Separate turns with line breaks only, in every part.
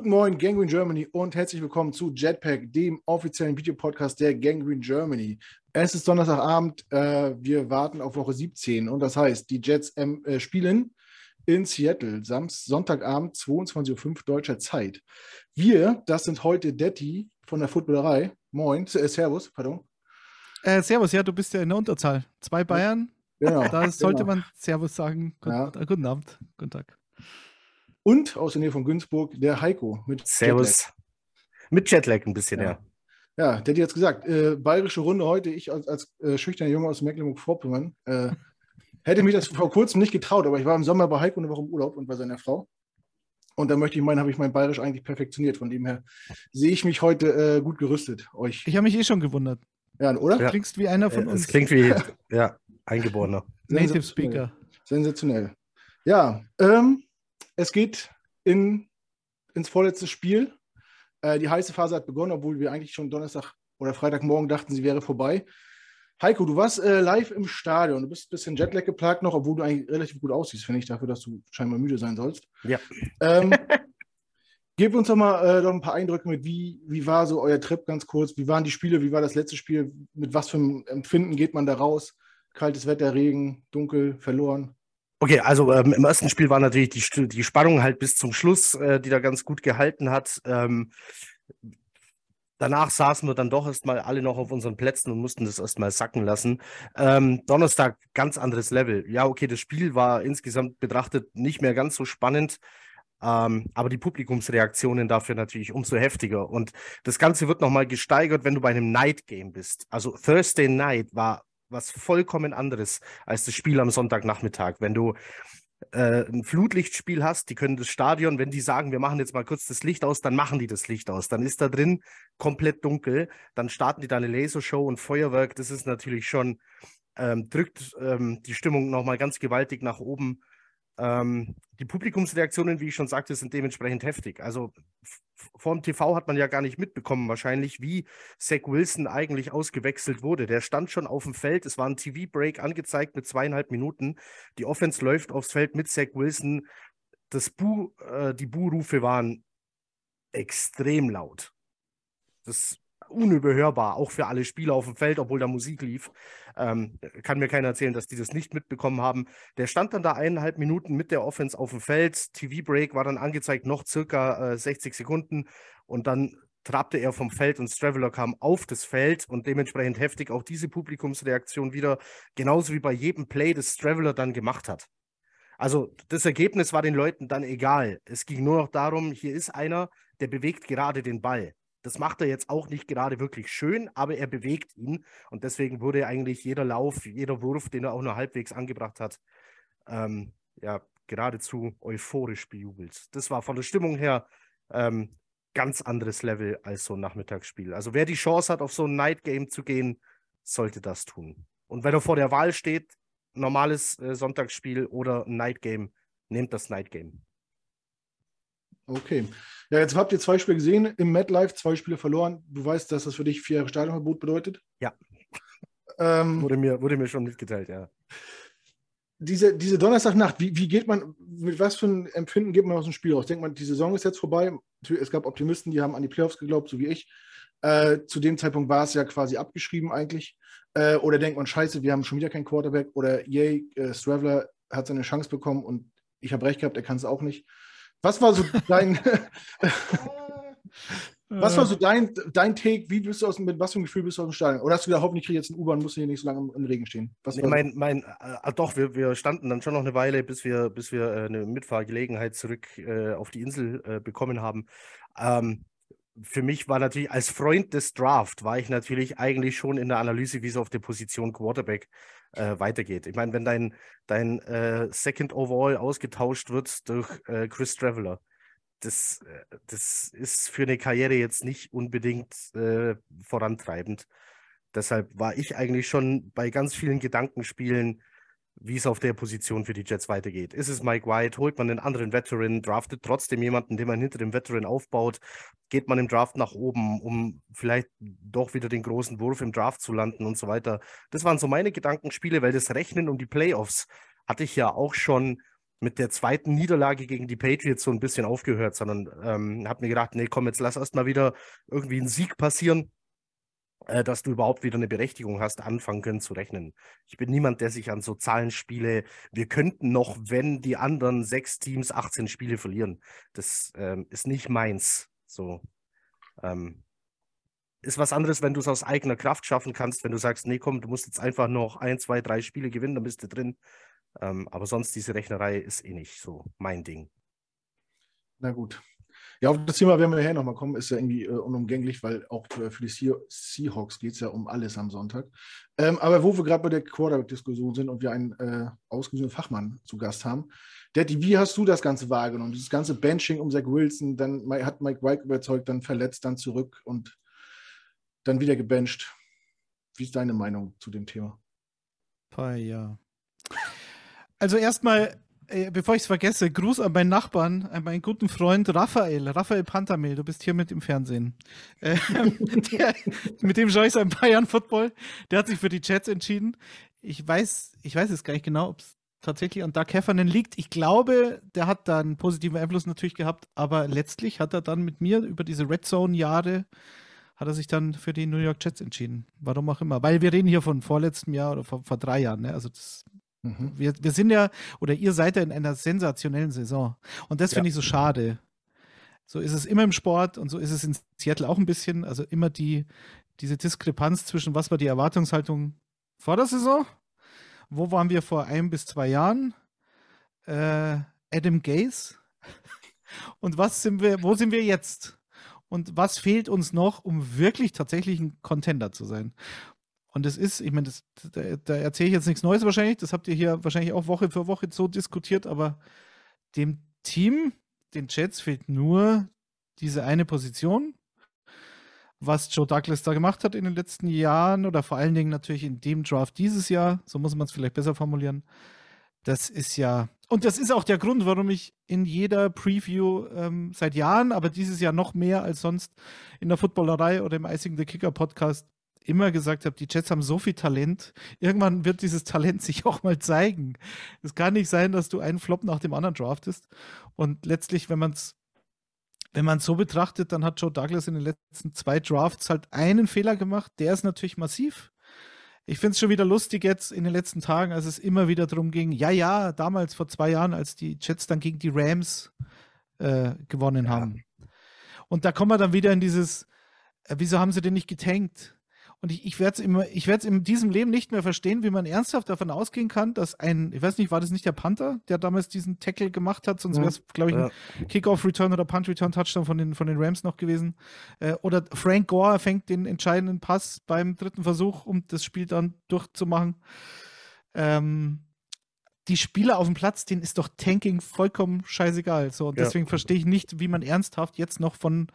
Guten Morgen, Gangrene Germany und herzlich willkommen zu Jetpack, dem offiziellen Videopodcast der Gangrene Germany. Es ist Donnerstagabend, äh, wir warten auf Woche 17 und das heißt, die Jets ähm, äh, spielen in Seattle, Samst Sonntagabend, 22.05 Uhr deutscher Zeit. Wir, das sind heute Detti von der Footballerei. Moin, äh, Servus, pardon.
Äh, servus, ja, du bist ja in der Unterzahl. Zwei Bayern. Genau. Da sollte genau. man Servus sagen. Guten, ja. guten Abend, guten Tag.
Und aus der Nähe von Günzburg der Heiko
mit Servus. Jetlag. Mit Jetlag ein bisschen, ja.
Ja, ja der hat jetzt gesagt, äh, bayerische Runde heute, ich als, als äh, schüchterner Junge aus Mecklenburg-Vorpommern, äh, hätte mich das vor kurzem nicht getraut, aber ich war im Sommer bei Heiko eine Woche im Urlaub und bei seiner Frau. Und da möchte ich meinen, habe ich mein Bayerisch eigentlich perfektioniert. Von dem her sehe ich mich heute äh, gut gerüstet. Euch.
Ich habe mich eh schon gewundert.
Ja, oder?
Du klingst wie einer von uns.
Es klingt wie, ja, Eingeborener.
Native Speaker.
Sensationell. Ja, ähm, es geht in, ins vorletzte Spiel. Äh, die heiße Phase hat begonnen, obwohl wir eigentlich schon Donnerstag oder Freitagmorgen dachten, sie wäre vorbei. Heiko, du warst äh, live im Stadion. Du bist ein bisschen Jetlag geplagt noch, obwohl du eigentlich relativ gut aussiehst, finde ich, dafür, dass du scheinbar müde sein sollst.
Ja.
Ähm, gib uns doch mal äh, noch ein paar Eindrücke mit. Wie, wie war so euer Trip ganz kurz? Wie waren die Spiele? Wie war das letzte Spiel? Mit was für einem Empfinden geht man da raus? Kaltes Wetter, Regen, dunkel, verloren?
Okay, also ähm, im ersten Spiel war natürlich die, die Spannung halt bis zum Schluss, äh, die da ganz gut gehalten hat. Ähm, danach saßen wir dann doch erstmal alle noch auf unseren Plätzen und mussten das erstmal sacken lassen. Ähm, Donnerstag ganz anderes Level. Ja, okay, das Spiel war insgesamt betrachtet nicht mehr ganz so spannend. Ähm, aber die Publikumsreaktionen dafür natürlich umso heftiger. Und das Ganze wird nochmal gesteigert, wenn du bei einem Night Game bist. Also Thursday Night war was vollkommen anderes als das Spiel am Sonntagnachmittag. Wenn du äh, ein Flutlichtspiel hast, die können das Stadion, wenn die sagen, wir machen jetzt mal kurz das Licht aus, dann machen die das Licht aus. Dann ist da drin komplett dunkel, dann starten die da eine Lasershow und Feuerwerk. Das ist natürlich schon, ähm, drückt ähm, die Stimmung nochmal ganz gewaltig nach oben. Ähm, die Publikumsreaktionen, wie ich schon sagte, sind dementsprechend heftig. Also vom TV hat man ja gar nicht mitbekommen, wahrscheinlich, wie Zach Wilson eigentlich ausgewechselt wurde. Der stand schon auf dem Feld. Es war ein TV-Break angezeigt mit zweieinhalb Minuten. Die Offense läuft aufs Feld mit Zach Wilson. Das Bu, äh, die Buhrufe waren extrem laut. Das unüberhörbar, auch für alle Spieler auf dem Feld, obwohl da Musik lief. Ähm, kann mir keiner erzählen, dass die das nicht mitbekommen haben. Der stand dann da eineinhalb Minuten mit der Offense auf dem Feld. TV-Break war dann angezeigt, noch circa äh, 60 Sekunden. Und dann trabte er vom Feld und Straveler kam auf das Feld und dementsprechend heftig auch diese Publikumsreaktion wieder, genauso wie bei jedem Play, das Straveler dann gemacht hat. Also das Ergebnis war den Leuten dann egal. Es ging nur noch darum, hier ist einer, der bewegt gerade den Ball. Das macht er jetzt auch nicht gerade wirklich schön, aber er bewegt ihn. Und deswegen wurde eigentlich jeder Lauf, jeder Wurf, den er auch nur halbwegs angebracht hat, ähm, ja, geradezu euphorisch bejubelt. Das war von der Stimmung her ähm, ganz anderes Level als so ein Nachmittagsspiel. Also wer die Chance hat, auf so ein Night Game zu gehen, sollte das tun. Und wenn er vor der Wahl steht, normales äh, Sonntagsspiel oder ein Night Game, nehmt das Night Game.
Okay. Ja, jetzt habt ihr zwei Spiele gesehen, im MetLife zwei Spiele verloren. Du weißt, dass das für dich vier Jahre Stadionverbot bedeutet?
Ja. Ähm, wurde, mir, wurde mir schon mitgeteilt, ja.
Diese, diese Donnerstagnacht, wie, wie geht man, mit was für ein Empfinden geht man aus dem Spiel raus? Denkt man, die Saison ist jetzt vorbei. Es gab Optimisten, die haben an die Playoffs geglaubt, so wie ich. Äh, zu dem Zeitpunkt war es ja quasi abgeschrieben eigentlich. Äh, oder denkt man, scheiße, wir haben schon wieder keinen Quarterback. Oder yay, äh, Straveler hat seine Chance bekommen und ich habe recht gehabt, er kann es auch nicht. Was war so dein, was war so dein, dein Take? Wie bist du aus, mit was für einem Gefühl bist du aus dem Stadion? Oder hast du gedacht, hoffentlich kriege ich jetzt einen U-Bahn, muss hier nicht so lange im, Regen stehen?
Was nee, mein, mein, äh, doch, wir, wir standen dann schon noch eine Weile, bis wir, bis wir äh, eine Mitfahrgelegenheit zurück äh, auf die Insel äh, bekommen haben. Ähm, für mich war natürlich als Freund des Draft, war ich natürlich eigentlich schon in der Analyse, wie es auf der Position Quarterback äh, weitergeht. Ich meine, wenn dein, dein äh, Second Overall ausgetauscht wird durch äh, Chris Traveler, das, äh, das ist für eine Karriere jetzt nicht unbedingt äh, vorantreibend. Deshalb war ich eigentlich schon bei ganz vielen Gedankenspielen wie es auf der Position für die Jets weitergeht. Ist es Mike White? Holt man einen anderen Veteran? Draftet trotzdem jemanden, den man hinter dem Veteran aufbaut? Geht man im Draft nach oben, um vielleicht doch wieder den großen Wurf im Draft zu landen und so weiter? Das waren so meine Gedankenspiele, weil das Rechnen um die Playoffs hatte ich ja auch schon mit der zweiten Niederlage gegen die Patriots so ein bisschen aufgehört, sondern ähm, habe mir gedacht, nee, komm, jetzt lass erst mal wieder irgendwie ein Sieg passieren, dass du überhaupt wieder eine Berechtigung hast, anfangen können zu rechnen. Ich bin niemand, der sich an so Zahlenspiele, wir könnten noch, wenn die anderen sechs Teams 18 Spiele verlieren. Das ähm, ist nicht meins. So. Ähm, ist was anderes, wenn du es aus eigener Kraft schaffen kannst, wenn du sagst, nee, komm, du musst jetzt einfach noch ein, zwei, drei Spiele gewinnen, dann bist du drin. Ähm, aber sonst diese Rechnerei ist eh nicht so mein Ding.
Na gut. Ja, auf das Thema werden wir nachher nochmal kommen, ist ja irgendwie äh, unumgänglich, weil auch für, die Seahawks geht es ja um alles am Sonntag. Ähm, aber wo wir gerade bei der Quarterback-Diskussion sind und wir einen äh, ausgewiesenen Fachmann zu Gast haben, Daddy, wie hast du das Ganze wahrgenommen? Dieses ganze Benching um Zach Wilson, dann hat Mike White überzeugt, dann verletzt, dann zurück und dann wieder gebencht. Wie ist deine Meinung zu dem Thema?
Ja. Also erstmal, äh, bevor ich es vergesse, Gruß an meinen Nachbarn, an meinen guten Freund Raphael, Raphael Pantamil, du bist hier mit im Fernsehen. Äh, der, mit dem schaue ich seinen Bayern Football. Der hat sich für die Jets entschieden. Ich weiß, ich weiß jetzt gar nicht genau, ob es tatsächlich an Doug Heffernan liegt. Ich glaube, der hat da einen positiven Einfluss natürlich gehabt, aber letztlich hat er dann mit mir über diese Red Zone Jahre hat er sich dann für die New York Jets entschieden. Warum auch immer. Weil wir reden hier von vorletztem Jahr oder vor, vor drei Jahren. Ne? Also das Mhm. Wir, wir sind ja, oder ihr seid ja in einer sensationellen Saison. Und das ja. finde ich so schade. So ist es immer im Sport und so ist es in Seattle auch ein bisschen. Also immer die, diese Diskrepanz zwischen was war die Erwartungshaltung vor der Saison, wo waren wir vor ein bis zwei Jahren, äh, Adam Gaze und was sind wir, wo sind wir jetzt? Und was fehlt uns noch, um wirklich tatsächlich ein Contender zu sein? Und es ist, ich meine, da, da erzähle ich jetzt nichts Neues wahrscheinlich, das habt ihr hier wahrscheinlich auch Woche für Woche so diskutiert, aber dem Team, den Jets, fehlt nur diese eine Position. Was Joe Douglas da gemacht hat in den letzten Jahren oder vor allen Dingen natürlich in dem Draft dieses Jahr, so muss man es vielleicht besser formulieren, das ist ja, und das ist auch der Grund, warum ich in jeder Preview ähm, seit Jahren, aber dieses Jahr noch mehr als sonst in der Footballerei oder im Icing the Kicker Podcast immer gesagt habe, die Jets haben so viel Talent. Irgendwann wird dieses Talent sich auch mal zeigen. Es kann nicht sein, dass du einen Flop nach dem anderen draftest. Und letztlich, wenn man es wenn man so betrachtet, dann hat Joe Douglas in den letzten zwei Drafts halt einen Fehler gemacht. Der ist natürlich massiv. Ich finde es schon wieder lustig jetzt in den letzten Tagen, als es immer wieder darum ging, ja, ja, damals vor zwei Jahren, als die Jets dann gegen die Rams äh, gewonnen ja. haben. Und da kommen wir dann wieder in dieses, äh, wieso haben sie denn nicht getankt? Und ich, ich werde es ich werde in diesem Leben nicht mehr verstehen, wie man ernsthaft davon ausgehen kann, dass ein, ich weiß nicht, war das nicht der Panther, der damals diesen Tackle gemacht hat, sonst wäre es, glaube ich, ein ja. Kickoff-Return oder Punt-Return-Touchdown von den, von den Rams noch gewesen. Äh, oder Frank Gore fängt den entscheidenden Pass beim dritten Versuch, um das Spiel dann durchzumachen. Ähm, die Spieler auf dem Platz, denen ist doch Tanking vollkommen scheißegal. So, und ja. deswegen verstehe ich nicht, wie man ernsthaft jetzt noch von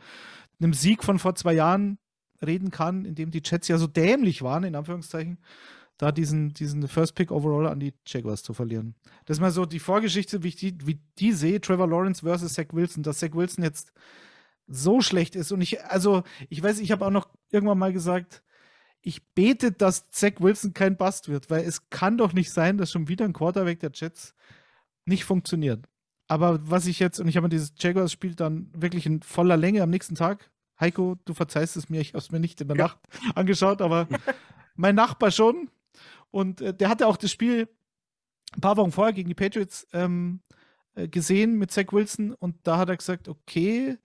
einem Sieg von vor zwei Jahren reden kann, indem die Jets ja so dämlich waren, in Anführungszeichen, da diesen, diesen First Pick Overall an die Jaguars zu verlieren. Das ist mal so die Vorgeschichte, wie ich die, wie die sehe, Trevor Lawrence versus Zach Wilson, dass Zach Wilson jetzt so schlecht ist. Und ich, also, ich weiß, ich habe auch noch irgendwann mal gesagt, ich bete, dass Zach Wilson kein Bust wird, weil es kann doch nicht sein, dass schon wieder ein Quarterback der Jets nicht funktioniert. Aber was ich jetzt, und ich habe mir dieses Jaguars-Spiel dann wirklich in voller Länge am nächsten Tag Heiko, du verzeihst es mir, ich habe es mir nicht in der ja. Nacht angeschaut, aber mein Nachbar schon. Und äh, der hatte auch das Spiel ein paar Wochen vorher gegen die Patriots ähm, äh, gesehen mit Zach Wilson und da hat er gesagt, okay,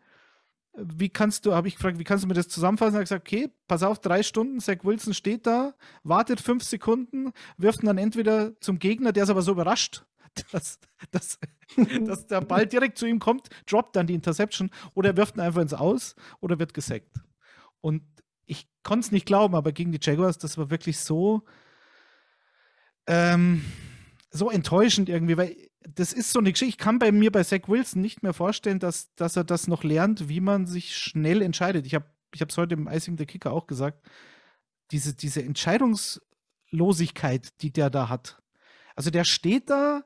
wie kannst du, habe ich gefragt, wie kannst du mir das zusammenfassen? Er hat gesagt, okay, pass auf, drei Stunden, Zach Wilson steht da, wartet fünf Sekunden, wirft ihn dann entweder zum Gegner, der ist aber so überrascht, dass, dass, dass der Ball direkt zu ihm kommt, droppt dann die Interception oder er wirft ihn einfach ins Aus oder wird gesackt. Und ich konnte es nicht glauben, aber gegen die Jaguars, das war wirklich so, ähm, so enttäuschend irgendwie, weil das ist so eine Geschichte. Ich kann bei mir bei Zach Wilson nicht mehr vorstellen, dass, dass er das noch lernt, wie man sich schnell entscheidet. Ich habe es heute im Icing the Kicker auch gesagt. Diese, diese Entscheidungslosigkeit, die der da hat. Also der steht da,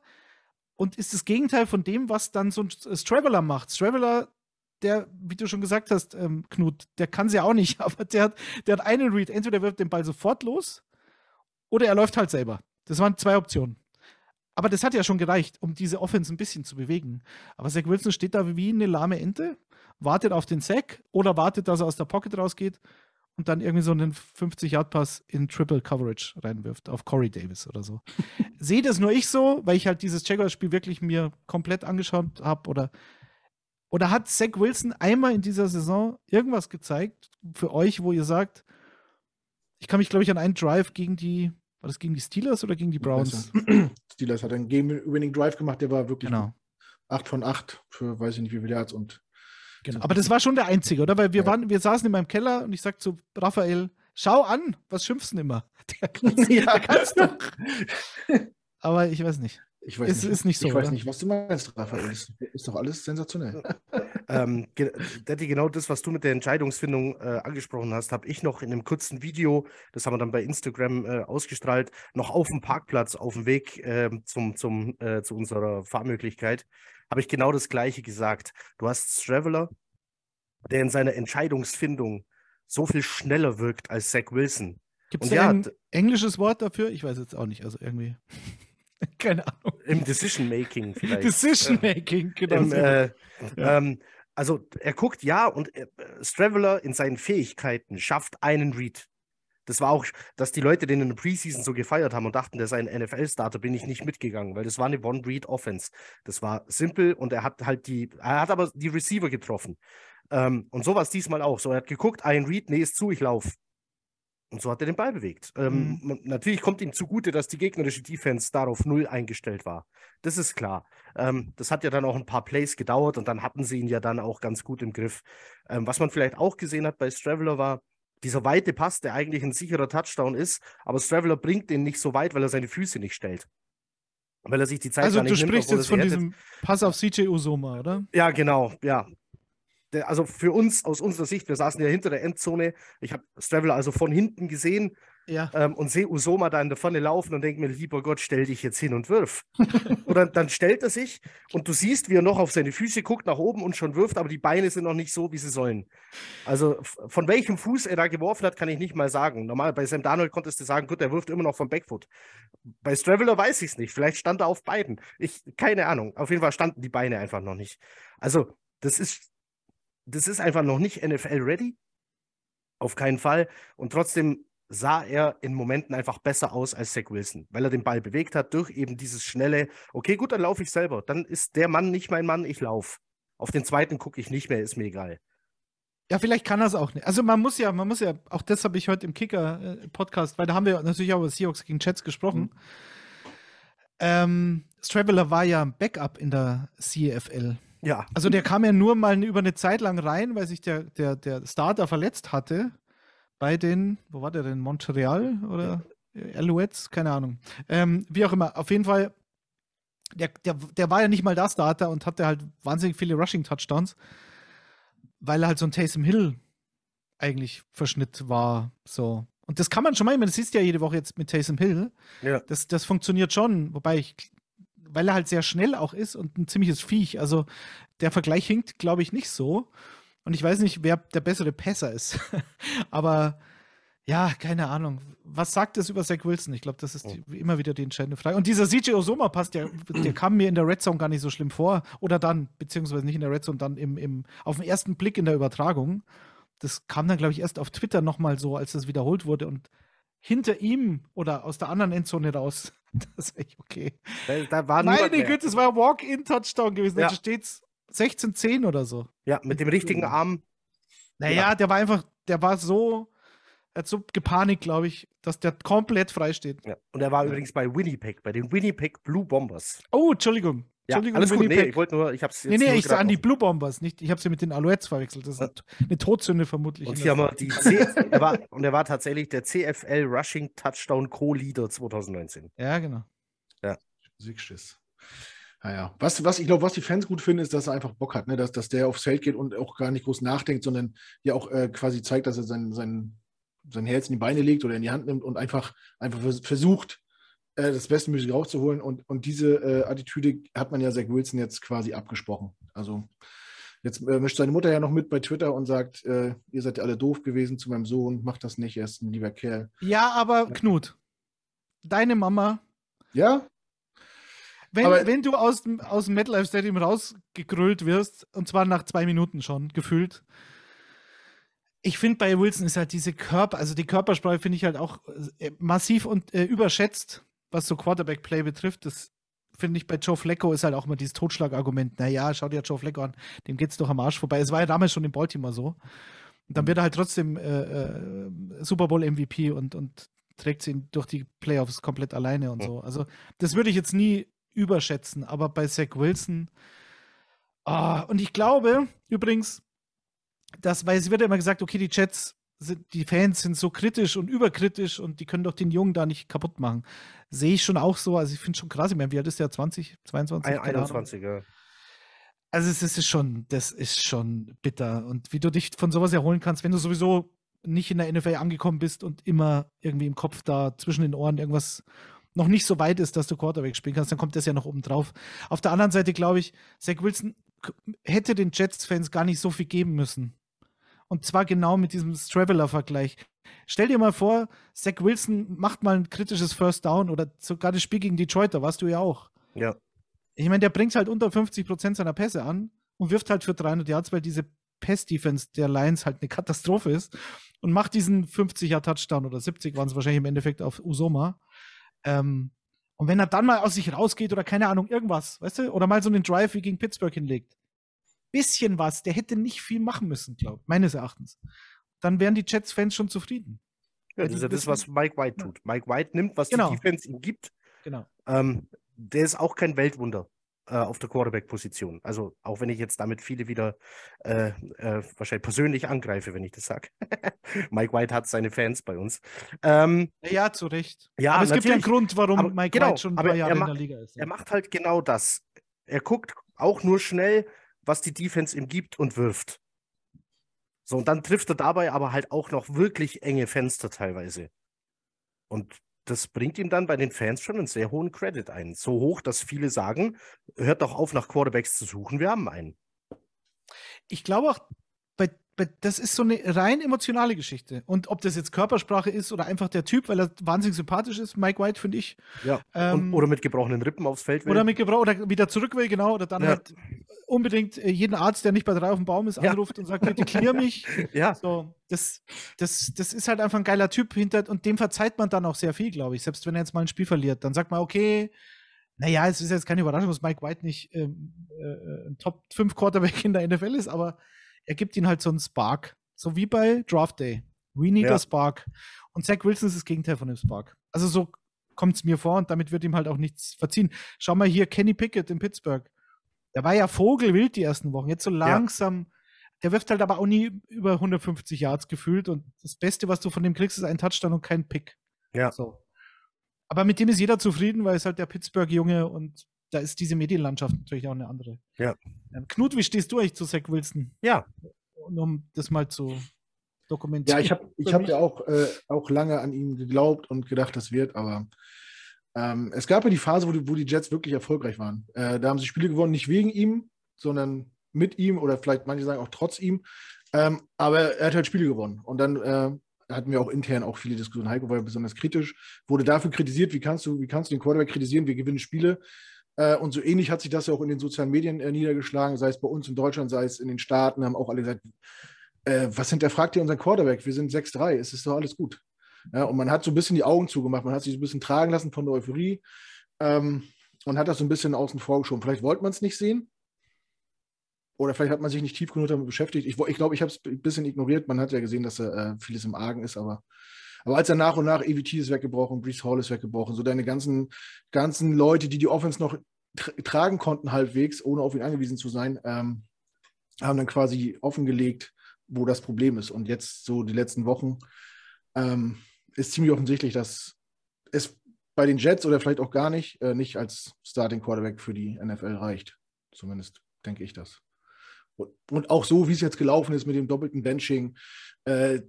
und ist das Gegenteil von dem, was dann so ein Straveler macht. Straveler, der, wie du schon gesagt hast, ähm, Knut, der kann sie ja auch nicht, aber der hat, der hat einen Read. Entweder wirft den Ball sofort los oder er läuft halt selber. Das waren zwei Optionen. Aber das hat ja schon gereicht, um diese Offense ein bisschen zu bewegen. Aber Zach Wilson steht da wie eine lahme Ente, wartet auf den Sack oder wartet, dass er aus der Pocket rausgeht und dann irgendwie so einen 50-Yard-Pass in Triple Coverage reinwirft auf Corey Davis oder so. Sehe das nur ich so, weil ich halt dieses Jaguars-Spiel wirklich mir komplett angeschaut habe oder oder hat Zach Wilson einmal in dieser Saison irgendwas gezeigt für euch, wo ihr sagt, ich kann mich, glaube ich, an einen Drive gegen die, war das gegen die Steelers oder gegen die Browns?
Steelers hat einen Game-Winning Drive gemacht, der war wirklich
Genau.
8 von 8 für weiß ich nicht wie viele Yards und
genau. Aber das war schon der einzige, oder? Weil wir waren, wir saßen in meinem Keller und ich sagte zu Raphael, schau an, was schimpfst du denn immer? Der
Ja.
der kann's doch. Aber ich weiß nicht.
ich weiß
Es
nicht,
ist nicht so,
Ich weiß
oder?
nicht, was du meinst, Raphael. Das ist doch alles sensationell.
Ähm, ge- Daddy, genau das, was du mit der Entscheidungsfindung äh, angesprochen hast, habe ich noch in einem kurzen Video, das haben wir dann bei Instagram äh, ausgestrahlt, noch auf dem Parkplatz, auf dem Weg ähm, zum, zum, äh, zu unserer Fahrmöglichkeit, habe ich genau das Gleiche gesagt. Du hast Straveler, der in seiner Entscheidungsfindung so viel schneller wirkt als Zach Wilson.
Gibt es
ja,
ein englisches Wort dafür? Ich weiß jetzt auch nicht. Also irgendwie. Keine Ahnung.
Im Decision-Making vielleicht.
Decision Making, genau.
Im, äh,
Ja.
ähm, also er guckt ja und äh, Straveler in seinen Fähigkeiten schafft einen Read. Das war auch, dass die Leute den in der Preseason so gefeiert haben und dachten, der sei ein NFL-Starter, bin ich nicht mitgegangen, weil das war eine One-Read-Offense. Das war simpel und er hat halt die, er hat aber die Receiver getroffen. Ähm, und so war es diesmal auch. So, er hat geguckt, ein Read, nee, ist zu, ich lauf. Und so hat er den Ball bewegt. Ähm, man- Natürlich kommt ihm zugute, dass die gegnerische Defense darauf null eingestellt war. Das ist klar. Ähm, das hat ja dann auch ein paar Plays gedauert und dann hatten sie ihn ja dann auch ganz gut im Griff. Ähm, was man vielleicht auch gesehen hat bei Straveler war, dieser weite Pass, der eigentlich ein sicherer Touchdown ist, aber Straveler bringt den nicht so weit, weil er seine Füße nicht stellt. Weil er sich die Zeit
Also du
nicht nimmt,
sprichst
obwohl er
jetzt von
hätte.
diesem Pass auf CJ Usoma, oder?
Ja, genau, ja. Der, also für uns, aus unserer Sicht, wir saßen ja hinter der Endzone. Ich habe Straveler also von hinten gesehen
Ja.
ähm, und sehe Usoma da in der Pfanne laufen und denke mir, lieber Gott, stell dich jetzt hin und wirf. und dann, stellt er sich und du siehst, wie er noch auf seine Füße guckt, nach oben und schon wirft, aber die Beine sind noch nicht so, wie sie sollen. Also von welchem Fuß er da geworfen hat, kann ich nicht mal sagen. Normal, bei Sam Darnold konntest du sagen, gut, er wirft immer noch vom Backfoot. Bei Straveler weiß ich es nicht. Vielleicht stand er auf beiden. Ich, keine Ahnung. Auf jeden Fall standen die Beine einfach noch nicht. Also, das ist, das ist einfach noch nicht NFL-ready. Auf keinen Fall. Und trotzdem sah er in Momenten einfach besser aus als Zach Wilson, weil er den Ball bewegt hat durch eben dieses schnelle, okay, gut, dann laufe ich selber. Dann ist der Mann nicht mein Mann, ich laufe. Auf den zweiten gucke ich nicht mehr, ist mir egal.
Ja, vielleicht kann er es auch nicht. Also man muss ja, man muss ja, auch das habe ich heute im Kicker-Podcast, weil da haben wir natürlich auch über Seahawks gegen Jets gesprochen. Ähm, Straveler war ja ein Backup in der CFL.
Ja,
Also der kam ja nur mal über eine Zeit lang rein, weil sich der, der, der Starter verletzt hatte. Bei den, wo war der denn? Montreal oder Alouettes? Keine Ahnung. Ähm, wie auch immer. Auf jeden Fall, der, der, der war ja nicht mal der Starter und hatte halt wahnsinnig viele Rushing-Touchdowns, weil er halt so ein Taysom Hill eigentlich Verschnitt war. So. Und das kann man schon mal, ich meine, das siehst du ja jede Woche jetzt mit Taysom Hill.
ja.
Das, das funktioniert schon, wobei ich, weil er halt sehr schnell auch ist und ein ziemliches Viech. Also der Vergleich hinkt, glaube ich, nicht so. Und ich weiß nicht, wer der bessere Passer ist. Aber ja, keine Ahnung. Was sagt das über Zach Wilson? Ich glaube, das ist die, immer wieder die entscheidende Frage. Und dieser CJ Osoma passt ja, der kam mir in der Red Zone gar nicht so schlimm vor. Oder dann, beziehungsweise nicht in der Red Zone, dann im, im, auf den ersten Blick in der Übertragung. Das kam dann, glaube ich, erst auf Twitter nochmal so, als das wiederholt wurde. Und hinter ihm oder aus der anderen Endzone raus, das ist echt okay.
Da, da war
Meine. Güte, es war ein Walk-in-Touchdown gewesen.
Ja.
Da steht's 16-10 oder so.
Ja, mit dem richtigen Arm.
Naja, der war einfach, der war so, er hat so gepanikt, glaube ich, dass der komplett frei steht.
Ja. Und er war übrigens bei Winnipeg, bei den Winnipeg Blue Bombers.
Oh, Entschuldigung.
Ja,
Entschuldigung,
alles gut. Nee,
Winnipeg.
ich wollte nur, ich habe es
Nee, nee, ich sah an die Blue Bombers, nicht, ich habe sie mit den Alouettes verwechselt. Das ist eine, eine Todsünde vermutlich.
Und hier
der
haben wir die er war, und er war tatsächlich der CFL Rushing Touchdown Co-Leader 2019.
Ja, genau.
Sickschiss. Naja, was, was ich glaube, was die Fans gut finden, ist, dass er einfach Bock hat, ne? dass, dass der aufs Feld geht und auch gar nicht groß nachdenkt, sondern ja auch äh, quasi zeigt, dass er sein, sein, sein Herz in die Beine legt oder in die Hand nimmt und einfach, einfach vers versucht, äh, das Bestmögliche rauszuholen. Und, und diese äh, Attitüde hat man ja Zach Wilson jetzt quasi abgesprochen. Also jetzt äh, mischt seine Mutter ja noch mit bei Twitter und sagt, äh, ihr seid ja alle doof gewesen zu meinem Sohn, macht das nicht, er ist ein lieber Kerl.
Ja, aber Knut, deine Mama,
Ja,
Wenn,
Aber-
wenn du aus dem, aus dem MetLife Stadium rausgegrölt wirst, und zwar nach zwei Minuten schon, gefühlt. Ich finde, bei Wilson ist halt diese Körper, also die Körpersprache finde ich halt auch äh, massiv und äh, überschätzt, was so Quarterback-Play betrifft. Das finde ich bei Joe Flacco ist halt auch immer dieses Totschlagargument. Naja, schau dir Joe Flacco an, dem geht's doch am Arsch vorbei. Es war ja damals schon in Baltimore so. Und dann wird er halt trotzdem äh, äh, Super Bowl MVP und, und trägt sie durch die Playoffs komplett alleine und so. Also, das würde ich jetzt nie überschätzen, aber bei Zach Wilson. ah, und ich glaube übrigens, dass, weil es wird ja immer gesagt, okay, die Jets, sind, die Fans sind so kritisch und überkritisch und die können doch den Jungen da nicht kaputt machen. Sehe ich schon auch so. Also, ich finde schon krass. Ich meine, wie alt ist der? 20, 22?
Ein-
Keine Ahnung.
21, ja.
Also es ist schon, das ist schon bitter. Und wie du dich von sowas erholen kannst, wenn du sowieso nicht in der NFL angekommen bist und immer irgendwie im Kopf da zwischen den Ohren irgendwas noch nicht so weit ist, dass du Quarterback spielen kannst, dann kommt das ja noch oben drauf. Auf der anderen Seite glaube ich, Zach Wilson hätte den Jets-Fans gar nicht so viel geben müssen. Und zwar genau mit diesem Straveller-Vergleich. Stell dir mal vor, Zach Wilson macht mal ein kritisches First Down oder sogar das Spiel gegen Detroit, da warst du ja auch.
Ja.
Ich meine, der bringt halt unter 50% seiner Pässe an und wirft halt für 300 Yards, weil diese Pass-Defense der Lions halt eine Katastrophe ist und macht diesen 50er-Touchdown oder 70 waren es wahrscheinlich im Endeffekt auf Usoma. Ähm, und wenn er dann mal aus sich rausgeht oder keine Ahnung, irgendwas, weißt du, oder mal so einen Drive wie gegen Pittsburgh hinlegt, bisschen was, der hätte nicht viel machen müssen, glaube ich, meines Erachtens. Dann wären die Jets-Fans schon zufrieden.
Ja, das ist ja das, was Mike White tut. Mike White nimmt, was
Genau.
die Defense ihm gibt.
Genau.
Ähm, der ist auch kein Weltwunder äh, auf der Quarterback-Position. Also auch wenn ich jetzt damit viele wieder äh, äh, wahrscheinlich persönlich angreife, wenn ich das sage. Mike White hat seine Fans bei uns. Ähm,
Ja, zu Recht.
ja,
aber es gibt ja einen
natürlich.
Grund, warum
Aber
Mike
genau,
White schon
aber
drei Jahre
er
in der Liga ist.
Er macht halt genau das. Er guckt auch nur schnell, was die Defense ihm gibt und wirft. So, und dann trifft er dabei aber halt auch noch wirklich enge Fenster teilweise. Und das bringt ihm dann bei den Fans schon einen sehr hohen Credit ein. So hoch, dass viele sagen, hört doch auf, nach Quarterbacks zu suchen, wir haben einen.
ich glaube auch, bei, das ist so eine rein emotionale Geschichte. Und ob das jetzt Körpersprache ist oder einfach der Typ, weil er wahnsinnig sympathisch ist, Mike White, finde ich.
Ja.
Ähm,
und, oder mit gebrochenen Rippen aufs Feld will.
oder mit Gebrauch oder wieder zurück will, genau. Oder dann
Ja.
halt unbedingt äh, jeden Arzt, der nicht bei drei auf dem Baum ist,
Ja.
anruft und sagt, bitte clear mich.
ja,
So, das, das, das ist halt einfach ein geiler Typ hinter und dem verzeiht man dann auch sehr viel, glaube ich. Selbst wenn er jetzt mal ein Spiel verliert, dann sagt man, okay, naja, es ist jetzt keine Überraschung, dass Mike White nicht ähm, äh, ein Top 5 Quarterback in der NFL ist, aber er gibt ihm halt so einen Spark. So wie bei Draft Day. We need
Ja.
a Spark. Und Zach Wilson ist das Gegenteil von dem Spark. Also so kommt es mir vor und damit wird ihm halt auch nichts verziehen. Schau mal hier, Kenny Pickett in Pittsburgh. Der war ja Vogelwild die ersten Wochen. Jetzt so langsam. Der wirft halt aber auch nie über 150 Yards gefühlt und das Beste, was du von dem kriegst, ist ein Touchdown und kein Pick.
Ja.
So. Aber mit dem ist jeder zufrieden, weil es halt der Pittsburgh-Junge und da ist diese Medienlandschaft natürlich auch eine andere.
Ja.
Ähm, Knut, wie stehst du eigentlich zu Zach Wilson?
ja,
Und um das mal zu dokumentieren.
Ja, ich habe ich hab ja auch, äh, auch lange an ihn geglaubt und gedacht, das wird, aber ähm, es gab ja die Phase, wo die, wo die Jets wirklich erfolgreich waren. Äh, da haben sie Spiele gewonnen, nicht wegen ihm, sondern mit ihm oder vielleicht manche sagen auch trotz ihm. Ähm, aber er hat halt Spiele gewonnen. Und dann äh, hatten wir auch intern auch viele Diskussionen. Heiko war ja besonders kritisch, wurde dafür kritisiert, wie kannst du, wie kannst du den Quarterback kritisieren, wir gewinnen Spiele. Äh, und so ähnlich hat sich das ja auch in den sozialen Medien äh, niedergeschlagen, sei es bei uns in Deutschland, sei es in den Staaten, haben auch alle gesagt, äh, was hinterfragt ihr unseren Quarterback? Wir sind 6-3, es ist doch alles gut. Ja, und man hat so ein bisschen die Augen zugemacht, man hat sich so ein bisschen tragen lassen von der Euphorie ähm, und hat das so ein bisschen außen vor geschoben. Vielleicht wollte man es nicht sehen. Oder vielleicht hat man sich nicht tief genug damit beschäftigt. Ich, wo- ich glaube, ich habe es ein bisschen ignoriert. Man hat ja gesehen, dass da äh, vieles im Argen ist, aber, aber als er nach und nach EVT ist weggebrochen, Brees Hall ist weggebrochen, so deine ganzen, ganzen Leute, die die Offense noch tra tragen konnten, halbwegs, ohne auf ihn angewiesen zu sein, ähm, haben dann quasi offengelegt, wo das Problem ist. Und jetzt so die letzten Wochen ähm, ist ziemlich offensichtlich, dass es bei den Jets oder vielleicht auch gar nicht, äh, nicht als Starting Quarterback für die NFL reicht. Zumindest denke ich das. Und, auch so, wie es jetzt gelaufen ist mit dem doppelten Benching, äh,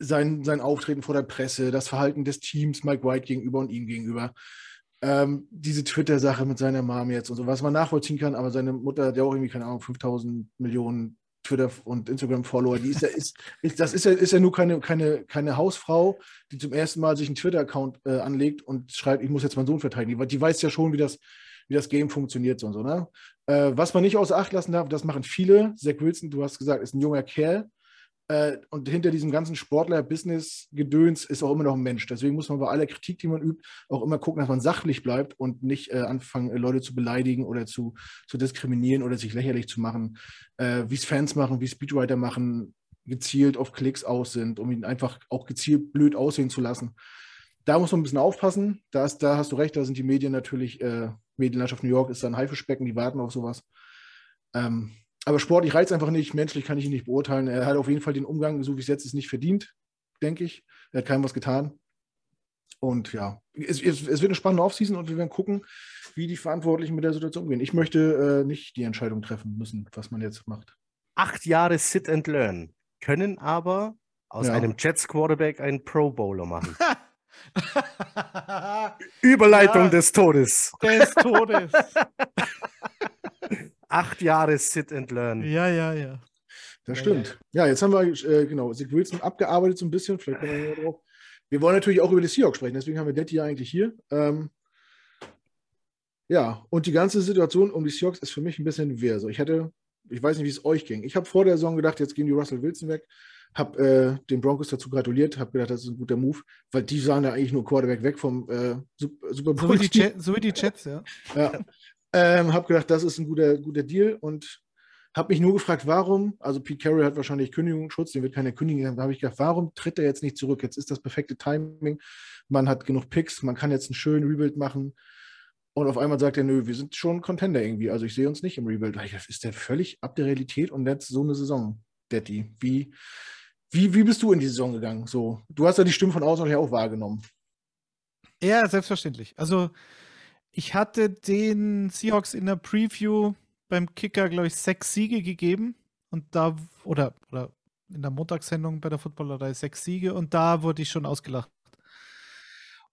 sein, sein Auftreten vor der Presse, das Verhalten des Teams, Mike White gegenüber und ihm gegenüber. Ähm, diese Twitter-Sache mit seiner Mom jetzt und so, was man nachvollziehen kann, aber seine Mutter hat ja auch irgendwie, keine Ahnung, 5000 Millionen Twitter- und Instagram-Follower, die ist ja, ist, ist, das ist ja, ist ja nur keine, keine, keine Hausfrau, die zum ersten Mal sich einen Twitter-Account äh, anlegt und schreibt, ich muss jetzt meinen Sohn verteidigen. Die, die weiß ja schon, wie das, wie das Game funktioniert und so. Ne? Äh, was man nicht außer Acht lassen darf, das machen viele. Zach Wilson, du hast gesagt, ist ein junger Kerl. Äh, und hinter diesem ganzen Sportler-Business-Gedöns ist auch immer noch ein Mensch. Deswegen muss man bei aller Kritik, die man übt, auch immer gucken, dass man sachlich bleibt und nicht äh, anfangen, Leute zu beleidigen oder zu, zu diskriminieren oder sich lächerlich zu machen, äh, wie es Fans machen, wie Speedwriter machen, gezielt auf Klicks aus sind, um ihn einfach auch gezielt blöd aussehen zu lassen. Da muss man ein bisschen aufpassen. Da, ist, da hast du recht, da sind die Medien natürlich, äh, Medienlandschaft New York ist da ein Haifischbecken, die warten auf sowas. Ähm, aber sportlich reizt einfach nicht, menschlich kann ich ihn nicht beurteilen. Er hat auf jeden Fall den Umgang, so wie es jetzt ist, nicht verdient, denke ich. Er hat keinem was getan. Und ja, es, es, es, wird eine spannende Offseason und wir werden gucken, wie die Verantwortlichen mit der Situation umgehen. Ich möchte äh, nicht die Entscheidung treffen müssen, was man jetzt macht.
Acht Jahre Sit and Learn können aber aus ja. einem Jets Quarterback einen Pro Bowler machen. Überleitung ja, des Todes.
Des Todes.
Acht Jahre Sit and Learn.
Ja, ja, ja.
Das stimmt. Ja, jetzt haben wir, äh, genau, Sig Wilson abgearbeitet so ein bisschen. Vielleicht kommen wir drauf. Wir wollen natürlich auch über die Seahawks sprechen, deswegen haben wir Detti ja eigentlich hier. Ähm, ja, und die ganze Situation um die Seahawks ist für mich ein bisschen wirr. So, ich hatte, ich weiß nicht, wie es euch ging. Ich habe vor der Saison gedacht, jetzt gehen die Russell Wilson weg. Habe äh, den Broncos dazu gratuliert, habe gedacht, das ist ein guter Move, weil die sahen ja eigentlich nur Quarterback weg vom äh, Super
Bowl. So wie, die so wie die Jets, ja.
ja. Ähm, habe gedacht, das ist ein guter, guter Deal und habe mich nur gefragt, warum, also Pete Carroll hat wahrscheinlich Kündigungsschutz, den wird keine kündigen, da habe ich gedacht, warum tritt er jetzt nicht zurück? Jetzt ist das perfekte Timing, man hat genug Picks, man kann jetzt einen schönen Rebuild machen und auf einmal sagt er, nö, wir sind schon Contender irgendwie, also ich sehe uns nicht im Rebuild. Ist der völlig ab der Realität und jetzt so eine Saison, Daddy. Wie, wie, wie bist du in die Saison gegangen? So, du hast ja die Stimme von außen auch wahrgenommen.
Ja, selbstverständlich. Also ich hatte den Seahawks in der Preview beim Kicker, glaube ich, sechs Siege gegeben. Und da, oder, oder in der Montagssendung bei der Footballerei sechs Siege und da wurde ich schon ausgelacht.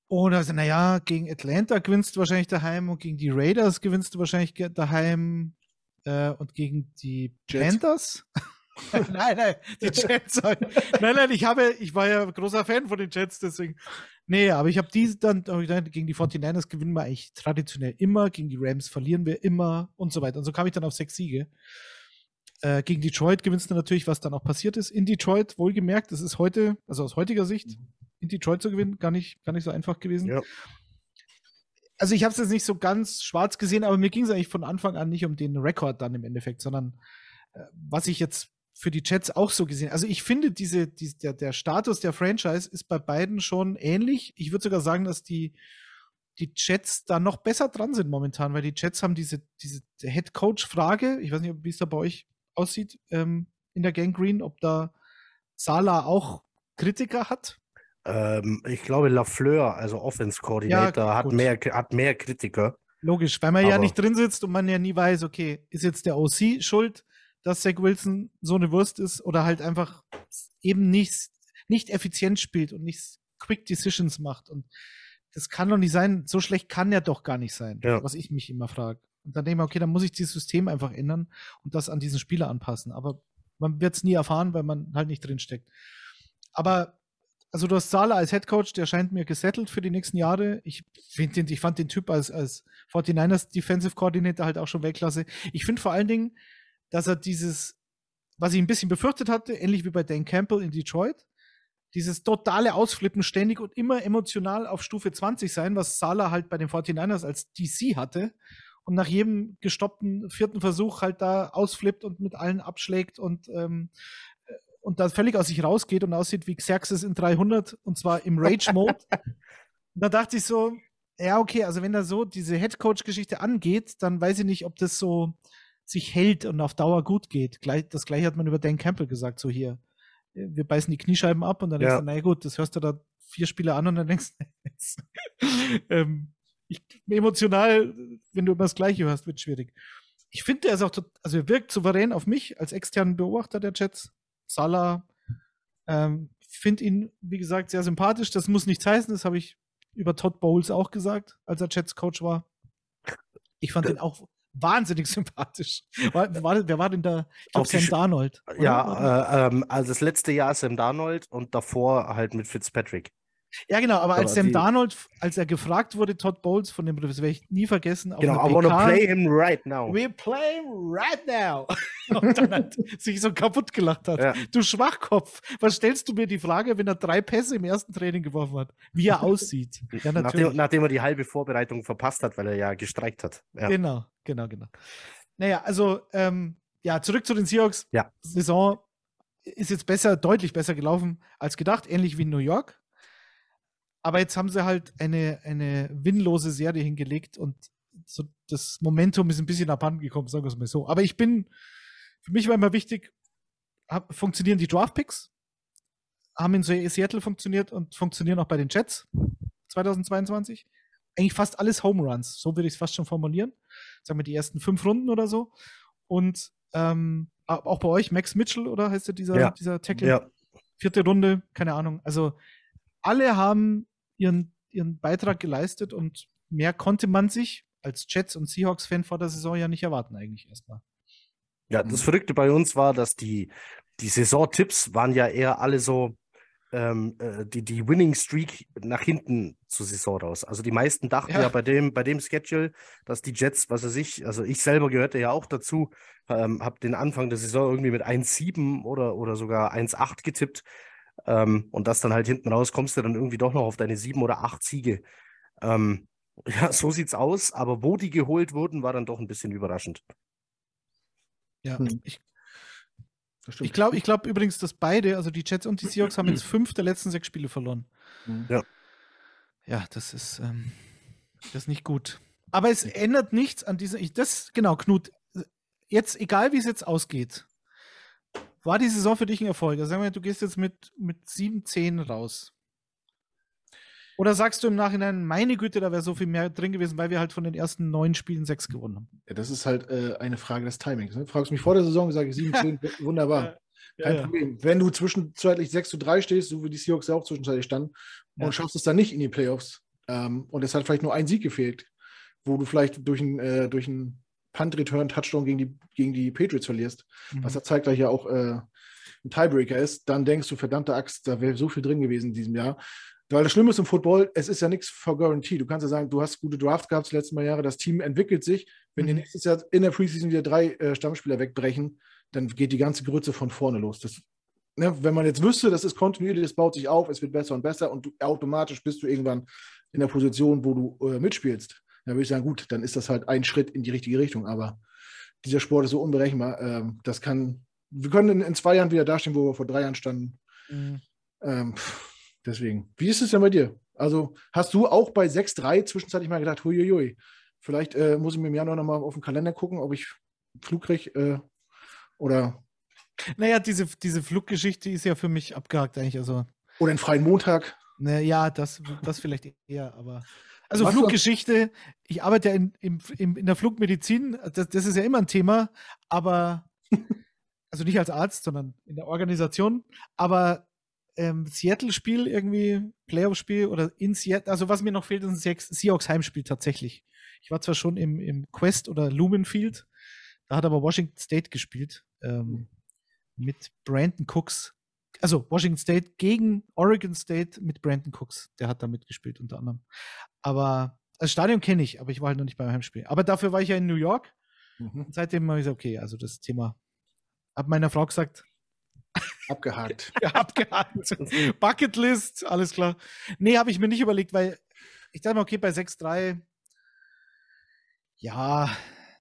Und also, naja, gegen Atlanta gewinnst du wahrscheinlich daheim und gegen die Raiders gewinnst du wahrscheinlich daheim äh, und gegen die Jets. Panthers. nein, nein, die Jets. nein, nein, ich habe, ich war ja großer Fan von den Jets, deswegen. Nee, aber ich habe die dann gegen die 49ers gewinnen wir eigentlich traditionell immer, gegen die Rams verlieren wir immer und so weiter. Und so kam ich dann auf sechs Siege. Äh, gegen Detroit gewinnst du natürlich, was dann auch passiert ist. In Detroit, wohlgemerkt, das ist heute, also aus heutiger Sicht, in Detroit zu gewinnen, gar nicht, gar nicht so einfach gewesen. Ja. Also ich habe es jetzt nicht so ganz schwarz gesehen, aber mir ging es eigentlich von Anfang an nicht um den Rekord dann im Endeffekt, sondern äh, was ich jetzt für die Jets auch so gesehen. Also ich finde, diese, die, der, der Status der Franchise ist bei beiden schon ähnlich. Ich würde sogar sagen, dass die, die Jets da noch besser dran sind momentan, weil die Jets haben diese, diese Head Coach-Frage. Ich weiß nicht, wie es da bei euch aussieht ähm, in der Gang Green, ob da Sala auch Kritiker hat.
Ähm, ich glaube, Lafleur, also Offense-Coordinator, ja, hat, mehr, hat mehr Kritiker.
Logisch, weil man Aber ja nicht drin sitzt und man ja nie weiß, okay, ist jetzt der OC schuld? Dass Zach Wilson so eine Wurst ist oder halt einfach eben nicht, nicht effizient spielt und nicht Quick Decisions macht. Und das kann doch nicht sein. So schlecht kann er doch gar nicht sein, ja. was ich mich immer frage. Und dann denke ich mir, okay, dann muss ich dieses System einfach ändern und das an diesen Spieler anpassen. Aber man wird es nie erfahren, weil man halt nicht drin steckt. Aber also du hast Sala als Head Coach, der scheint mir gesettelt für die nächsten Jahre. Ich, den, ich fand den Typ als, als 49ers Defensive Coordinator halt auch schon Weltklasse. Ich finde vor allen Dingen, dass er dieses, was ich ein bisschen befürchtet hatte, ähnlich wie bei Dan Campbell in Detroit, dieses totale Ausflippen ständig und immer emotional auf Stufe 20 sein, was Salah halt bei den 49ers als DC hatte und nach jedem gestoppten vierten Versuch halt da ausflippt und mit allen abschlägt und, ähm, und da völlig aus sich rausgeht und aussieht wie Xerxes in 300 und zwar im Rage-Mode. da dachte ich so, ja, okay, also wenn er so diese Headcoach-Geschichte angeht, dann weiß ich nicht, ob das so, sich hält und auf Dauer gut geht. das gleiche hat man über Dan Campbell gesagt, so hier. Wir beißen die Kniescheiben ab und dann ja. denkst du, naja gut, das hörst du da vier Spiele an und dann denkst du, ähm, ich, emotional, wenn du immer das Gleiche hörst, wird schwierig. Ich finde, er ist auch, also er wirkt souverän auf mich als externen Beobachter der Jets. Salah, ähm, finde ihn, wie gesagt, sehr sympathisch. Das muss nichts heißen, das habe ich über Todd Bowles auch gesagt, als er Jets-Coach war. Ich fand ihn auch wahnsinnig sympathisch. War, war, wer war denn da? Ich glaube, Sam Darnold.
Oder? Ja, äh, ähm, also das letzte Jahr Sam Darnold und davor halt mit Fitzpatrick.
Ja, genau, aber als Sam Darnold, als er gefragt wurde, Todd Bowles von dem, das werde ich nie vergessen, auf
Genau, I wanna
PK,
play him right now.
We play right now. Und dann hat sich so kaputt gelacht hat.
Ja.
Du Schwachkopf, was stellst du mir die Frage, wenn er drei Pässe im ersten Training geworfen hat? Wie er aussieht. Ja, natürlich.
Nachdem, nachdem er die halbe Vorbereitung verpasst hat, weil er ja gestreikt hat. Ja.
Genau, genau, genau. Naja, also, ähm, ja, zurück zu den Seahawks.
Ja.
Saison ist jetzt besser, deutlich besser gelaufen als gedacht, ähnlich wie in New York. Aber jetzt haben sie halt eine, eine winnlose Serie hingelegt und so das Momentum ist ein bisschen abhanden gekommen, sagen wir es mal so. Aber ich bin, für mich war immer wichtig, hab, funktionieren die Draftpicks, haben in Se- Seattle funktioniert und funktionieren auch bei den Jets 2022. Eigentlich fast alles Home Runs, so würde ich es fast schon formulieren. Sagen wir die ersten fünf Runden oder so. Und ähm, auch bei euch, Max Mitchell, oder heißt der dieser,
Ja.
dieser Tackle?
Ja.
Vierte Runde, keine Ahnung. Also alle haben ihren, ihren Beitrag geleistet und mehr konnte man sich als Jets- und Seahawks-Fan vor der Saison ja nicht erwarten, eigentlich erstmal.
Ja, das Verrückte bei uns war, dass die, die Saisontipps waren ja eher alle so ähm, äh, die, die Winning Streak nach hinten zur Saison raus. Also die meisten dachten
Ja.
ja, bei dem, bei dem Schedule, dass die Jets, was weiß ich, also ich selber gehörte ja auch dazu, ähm, habe den Anfang der Saison irgendwie mit 1,7 oder, oder sogar 1,8 getippt. Ähm, und das dann halt hinten raus kommst du dann irgendwie doch noch auf deine sieben oder acht Siege. Ähm, ja, so sieht's aus, aber wo die geholt wurden, war dann doch ein bisschen überraschend.
Ja,
Hm.
ich, ich glaube ich glaub übrigens, dass beide, also die Jets und die Seahawks, haben jetzt fünf der letzten sechs Spiele verloren.
Mhm.
Ja.
Ja, das ist, ähm, das ist nicht gut. Aber es ändert nichts an dieser. Ich, das, genau, Knut. Jetzt, egal wie es jetzt ausgeht, war die Saison für dich ein Erfolg? Also sagen wir, du gehst jetzt mit, mit 7, 10 raus. Oder sagst du im Nachhinein, meine Güte, da wäre so viel mehr drin gewesen, weil wir halt von den ersten neun Spielen sechs gewonnen haben?
Ja, das ist halt äh, eine Frage des Timings. Ne? Fragst du mich vor der Saison, sage ich 7, 10, wunderbar. Kein Problem. Wenn du zwischenzeitlich 6 zu 3 stehst, so wie die Seahawks ja auch zwischenzeitlich standen,
Ja.
und schaffst es dann nicht in die Playoffs, ähm, und es hat vielleicht nur ein Sieg gefehlt, wo du vielleicht durch einen äh, durch einen Punt-Return-Touchdown gegen die, gegen die Patriots verlierst,
Mhm.
was ja zeitgleich ja auch äh, ein Tiebreaker ist, dann denkst du, verdammte Axt, da wäre so viel drin gewesen in diesem Jahr. Weil das Schlimme ist im Football, es ist ja nichts for guarantee. Du kannst ja sagen, du hast gute Drafts gehabt die letzten paar Jahre, das Team entwickelt sich. Wenn dir
Mhm.
nächstes Jahr in der Preseason wieder drei äh, Stammspieler wegbrechen, dann geht die ganze Grütze von vorne los. Das, ne, wenn man jetzt wüsste, das ist kontinuierlich, das baut sich auf, es wird besser und besser und du, automatisch bist du irgendwann in der Position, wo du äh, mitspielst, dann würde ich sagen, gut, dann ist das halt ein Schritt in die richtige Richtung. Aber dieser Sport ist so unberechenbar. Ähm, das kann, wir können in, in zwei Jahren wieder dastehen, wo wir vor drei Jahren standen.
Mhm.
Ähm, deswegen. Wie ist es denn bei dir? Also hast du auch bei 6-3 zwischenzeitlich mal gedacht, huiuiui, vielleicht äh, muss ich mir im Januar nochmal auf den Kalender gucken, ob ich Flug kriege äh, oder,
Naja, diese, diese Fluggeschichte ist ja für mich abgehakt eigentlich. Also,
oder einen freien Montag.
na ja, das, das vielleicht eher, aber. Also
Was
Fluggeschichte, ich arbeite ja in, im, in der Flugmedizin, das, das ist ja immer ein Thema, aber also nicht als Arzt, sondern in der Organisation, aber ähm, Seattle-Spiel irgendwie, Playoff-Spiel oder in Seattle, also was mir noch fehlt, ist ein Seahawks- Seahawks-Heimspiel tatsächlich. Ich war zwar schon im, im Quest oder Lumenfield, da hat aber Washington State gespielt ähm, mit Brandon Cooks. Also Washington State gegen Oregon State mit Brandon Cooks. Der hat da mitgespielt unter anderem. Aber das Stadion kenne ich, aber ich war halt noch nicht beim Heimspiel. Aber dafür war ich ja in New York
Mhm.
seitdem habe ich gesagt, okay, also das Thema. Hab meiner Frau gesagt,
Abgehakt.
ja, abgehakt. Bucketlist, alles klar. Nee, habe ich mir nicht überlegt, weil ich dachte mir, okay, bei 6-3, ja,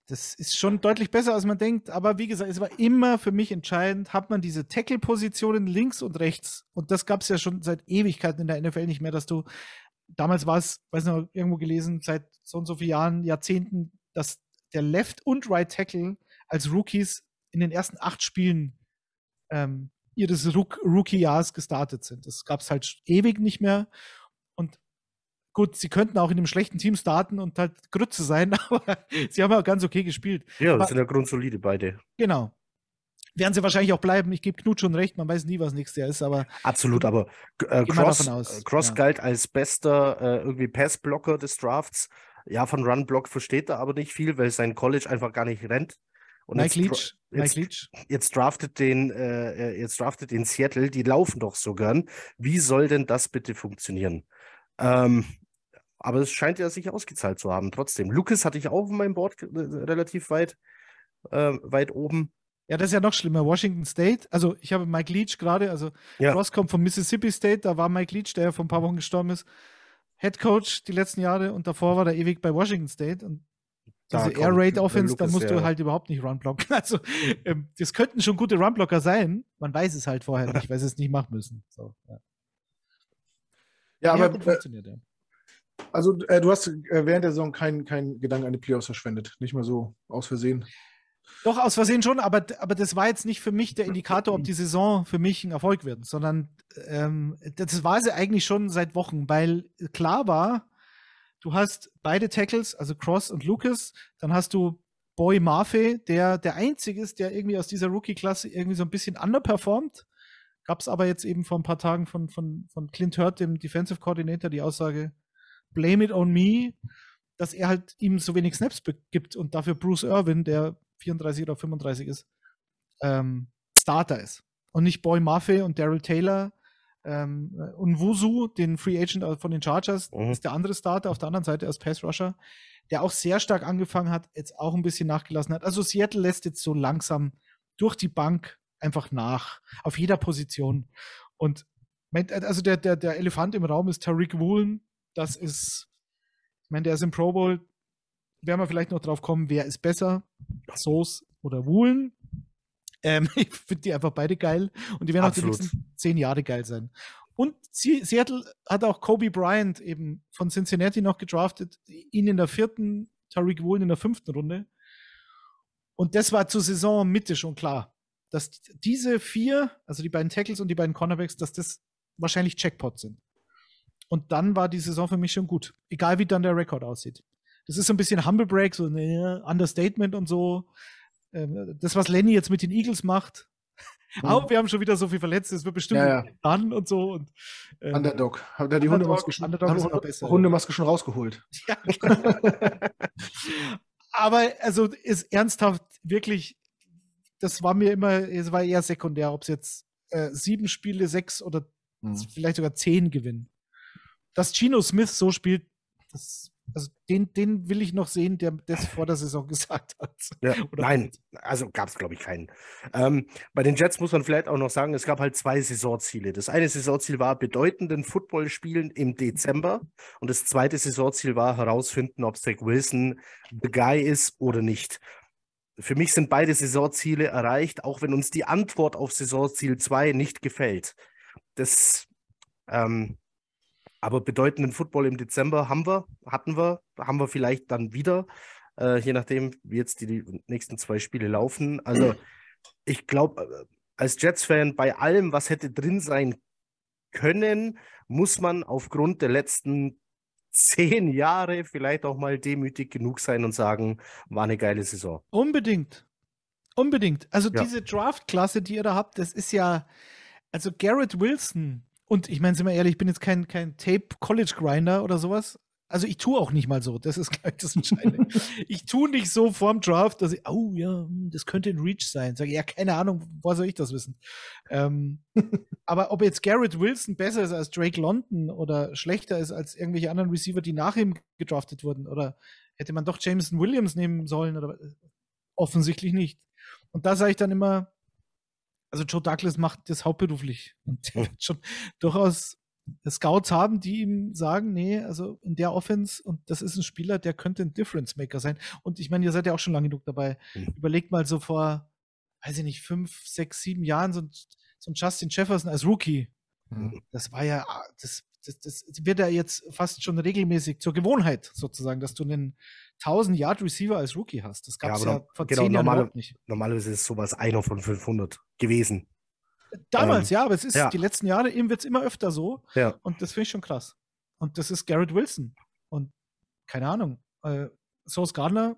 das ist schon deutlich besser, als man denkt. Aber wie gesagt, es war immer für mich entscheidend, hat man diese Tackle-Positionen links und rechts. Und das gab es ja schon seit Ewigkeiten in der NFL nicht mehr, dass du, damals war es, weiß noch, irgendwo gelesen, seit so und so vielen Jahren, Jahrzehnten, dass der Left und Right Tackle als Rookies in den ersten acht Spielen ähm, ihres Rook Rookie-Jahres gestartet sind. Das gab es halt ewig nicht mehr. Gut, sie könnten auch in einem schlechten Team starten und halt Grütze sein, aber sie haben ja ganz okay gespielt.
Ja,
Aber-
das sind ja grundsolide beide.
Genau. Werden sie wahrscheinlich auch bleiben. Ich gebe Knut schon recht, man weiß nie, was nächstes Jahr ist, aber
Absolut, aber äh, Cross,
aus,
äh, Cross
ja.
galt als bester äh, irgendwie Passblocker des Drafts. Ja, von Runblock versteht er aber nicht viel, weil sein College einfach gar nicht rennt. Und
Mike
jetzt,
Leach.
jetzt,
Mike Leach.
jetzt draftet den, äh, jetzt draftet den Seattle, die laufen doch so gern. Wie soll denn das bitte funktionieren? Ähm, aber es scheint ja sich ausgezahlt zu haben, trotzdem. Lucas hatte ich auch auf meinem Board äh, relativ weit, äh, weit oben.
Ja, das ist ja noch schlimmer. Washington State, also ich habe Mike Leach gerade, also
Ja.
Ross kommt vom Mississippi State, da war Mike Leach, der ja vor ein paar Wochen gestorben ist, Head Coach die letzten Jahre und davor war der ewig bei Washington State und diese Air Raid Offense, da musst du halt überhaupt nicht Runblocken. Also ähm, das könnten schon gute Runblocker sein, man weiß es halt vorher nicht, weil sie es nicht machen müssen. So, ja.
Ja,
Ja,
aber
gut
äh,
funktioniert, ja.
Also äh, du hast äh, während der Saison keinen kein Gedanken an die Playoffs verschwendet. Nicht mal so aus Versehen.
Doch, aus Versehen schon, aber, aber das war jetzt nicht für mich der Indikator, ob die Saison für mich ein Erfolg wird, sondern ähm, das war sie eigentlich schon seit Wochen, weil klar war, du hast beide Tackles, also Cross und Lucas, dann hast du Boy Mafe, der der Einzige ist, der irgendwie aus dieser Rookie-Klasse irgendwie so ein bisschen underperformt. Gab es aber jetzt eben vor ein paar Tagen von, von, von Clint Hurt, dem Defensive Coordinator, die Aussage, blame it on me, dass er halt ihm so wenig Snaps gibt und dafür Bruce Irvin, der 34 oder 35 ist, ähm, Starter ist. Und nicht Boy Maffei und Daryl Taylor ähm, und Wusu, den Free Agent von den Chargers,
Mhm.
ist der andere Starter auf der anderen Seite als Pass Rusher, der auch sehr stark angefangen hat, jetzt auch ein bisschen nachgelassen hat. Also Seattle lässt jetzt so langsam durch die Bank einfach nach, auf jeder Position. Und also der, der, der Elefant im Raum ist Tariq Woolen. Das ist, ich meine, der ist im Pro Bowl. Werden wir vielleicht noch drauf kommen, wer ist besser, Soos oder Woolen. Ähm, ich finde die einfach beide geil und die werden
Absolut.
auch die nächsten zehn Jahre geil sein. Und Seattle hat auch Kobe Bryant eben von Cincinnati noch gedraftet, ihn in der vierten, Tariq Woolen in der fünften Runde. Und das war zur Saisonmitte schon klar, dass diese vier, also die beiden Tackles und die beiden Cornerbacks, dass das wahrscheinlich Checkpots sind. Und dann war die Saison für mich schon gut. Egal wie dann der Rekord aussieht. Das ist so ein bisschen Humble Break, so ein äh, Understatement und so. Ähm, das, was Lenny jetzt mit den Eagles macht.
Mhm.
Auch wir haben schon wieder so viel Verletzte, es wird bestimmt
Ja, ja.
dann und so. Und, ähm,
Underdog. Hat er die Hundemaske schon, Hundemaske schon rausgeholt.
Ja. Aber also ist ernsthaft wirklich, das war mir immer, es war eher sekundär, ob es jetzt äh, sieben Spiele, sechs oder
Mhm.
vielleicht sogar zehn gewinnen. Dass Gino Smith so spielt, das, also den, den will ich noch sehen, der das vor der Saison gesagt hat.
Ja, nein, also gab es, glaube ich, keinen. Ähm, bei den Jets muss man vielleicht auch noch sagen, es gab halt zwei Saisonziele. Das eine Saisonziel war bedeutenden Football spielen im Dezember und das zweite Saisonziel war herausfinden, ob Zach Wilson the guy ist oder nicht. Für mich sind beide Saisonziele erreicht, auch wenn uns die Antwort auf Saisonziel 2 nicht gefällt. Das, ähm, aber bedeutenden Football im Dezember haben wir, hatten wir, haben wir vielleicht dann wieder, äh, je nachdem, wie jetzt die, die nächsten zwei Spiele laufen. Also ich glaube, als Jets-Fan, bei allem, was hätte drin sein können, muss man aufgrund der letzten zehn Jahre vielleicht auch mal demütig genug sein und sagen, war eine geile Saison.
Unbedingt. Unbedingt. Also
Ja.
diese Draft-Klasse, die ihr da habt, das ist ja, also Garrett Wilson, und ich meine, sind wir ehrlich, ich bin jetzt kein, kein Tape-College-Grinder oder sowas. Also ich tue auch nicht mal so, das ist gleich das Entscheidende. ich tue nicht so vorm Draft, dass ich, oh ja, hm, das könnte ein Reach sein. Sag ich, ja, keine Ahnung, woher soll ich das wissen? Ähm, aber ob jetzt Garrett Wilson besser ist als Drake London oder schlechter ist als irgendwelche anderen Receiver, die nach ihm gedraftet wurden, oder hätte man doch Jameson Williams nehmen sollen, oder offensichtlich nicht. Und da sage ich dann immer, also Joe Douglas macht das hauptberuflich. Und der wird schon durchaus Scouts haben, die ihm sagen, nee, also in der Offense, und das ist ein Spieler, der könnte ein Difference Maker sein. Und ich meine, ihr seid ja auch schon lange genug dabei.
Mhm.
Überlegt mal so vor, weiß ich nicht, fünf, sechs, sieben Jahren so ein, so ein Justin Jefferson als Rookie.
Mhm.
Das war ja, ah, das, das, das wird ja jetzt fast schon regelmäßig zur Gewohnheit sozusagen, dass du einen 1000 Yard Receiver als Rookie hast. Das gab es ja,
no-
vor
genau,
zehn Jahren
normale-
nicht.
Normalerweise ist sowas einer von 500 gewesen.
Damals,
Ähm,
ja, aber es ist
ja.
die letzten Jahre eben wird es immer öfter so.
Ja.
Und das finde ich schon krass. Und das ist Garrett Wilson. Und keine Ahnung, äh, Sauce Gardner,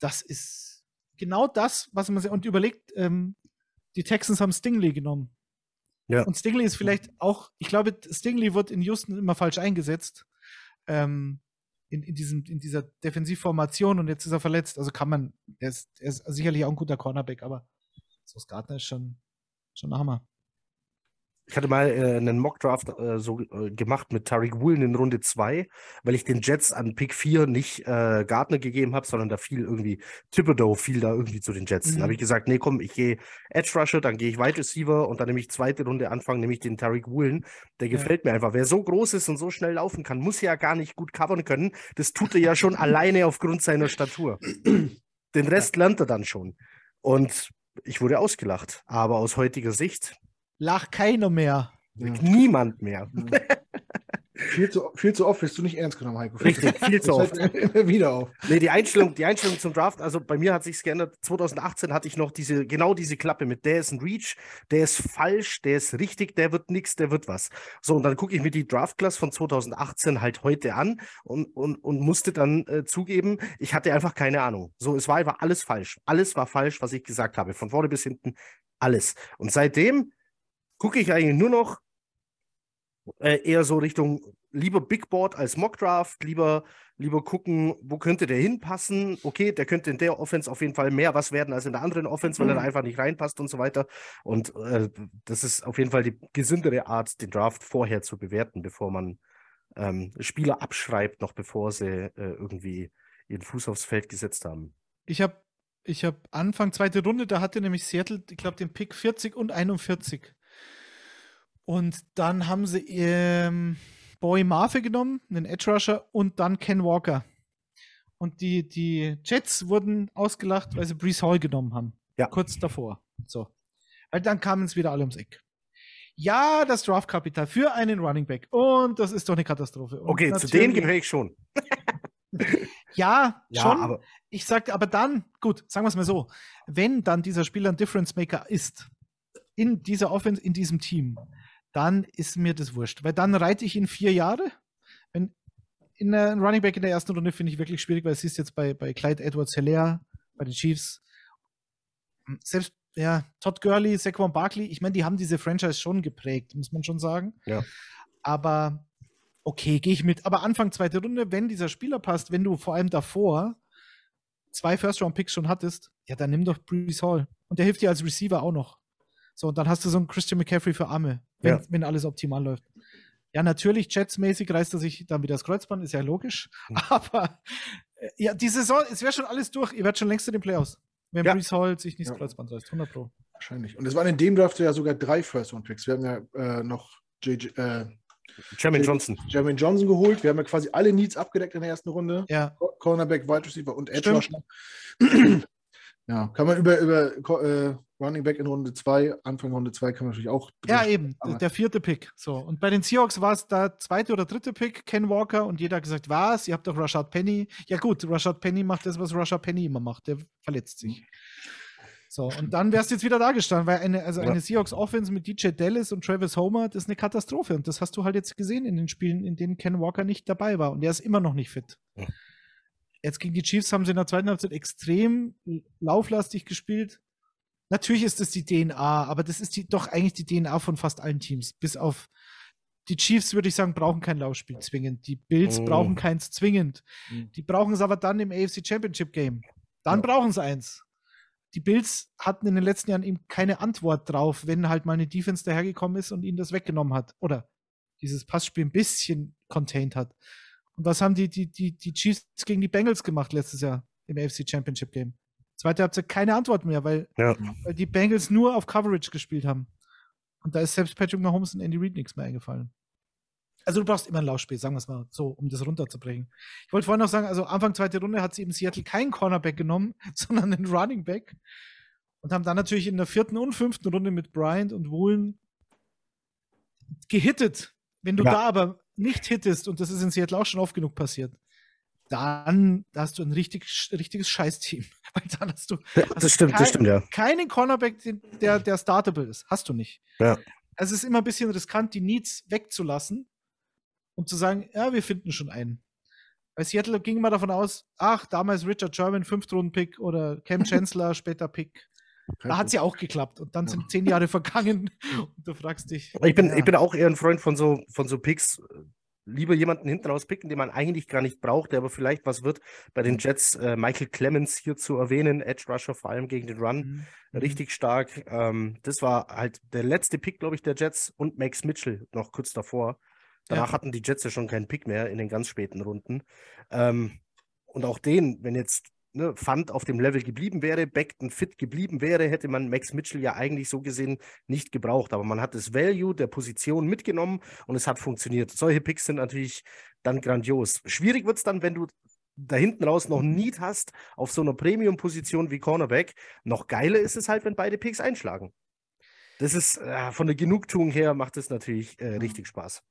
das ist genau das, was man. Und überlegt, ähm, die Texans haben Stingley genommen.
Ja.
Und Stingley ist vielleicht auch, ich glaube, Stingley wird in Houston immer falsch eingesetzt. Ähm, in, in, diesem, in dieser Defensivformation und jetzt ist er verletzt. Also kann man, er ist, er ist sicherlich auch ein guter Cornerback, aber Sos Gardner ist schon, schon ein Hammer.
Ich hatte mal äh, einen Mockdraft äh, so äh, gemacht mit Tariq Woolen in Runde 2, weil ich den Jets an Pick 4 nicht äh, Gardner gegeben habe, sondern da fiel irgendwie Thibodeau fiel da irgendwie zu den Jets. Mhm. Dann habe ich gesagt, nee, komm, ich gehe Edge Rusher, dann gehe ich Wide Receiver und dann nehme ich zweite Runde Anfang, nehme ich den Tariq Woolen. Der gefällt ja. mir einfach. Wer so groß ist und so schnell laufen kann, muss ja gar nicht gut covern können. Das tut er ja schon alleine aufgrund seiner Statur. Den Rest lernt er dann schon. Und ich wurde ausgelacht. Aber aus heutiger Sicht
Lach keiner mehr.
Ja. Niemand mehr.
Viel zu, viel zu oft wirst du nicht ernst genommen, Heiko.
Richtig, viel zu oft.
Immer wieder auf.
Nee, die Einstellung, die Einstellung zum Draft, also bei mir hat sich geändert. 2018 hatte ich noch diese, genau diese Klappe mit, der ist ein Reach, der ist falsch, der ist richtig, der wird nichts, der wird was. So, und dann gucke ich mir die Draft-Class von 2018 halt heute an und, und, und musste dann äh, zugeben, ich hatte einfach keine Ahnung. So, es war einfach alles falsch. Alles war falsch, was ich gesagt habe. Von vorne bis hinten alles. Und seitdem gucke ich eigentlich nur noch äh, eher so Richtung lieber Big Board als Mock Draft, lieber, lieber gucken, wo könnte der hinpassen. Okay, der könnte in der Offense auf jeden Fall mehr was werden als in der anderen Offense, weil mhm. er da einfach nicht reinpasst und so weiter. Und äh, das ist auf jeden Fall die gesündere Art, den Draft vorher zu bewerten, bevor man ähm, Spieler abschreibt, noch bevor sie äh, irgendwie ihren Fuß aufs Feld gesetzt haben.
Ich habe ich hab Anfang zweite Runde, da hatte nämlich Seattle, ich glaube, den Pick 40 und 41. Und dann haben sie ähm, Boy Marfe genommen, einen Edge Rusher und dann Ken Walker. Und die, die Jets wurden ausgelacht, weil sie Brees Hall genommen haben. Ja. Kurz davor. So. Weil dann kamen es wieder alle ums Eck. Ja, das Draftkapital für einen Running Back. Und das ist doch eine Katastrophe. Und
okay, zu denen gehöre ich schon.
ja, ja, schon. Aber ich sage, aber dann, gut, sagen wir es mal so, wenn dann dieser Spieler ein Difference Maker ist, in dieser Offense, in diesem Team, dann ist mir das wurscht. Weil dann reite ich ihn vier Jahre. Wenn in einem Running Back in der ersten Runde finde ich wirklich schwierig, weil es ist jetzt bei, bei Clyde Edwards Hilaire, bei den Chiefs. Selbst ja, Todd Gurley, Saquon Barkley, ich meine, die haben diese Franchise schon geprägt, muss man schon sagen.
Ja.
Aber okay, gehe ich mit. Aber Anfang zweite Runde, wenn dieser Spieler passt, wenn du vor allem davor zwei First-Round-Picks schon hattest, ja, dann nimm doch Brees Hall. Und der hilft dir als Receiver auch noch. So, und dann hast du so einen Christian McCaffrey für Arme, wenn, ja. wenn alles optimal läuft. Ja, natürlich, Jets-mäßig reißt er sich dann wieder das Kreuzband, ist ja logisch. Mhm. Aber äh, ja, die Saison, es wäre schon alles durch. Ihr werdet schon längst in den Playoffs. Wenn ja. Brees Hall sich nicht das Kreuzband reißt, 100 Pro.
Wahrscheinlich. Und es waren in dem Draft ja sogar drei First-Round-Picks. Wir haben ja äh, noch JJ, äh,
Jermaine Johnson.
Jermaine Johnson geholt. Wir haben ja quasi alle Needs abgedeckt in der ersten Runde.
Ja.
Cornerback, Wide Receiver und Edge Rusher. Ja, kann man über, über äh, Running Back in Runde 2, Anfang Runde 2 kann man natürlich auch.
Ja, eben, der vierte Pick. So. Und bei den Seahawks war es der zweite oder dritte Pick, Ken Walker, und jeder hat gesagt, was? Ihr habt doch Rashad Penny. Ja, gut, Rashad Penny macht das, was Rashad Penny immer macht. Der verletzt sich. So, und dann wärst du jetzt wieder da gestanden, weil eine, also eine Seahawks Offense mit DJ Dallas und Travis Homer, das ist eine Katastrophe. Und das hast du halt jetzt gesehen in den Spielen, in denen Ken Walker nicht dabei war. Und der ist immer noch nicht fit. Ja. Jetzt gegen die Chiefs haben sie in der zweiten Halbzeit extrem lauflastig gespielt. Natürlich ist das die DNA, aber das ist die, doch eigentlich die DNA von fast allen Teams. Bis auf die Chiefs, würde ich sagen, brauchen kein Laufspiel zwingend. Die Bills oh. brauchen keins zwingend. Mhm. Die brauchen es aber dann im AFC Championship Game. Dann ja. brauchen sie eins. Die Bills hatten in den letzten Jahren eben keine Antwort drauf, wenn halt mal eine Defense dahergekommen ist und ihnen das weggenommen hat. Oder dieses Passspiel ein bisschen contained hat. Und was haben die, die, die, die Chiefs gegen die Bengals gemacht letztes Jahr im AFC Championship Game? Zweite Halbzeit keine Antwort mehr, weil,
ja.
weil die Bengals nur auf Coverage gespielt haben. Und da ist selbst Patrick Mahomes und Andy Reid nichts mehr eingefallen. Also du brauchst immer ein Laufspiel, sagen wir es mal so, um das runterzubringen. Ich wollte vorhin noch sagen, also Anfang zweite Runde hat sie eben Seattle keinen Cornerback genommen, sondern einen Running Back. Und haben dann natürlich in der vierten und fünften Runde mit Bryant und Woolen gehittet. Wenn du ja. da aber nicht hittest, und das ist in Seattle auch schon oft genug passiert, dann hast du ein richtig, richtiges Scheißteam. Weil dann hast du.
Ja, das
hast
stimmt, kein, das stimmt, ja.
Keinen Cornerback, der, der startable ist. Hast du nicht.
Ja.
Also es ist immer ein bisschen riskant, die Needs wegzulassen und zu sagen, ja, wir finden schon einen. Bei Seattle ging man davon aus, ach, damals Richard Sherman, Fünftrunden-Pick oder Cam Chancellor, später Pick. Da hat es ja auch geklappt. Und dann ja. sind zehn Jahre vergangen und du fragst dich.
Ich bin, ja. ich bin auch eher ein Freund von so, von so Picks, lieber jemanden hinten raus picken, den man eigentlich gar nicht braucht, der aber vielleicht was wird. Bei den Jets äh, Michael Clemens hier zu erwähnen, Edge Rusher vor allem gegen den Run, mhm. mhm. richtig stark. Ähm, das war halt der letzte Pick, glaube ich, der Jets und Max Mitchell noch kurz davor. Danach ja. hatten die Jets ja schon keinen Pick mehr in den ganz späten Runden. Ähm, und auch den, wenn jetzt ne, Fund auf dem Level geblieben wäre, Beckton fit geblieben wäre, hätte man Max Mitchell ja eigentlich so gesehen nicht gebraucht. Aber man hat das Value der Position mitgenommen und es hat funktioniert. Solche Picks sind natürlich dann grandios. Schwierig wird es dann, wenn du da hinten raus noch Need hast auf so einer Premium-Position wie Cornerback. Noch geiler ist es halt, wenn beide Picks einschlagen. Das ist äh, von der Genugtuung her macht es natürlich äh, richtig Spaß.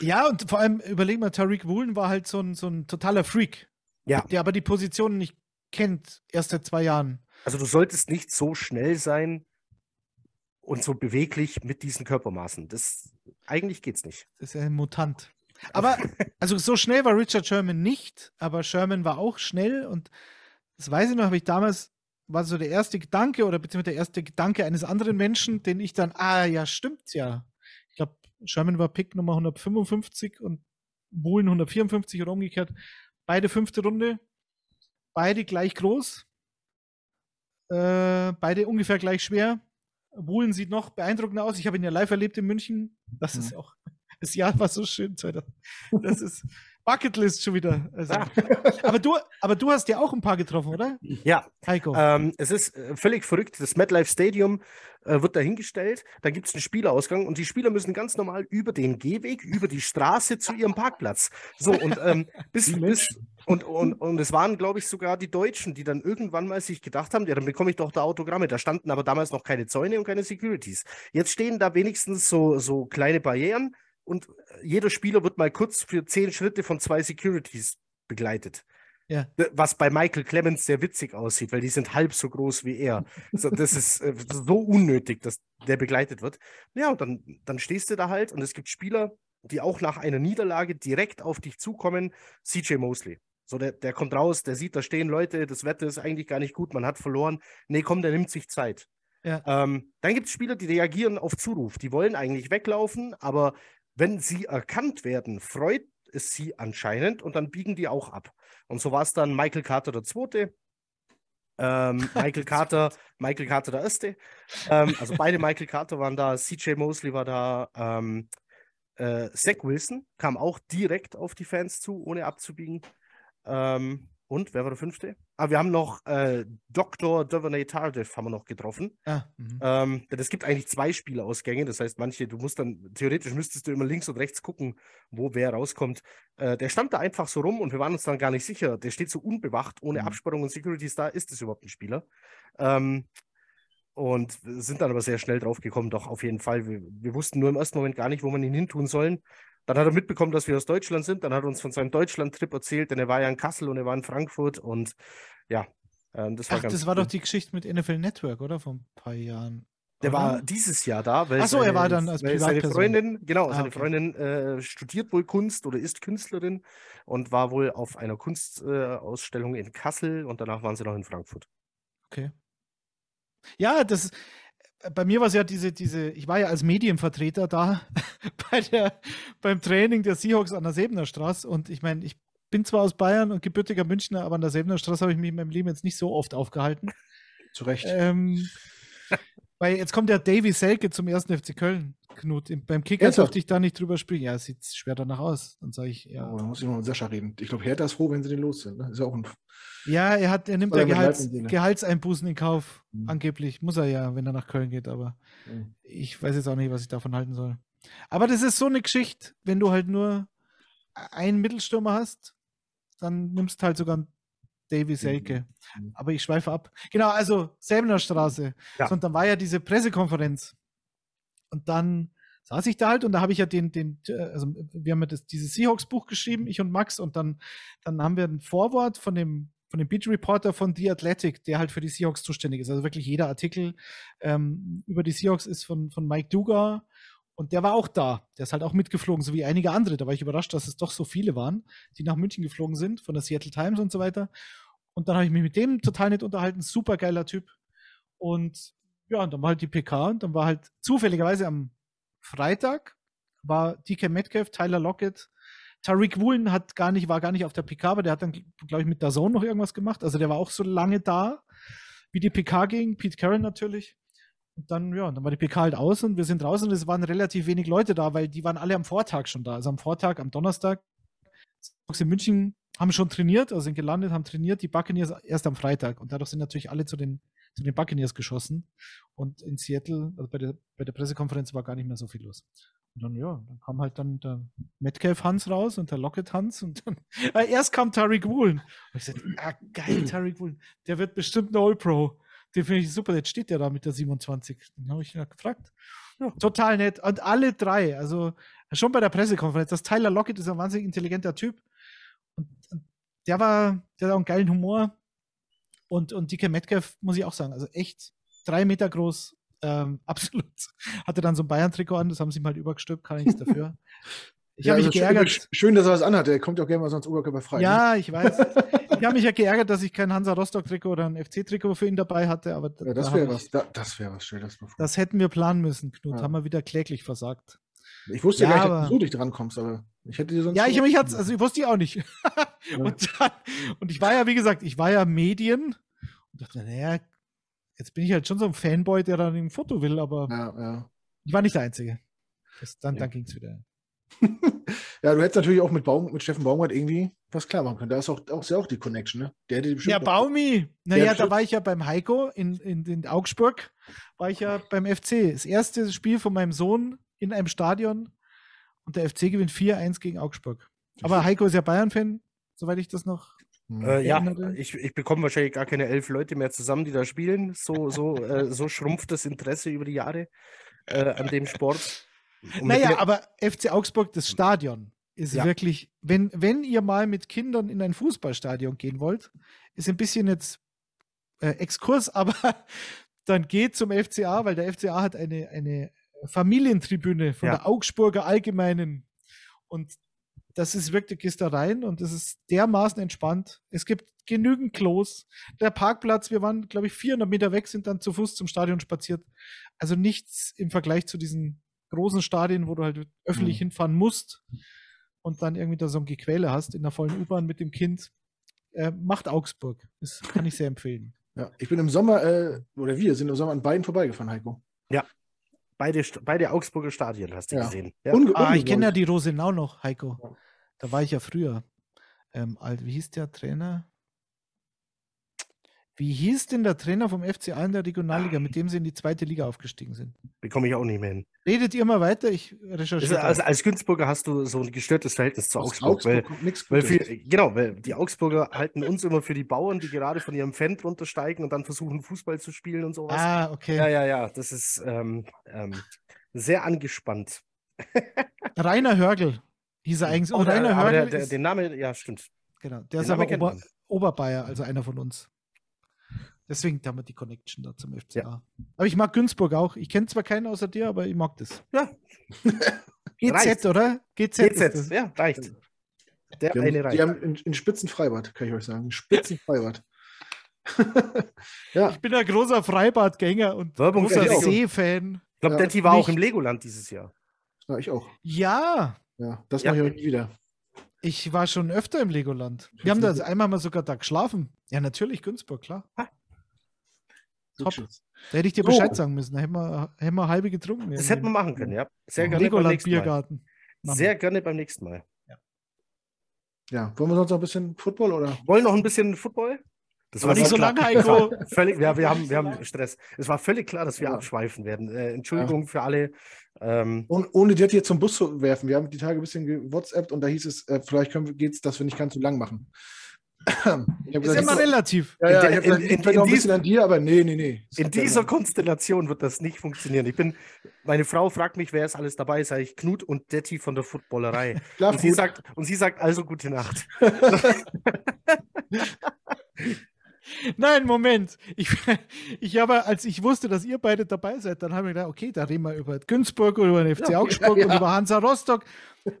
Ja, und vor allem überlegen wir, Tariq Woolen war halt so ein, so ein totaler Freak. Ja. Der aber die Position nicht kennt, erst seit zwei Jahren.
Also du solltest nicht so schnell sein und so beweglich mit diesen Körpermaßen. Das eigentlich geht's nicht.
Das ist ja ein Mutant. Aber also so schnell war Richard Sherman nicht, aber Sherman war auch schnell und das weiß ich noch, habe ich damals war so der erste Gedanke oder beziehungsweise der erste Gedanke eines anderen Menschen, den ich dann, ah ja, stimmt ja. Ich glaube, Sherman war Pick Nummer 155 und Bullen 154 oder umgekehrt. Beide fünfte Runde. Beide gleich groß. Äh, beide ungefähr gleich schwer. Buhlen sieht noch beeindruckender aus. Ich habe ihn ja live erlebt in München. Das mhm. ist auch. Das Jahr war so schön. Das ist Bucketlist schon wieder. Also. Ah. aber, du, aber du hast ja auch ein paar getroffen, oder?
Ja. Heiko. Ähm, es ist äh, völlig verrückt. Das MetLife Stadium äh, wird dahingestellt. Da gibt es einen Spielerausgang und die Spieler müssen ganz normal über den Gehweg, über die Straße zu ihrem Parkplatz. So, und ähm, bis, bis und, und, und es waren, glaube ich, sogar die Deutschen, die dann irgendwann mal sich gedacht haben, ja, dann bekomme ich doch da Autogramme. Da standen aber damals noch keine Zäune und keine Securities. Jetzt stehen da wenigstens so, so kleine Barrieren und jeder Spieler wird mal kurz für zehn Schritte von zwei Securities begleitet. Ja. Was bei Michael Clemens sehr witzig aussieht, weil die sind halb so groß wie er. So, das ist äh, so unnötig, dass der begleitet wird. Ja, und dann, dann stehst du da halt und es gibt Spieler, die auch nach einer Niederlage direkt auf dich zukommen. CJ Mosley. So, der, der kommt raus, der sieht, da stehen Leute, das Wetter ist eigentlich gar nicht gut, man hat verloren. Nee, komm, der nimmt sich Zeit. Ja. Ähm, dann gibt es Spieler, die reagieren auf Zuruf. Die wollen eigentlich weglaufen, aber wenn sie erkannt werden, freut es sie anscheinend und dann biegen die auch ab. Und so war es dann Michael Carter der Zweite, ähm, Michael Carter, Michael Carter der Erste. Ähm, also beide Michael Carter waren da, CJ Mosley war da, ähm, äh, Zach Wilson kam auch direkt auf die Fans zu, ohne abzubiegen. Ähm, und wer war der fünfte? Ah, wir haben noch äh, Dr. Duvernay Tardif haben wir noch getroffen. Ah, mhm. ähm, denn es gibt eigentlich zwei Spielausgänge. Das heißt, manche, du musst dann, theoretisch müsstest du immer links und rechts gucken, wo wer rauskommt. Äh, der stand da einfach so rum und wir waren uns dann gar nicht sicher. Der steht so unbewacht, ohne mhm. Absperrung und Securities da. Ist das überhaupt ein Spieler? Ähm, und sind dann aber sehr schnell drauf gekommen, doch auf jeden Fall. Wir, wir, wussten nur im ersten Moment gar nicht, wo man ihn hin tun sollen. Dann hat er mitbekommen, dass wir aus Deutschland sind. Dann hat er uns von seinem Deutschland-Trip erzählt, denn er war ja in Kassel und er war in Frankfurt. Und ja,
ähm, das war Ach, das war cool. doch die Geschichte mit NFL Network, oder? Vor ein paar Jahren.
Der war dieses Jahr da,
weil Achso, er war dann als
seine Freundin, genau, ah, seine okay. Freundin äh, studiert wohl Kunst oder ist Künstlerin und war wohl auf einer Kunstausstellung äh, in Kassel und danach waren sie noch in Frankfurt.
Okay. Ja, das, bei mir war es ja diese, diese, ich war ja als Medienvertreter da bei der, beim Training der Seahawks an der Sebener Straße und ich meine, ich bin zwar aus Bayern und gebürtiger Münchner, aber an der Sebener Straße habe ich mich in meinem Leben jetzt nicht so oft aufgehalten.
Zu Recht.
Ähm, weil jetzt kommt der Davy Selke zum ersten FC Köln, Knut. Beim Kicker durfte ich da nicht drüber sprechen. Ja, sieht schwer danach aus. Dann sage ich, ja.
Oh, dann muss ich mal mit Sascha reden. Ich glaube, Hertha ist froh, wenn sie den los sind. Ne? Ist ja auch ein
ja, er hat, er nimmt ja Gehalts, Gehaltseinbußen in Kauf. Mhm. Angeblich muss er ja, wenn er nach Köln geht, aber mhm. ich weiß jetzt auch nicht, was ich davon halten soll. Aber das ist so eine Geschichte, wenn du halt nur einen Mittelstürmer hast, dann nimmst du halt sogar einen Davy Selke. Mhm. Aber ich schweife ab. Genau, also Säbener Straße. Ja. Und dann war ja diese Pressekonferenz. Und dann saß ich da halt und da habe ich ja den, den, also wir haben ja das, dieses Seahawks-Buch geschrieben, ich und Max, und dann, dann haben wir ein Vorwort von dem von dem Beat Reporter von The Athletic, der halt für die Seahawks zuständig ist. Also wirklich jeder Artikel ähm, über die Seahawks ist von, von Mike Duga und der war auch da. Der ist halt auch mitgeflogen, so wie einige andere. Da war ich überrascht, dass es doch so viele waren, die nach München geflogen sind, von der Seattle Times und so weiter. Und dann habe ich mich mit dem total nett unterhalten. Super geiler Typ. Und ja, und dann war halt die PK und dann war halt zufälligerweise am Freitag war DK Metcalf, Tyler Lockett. Tariq Woolen hat gar nicht, war gar nicht auf der PK, aber der hat dann, glaube ich, mit der Zone noch irgendwas gemacht. Also der war auch so lange da, wie die PK ging. Pete Carroll natürlich. Und dann, ja, dann war die PK halt aus und wir sind draußen und es waren relativ wenig Leute da, weil die waren alle am Vortag schon da. Also am Vortag, am Donnerstag. In München haben schon trainiert, also sind gelandet, haben trainiert, die Buccaneers erst am Freitag. Und dadurch sind natürlich alle zu den, zu den Buccaneers geschossen. Und in Seattle, also bei der, bei der Pressekonferenz war gar nicht mehr so viel los. Und dann, ja, dann kam halt dann der Metcalf Hans raus und der Lockett Hans und dann, äh, erst kam Tariq Woolen. Und ich sagte, ah, geil, Tariq Woolen, der wird bestimmt ein All-Pro. Den finde ich super, jetzt steht der da mit der 27. Dann habe ich ihn gefragt. Ja, total nett. Und alle drei, also schon bei der Pressekonferenz, das Tyler Lockett ist ein wahnsinnig intelligenter Typ. Und, und der war, der hat auch einen geilen Humor. Und, und DK Metcalf, muss ich auch sagen, also echt drei Meter groß, ähm, absolut. Hatte dann so ein Bayern-Trikot an, das haben sie mal übergestülpt, kann ich nichts dafür. Ich ja, habe mich also geärgert.
Schön, schön, dass er was anhat. Er kommt ja auch gerne mal sonst oberkörperfrei.
Ja, ne? ich weiß. ich habe mich ja geärgert, dass ich kein Hansa Rostock-Trikot oder ein FC-Trikot für ihn dabei hatte. Aber
ja, das wäre was. Da, das wäre was. Stell
das Das hätten wir planen müssen, Knut. Ja. Haben wir wieder kläglich versagt.
Ich wusste ja, gar nicht, dass du dich drankommst, aber ich hätte dir sonst.
Ja, ich mich hat's, also ich wusste ich auch nicht. ja. und, dann, und ich war ja, wie gesagt, ich war ja Medien und dachte, naja, jetzt bin ich halt schon so ein Fanboy, der dann ein Foto will, aber
ja, ja.
ich war nicht der Einzige. Das, dann ja. dann ging es wieder.
ja, du hättest natürlich auch mit, Baum, mit Steffen Baumgart irgendwie was klar machen können. Da ist auch, auch, ist ja auch die Connection, ne?
Der hätte ja, Baumi. Naja, da war ich ja beim Heiko in, in, in Augsburg, war ich ja beim FC. Das erste Spiel von meinem Sohn in einem Stadion und der FC gewinnt 4-1 gegen Augsburg. Aber Heiko ist ja Bayern-Fan, soweit ich das noch
hm. Äh, ja, ich, ich bekomme wahrscheinlich gar keine elf Leute mehr zusammen, die da spielen. So, so, äh, so schrumpft das Interesse über die Jahre äh, an dem Sport.
Und naja, aber FC Augsburg, das Stadion, ist ja. wirklich, wenn, wenn ihr mal mit Kindern in ein Fußballstadion gehen wollt, ist ein bisschen jetzt äh, Exkurs, aber dann geht zum FCA, weil der FCA hat eine, eine Familientribüne von ja. der Augsburger Allgemeinen. Und das ist wirklich, gehst da rein und es ist dermaßen entspannt. Es gibt genügend Klos. Der Parkplatz, wir waren, glaube ich, 400 Meter weg, sind dann zu Fuß zum Stadion spaziert. Also nichts im Vergleich zu diesen großen Stadien, wo du halt öffentlich mhm. hinfahren musst und dann irgendwie da so ein Gequäle hast in der vollen U-Bahn mit dem Kind. Äh, macht Augsburg. Das kann ich sehr empfehlen.
Ja, ich bin im Sommer, äh, oder wir sind im Sommer an beiden vorbeigefahren, Heiko.
Ja, Beide, beide Augsburger Stadien hast du ja. gesehen.
Ja. Unge ah, ich kenne ja die Rosenau noch, Heiko. Da war ich ja früher. Ähm, wie hieß der Trainer? Wie hieß denn der Trainer vom FCA in der Regionalliga, mit dem sie in die zweite Liga aufgestiegen sind?
Bekomme ich auch nicht mehr hin.
Redet ihr mal weiter? Ich recherchiere.
Also, als Günzburger hast du so ein gestörtes Verhältnis zu Augsburg. Augsburg weil, weil für, genau, weil die Augsburger halten uns immer für die Bauern, die gerade von ihrem Fan drunter steigen und dann versuchen, Fußball zu spielen und sowas.
Ah, okay.
Ja, ja, ja. Das ist ähm, ähm, sehr angespannt.
Rainer Hörgel hieß er eigentlich.
Oh, Rainer Hörgel. Der, der, den Namen, ja, stimmt.
Genau. Der den ist aber Ober, Oberbayer, also einer von uns. Deswegen haben wir die Connection da zum FCA. Ja. Aber ich mag Günzburg auch. Ich kenne zwar keinen außer dir, aber ich mag das.
Ja.
GZ, reicht. oder?
GZ. GZ, ja, reicht.
Der die eine haben, reicht. Die haben in, in Spitzenfreibad, kann ich euch sagen. Spitzenfreibad.
ja. Ich bin ein großer Freibadgänger und Werbung großer See-Fan.
Ich glaube, ja. Detti war Nicht. auch im Legoland dieses Jahr.
Ja, ich auch.
Ja.
Ja, das ja. mache ich auch nie wieder.
Ich war schon öfter im Legoland. Wir haben da einmal mal sogar da geschlafen. Ja, natürlich, Günzburg, klar. Ha. Top. Da hätte ich dir Bescheid sagen müssen. Da hätten wir, hätten wir halbe getrunken.
Das hätten wir machen können, ja. Sehr gerne
Legoland beim nächsten Biergarten.
Mal. Sehr gerne beim nächsten Mal.
Ja. ja. wollen wir sonst noch ein bisschen Football oder?
Wollen noch ein bisschen Football?
Das war nicht so lange, Heiko.
Völlig, ja, wir, haben, wir haben Stress. Es war völlig klar, dass wir ja. abschweifen werden. Äh, Entschuldigung ja. für alle.
Ähm, ohne, ohne dir jetzt zum Bus zu werfen. Wir haben die Tage ein bisschen gewhatsappt und da hieß es, äh, vielleicht geht es, dass wir nicht ganz so lang machen.
Ist gesagt, immer relativ.
Ja, ja, ich habe gesagt, ein bisschen an dir, aber nee, nee, nee.
In dieser Konstellation wird das nicht funktionieren. Ich bin, meine Frau fragt mich, wer ist alles dabei? Sage ich Knut und Detti von der Footballerei. Klar, und, sie sagt, und sie sagt also gute Nacht.
Nein, Moment. Ich, ich habe, als ich wusste, dass ihr beide dabei seid, dann habe ich gedacht, okay, da reden wir über Günzburg oder über den FC Augsburg ja, ja. und über Hansa Rostock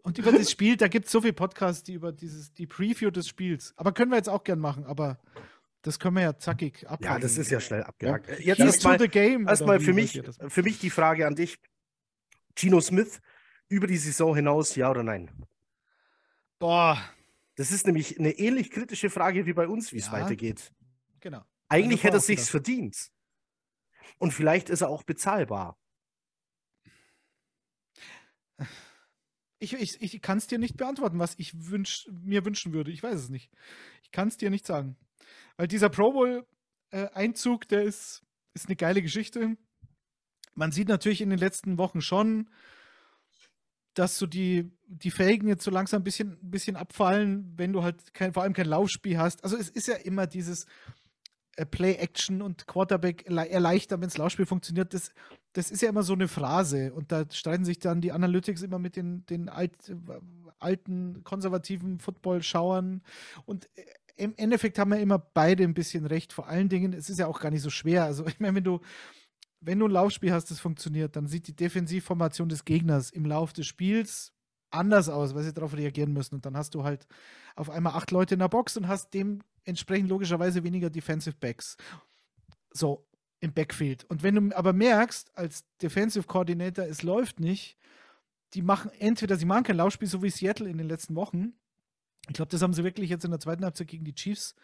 und über das Spiel. Da gibt es so viele Podcasts, die über dieses, die Preview des Spiels. Aber können wir jetzt auch gern machen, aber das können wir ja zackig
abhaken. Ja, das ist ja schnell abgehakt. Ja.
Jetzt erstmal erst für
mich, für mich die Frage an dich. Gino Smith über die Saison hinaus, ja oder nein?
Boah.
Das ist nämlich eine ähnlich kritische Frage wie bei uns, wie es
Ja.
weitergeht.
Genau.
Eigentlich hätte er sich's
gedacht.
verdient. Und vielleicht ist er auch bezahlbar.
Ich, ich, ich kann es dir nicht beantworten, was ich wünsch, mir wünschen würde. Ich weiß es nicht. Ich kann es dir nicht sagen. Weil dieser Pro Bowl-Einzug, der ist, ist eine geile Geschichte. Man sieht natürlich in den letzten Wochen schon, dass so die, die Felgen jetzt so langsam ein bisschen, ein bisschen abfallen, wenn du halt kein, vor allem kein Laufspiel hast. Also es ist ja immer dieses äh, Play-Action und Quarterback erle- erleichtern, wenn das Laufspiel funktioniert. Das, das ist ja immer so eine Phrase. Und da streiten sich dann die Analytics immer mit den, den alt, äh, alten, konservativen Football-Schauern. Und äh, im Endeffekt haben wir immer beide ein bisschen recht. Vor allen Dingen, es ist ja auch gar nicht so schwer. Also ich meine, wenn du wenn du ein Laufspiel hast, das funktioniert, dann sieht die Defensivformation des Gegners im Lauf des Spiels anders aus, weil sie darauf reagieren müssen. Und dann hast du halt auf einmal acht Leute in der Box und hast dementsprechend logischerweise weniger Defensive Backs. So im Backfield. Und wenn du aber merkst, als Defensive Coordinator, es läuft nicht, die machen entweder, sie machen kein Laufspiel, so wie Seattle in den letzten Wochen. Ich glaube, das haben sie wirklich jetzt in der zweiten Halbzeit gegen die Chiefs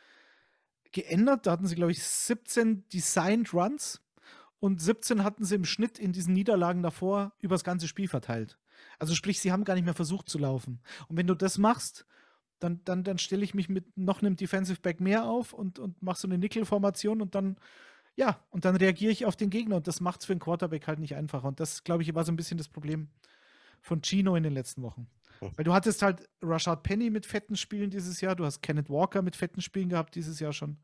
geändert. Da hatten sie, glaube ich, 17 Designed Runs und 17 hatten sie im Schnitt in diesen Niederlagen davor übers ganze Spiel verteilt. Also sprich, sie haben gar nicht mehr versucht zu laufen. Und wenn du das machst, dann, dann, dann stelle ich mich mit noch einem Defensive Back mehr auf und, und mache so eine Nickel-Formation und dann, ja, und dann reagiere ich auf den Gegner und das macht es für einen Quarterback halt nicht einfacher. Und das, glaube ich, war so ein bisschen das Problem von Chino in den letzten Wochen.
Hm.
Weil du hattest halt Rashad Penny mit fetten Spielen dieses Jahr, du hast Kenneth Walker mit fetten Spielen gehabt dieses Jahr schon.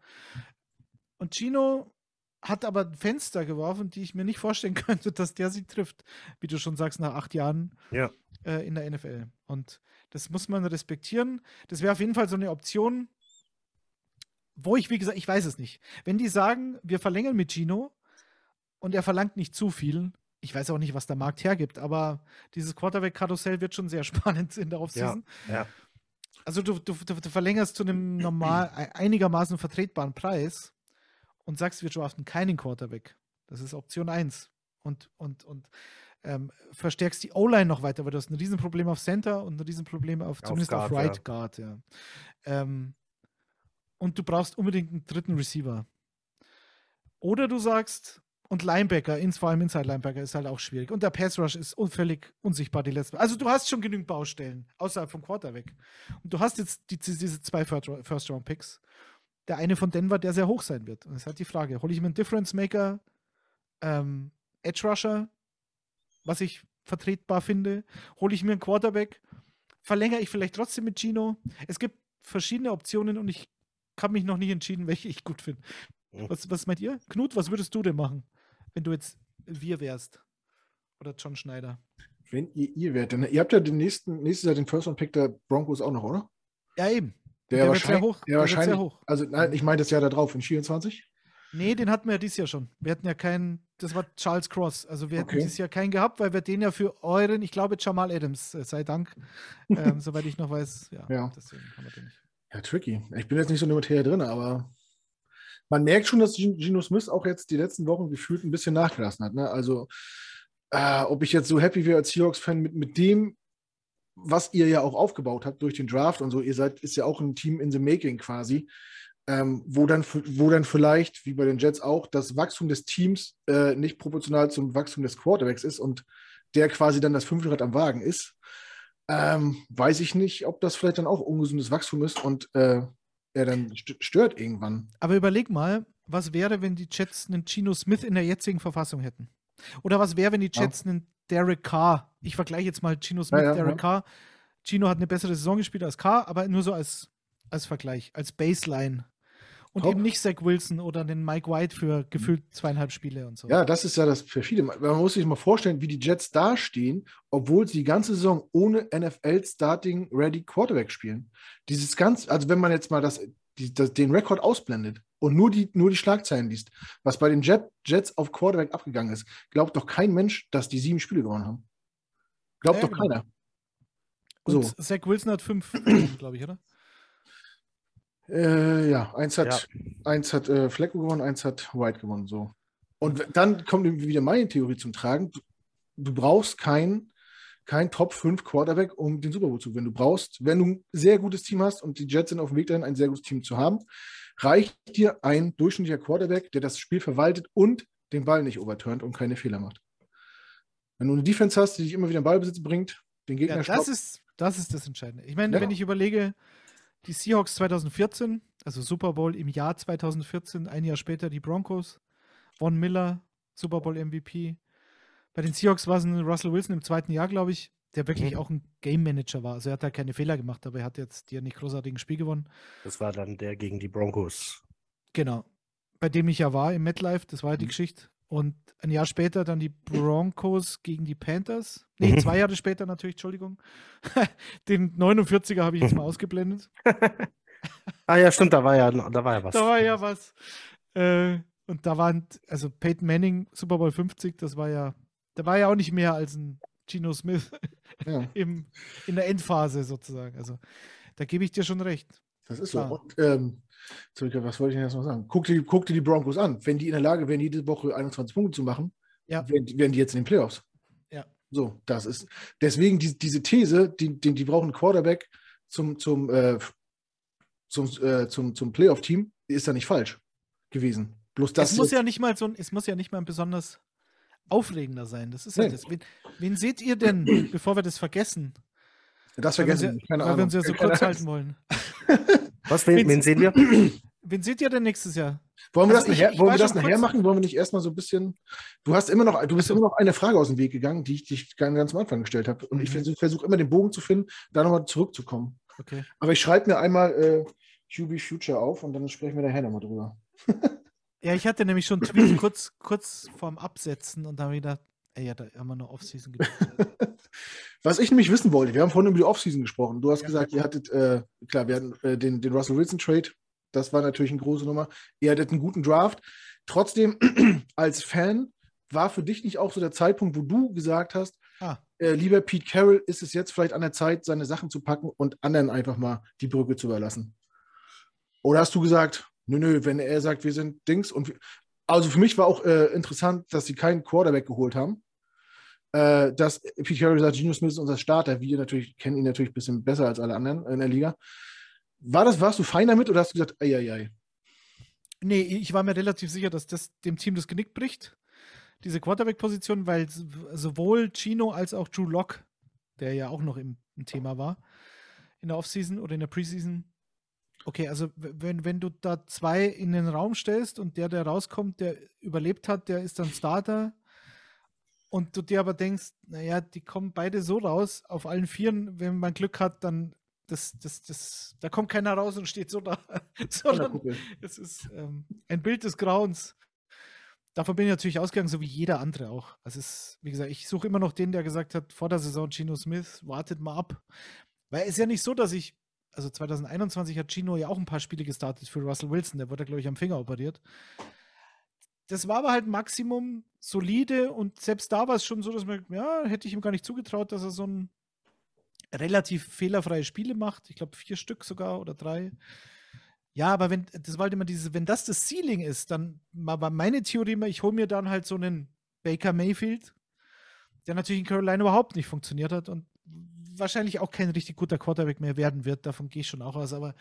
Und Chino hat aber ein Fenster geworfen, die ich mir nicht vorstellen könnte, dass der sie trifft, wie du schon sagst, nach acht Jahren
Ja.
äh, in der NFL. Und das muss man respektieren. Das wäre auf jeden Fall so eine Option, wo ich, wie gesagt, ich weiß es nicht. Wenn die sagen, wir verlängern mit Gino und er verlangt nicht zu viel, ich weiß auch nicht, was der Markt hergibt, aber dieses Quarterback-Karussell wird schon sehr spannend in der Offseason.
Ja.
Also du, du, du, du verlängerst zu einem normal, einigermaßen vertretbaren Preis und sagst, wir draften keinen Quarterback. Das ist Option 1. Und, und, und ähm, verstärkst die O-Line noch weiter, weil du hast ein Riesenproblem auf Center und ein Riesenproblem auf,
Auf
zumindest auf
Guard,
Right
ja.
Guard, ja. Ähm, und du brauchst unbedingt einen dritten Receiver. Oder du sagst, und Linebacker, ins, vor allem Inside Linebacker, ist halt auch schwierig. Und der Pass Rush ist un völlig unsichtbar die letzten. Also du hast schon genügend Baustellen außerhalb vom Quarterback. Und du hast jetzt die, diese zwei First-Round-Picks. Der eine von Denver, der sehr hoch sein wird. Und es ist halt die Frage: Hole ich mir einen Difference Maker, ähm, Edge Rusher, was ich vertretbar finde? Hole ich mir einen Quarterback? Verlängere ich vielleicht trotzdem mit Gino? Es gibt verschiedene Optionen und ich habe mich noch nicht entschieden, welche ich gut finde. Was, was meint ihr? Knut, was würdest du denn machen, wenn du jetzt wir wärst? Oder John Schneider?
Wenn ihr ihr wärt, denn ihr habt ja den nächsten, nächstes Jahr den First Round Pick der Broncos auch noch, oder?
Ja, eben.
Der,
sehr
wahrscheinlich,
hoch.
der
Der
wahrscheinlich,
hoch.
also nein, ich meine das Jahr da drauf, in 24.
Nee, den hatten wir ja dieses Jahr schon. Wir hatten ja keinen, das war Charles Cross. Also wir hätten
Okay.
dieses Jahr keinen gehabt, weil wir den ja für euren, ich glaube Jamal Adams, äh, sei Dank, ähm, soweit ich noch weiß, ja,
Ja.
deswegen haben wir den nicht.
Ja, tricky. Ich bin jetzt nicht so in der Materie drin, aber man merkt schon, dass Geno Smith auch jetzt die letzten Wochen gefühlt ein bisschen nachgelassen hat. Ne? Also, äh, ob ich jetzt so happy wäre als Seahawks-Fan mit, mit dem, was ihr ja auch aufgebaut habt durch den Draft und so, ihr seid, ist ja auch ein Team in the making quasi, ähm, wo, dann, wo dann vielleicht, wie bei den Jets auch, das Wachstum des Teams äh, nicht proportional zum Wachstum des Quarterbacks ist und der quasi dann das Fünfrad am Wagen ist. Ähm, weiß ich nicht, ob das vielleicht dann auch ungesundes Wachstum ist und äh, er dann st- stört irgendwann.
Aber überleg mal, was wäre, wenn die Jets einen Geno Smith in der jetzigen Verfassung hätten? Oder was wäre, wenn die
Ja.
Jets einen Derek Carr, ich vergleiche jetzt mal Geno Smith,
Ja, ja,
Derek
ja.
Carr. Gino hat eine bessere Saison gespielt als Carr, aber nur so als, als Vergleich, als Baseline. Und
Top.
eben nicht Zach Wilson oder den Mike White für gefühlt zweieinhalb Spiele und so.
Ja, das ist ja das perfide. Man muss sich mal vorstellen, wie die Jets dastehen, obwohl sie die ganze Saison ohne NFL Starting Ready Quarterback spielen. Dieses ganz, also wenn man jetzt mal das, die, das, den Rekord ausblendet und nur die, nur die Schlagzeilen liest, was bei den Jet, Jets auf Quarterback abgegangen ist, glaubt doch kein Mensch, dass die sieben Spiele gewonnen haben. Glaubt
Ja,
doch
genau.
keiner.
Und
So.
Zach Wilson hat fünf, glaube ich, oder?
Äh, ja, eins hat, eins hat äh, Flecko gewonnen, eins hat White gewonnen. So. Und dann kommt wieder meine Theorie zum Tragen. Du, du brauchst keinen, kein Top 5 Quarterback, um den Super Bowl zu gewinnen. Du brauchst, wenn du ein sehr gutes Team hast und die Jets sind auf dem Weg dahin, ein sehr gutes Team zu haben, reicht dir ein durchschnittlicher Quarterback, der das Spiel verwaltet und den Ball nicht overturnt und keine Fehler macht. Wenn du eine Defense hast, die dich immer wieder in Ballbesitz bringt, den Gegner
ja, das ist, das ist das Entscheidende. Ich meine, ja. wenn ich überlege, die Seahawks 2014, also Super Bowl im Jahr 2014, ein Jahr später die Broncos, Von Miller, Super Bowl MVP. Bei den Seahawks war es ein Russell Wilson im zweiten Jahr, glaube ich, der wirklich mhm. auch ein Game Manager war. Also er hat da halt keine Fehler gemacht, aber er hat jetzt hier nicht großartigen Spiel gewonnen.
Das war dann der gegen die Broncos.
Genau. Bei dem ich ja war im MetLife, das war ja die mhm. Geschichte. Und ein Jahr später dann die Broncos gegen die Panthers. Nee, mhm. zwei Jahre später natürlich, Entschuldigung. Den 49er habe ich jetzt mal ausgeblendet.
ah ja, stimmt, da war ja, da war ja was.
Da war ja was. Äh, und da waren, also Peyton Manning, Super Bowl 50, das war ja, da war ja auch nicht mehr als ein Gino Smith ja. im, in der Endphase sozusagen. Also da gebe ich dir schon recht.
Das ist Klar. so. Und, ähm, was wollte ich denn jetzt noch sagen? Guck dir, guck dir die Broncos an. Wenn die in der Lage wären, jede Woche 21 Punkte zu machen, ja. wären, wären die jetzt in den Playoffs.
Ja.
So, das ist. Deswegen die, diese These, die, die, die brauchen einen Quarterback zum, zum, äh, zum, äh, zum, zum Playoff-Team, ist da nicht falsch gewesen. Bloß das
es muss ja nicht mal so ein, es muss ja nicht mal ein besonders aufregender sein. Das ist nee. halt das. Wen, wen, seht ihr denn, bevor wir das vergessen?
Das vergessen
wir. Keine weil wir uns ja so kurz halten wollen.
Was, wen, wen sehen wir?
Wen seht ihr denn nächstes Jahr?
Wollen wir also das, ich, nachher, ich wollen wir das nachher machen? Wollen wir nicht erstmal so ein bisschen. Du hast immer noch, du bist immer noch eine Frage aus dem Weg gegangen, die ich dich ganz, ganz am Anfang gestellt habe. Und mhm. ich versuche versuch immer den Bogen zu finden, da nochmal zurückzukommen.
Okay.
Aber ich schreibe mir einmal äh, QB Future auf und dann sprechen wir nachher nochmal drüber.
Ja, ich hatte nämlich schon einen Tweet kurz, kurz vorm Absetzen und da habe ich gedacht, ey, ja, da haben wir noch Offseason
Was ich nämlich wissen wollte, wir haben vorhin über die Offseason gesprochen. Du hast ja. gesagt, ihr hattet, äh, klar, wir hatten äh, den, den Russell Wilson Trade, das war natürlich eine große Nummer. Ihr hattet einen guten Draft. Trotzdem, als Fan, war für dich nicht auch so der Zeitpunkt, wo du gesagt hast, ah. äh, lieber Pete Carroll, ist es jetzt vielleicht an der Zeit, seine Sachen zu packen und anderen einfach mal die Brücke zu überlassen? Oder hast du gesagt, Nö, nö, wenn er sagt, wir sind Dings und also für mich war auch äh, interessant, dass sie keinen Quarterback geholt haben. Äh, dass Pete Carroll sagt, Genius Smith ist unser Starter. Wir natürlich kennen ihn natürlich ein bisschen besser als alle anderen in der Liga. War das, warst du fein damit oder hast du gesagt, ei, ei, ei?
Nee, ich war mir relativ sicher, dass das dem Team das Genick bricht, diese Quarterback-Position, weil sowohl Chino als auch Drew Locke, der ja auch noch im, im Thema war, in der Offseason oder in der Preseason, Okay, also wenn, wenn du da zwei in den Raum stellst und der, der rauskommt, der überlebt hat, der ist dann Starter und du dir aber denkst, naja, die kommen beide so raus, auf allen Vieren, wenn man Glück hat, dann das, das, das, da kommt keiner raus und steht so da, sondern es ist ähm, ein Bild des Grauens. Davon bin ich natürlich ausgegangen, so wie jeder andere auch. Also es ist, wie gesagt, ich suche immer noch den, der gesagt hat, vor der Saison Gino Smith, wartet mal ab. Weil es ist ja nicht so, dass ich also 2021 hat Gino ja auch ein paar Spiele gestartet für Russell Wilson, der wurde, glaube ich, am Finger operiert. Das war aber halt Maximum solide und selbst da war es schon so, dass man, ja, hätte ich ihm gar nicht zugetraut, dass er so ein relativ fehlerfreie Spiele macht. Ich glaube, vier Stück sogar oder drei. Ja, aber wenn, das war halt immer dieses, wenn das das Ceiling ist, dann war meine Theorie immer, ich hole mir dann halt so einen Baker Mayfield, der natürlich in Carolina überhaupt nicht funktioniert hat und wahrscheinlich auch kein richtig guter Quarterback mehr werden wird, davon gehe ich schon auch aus, aber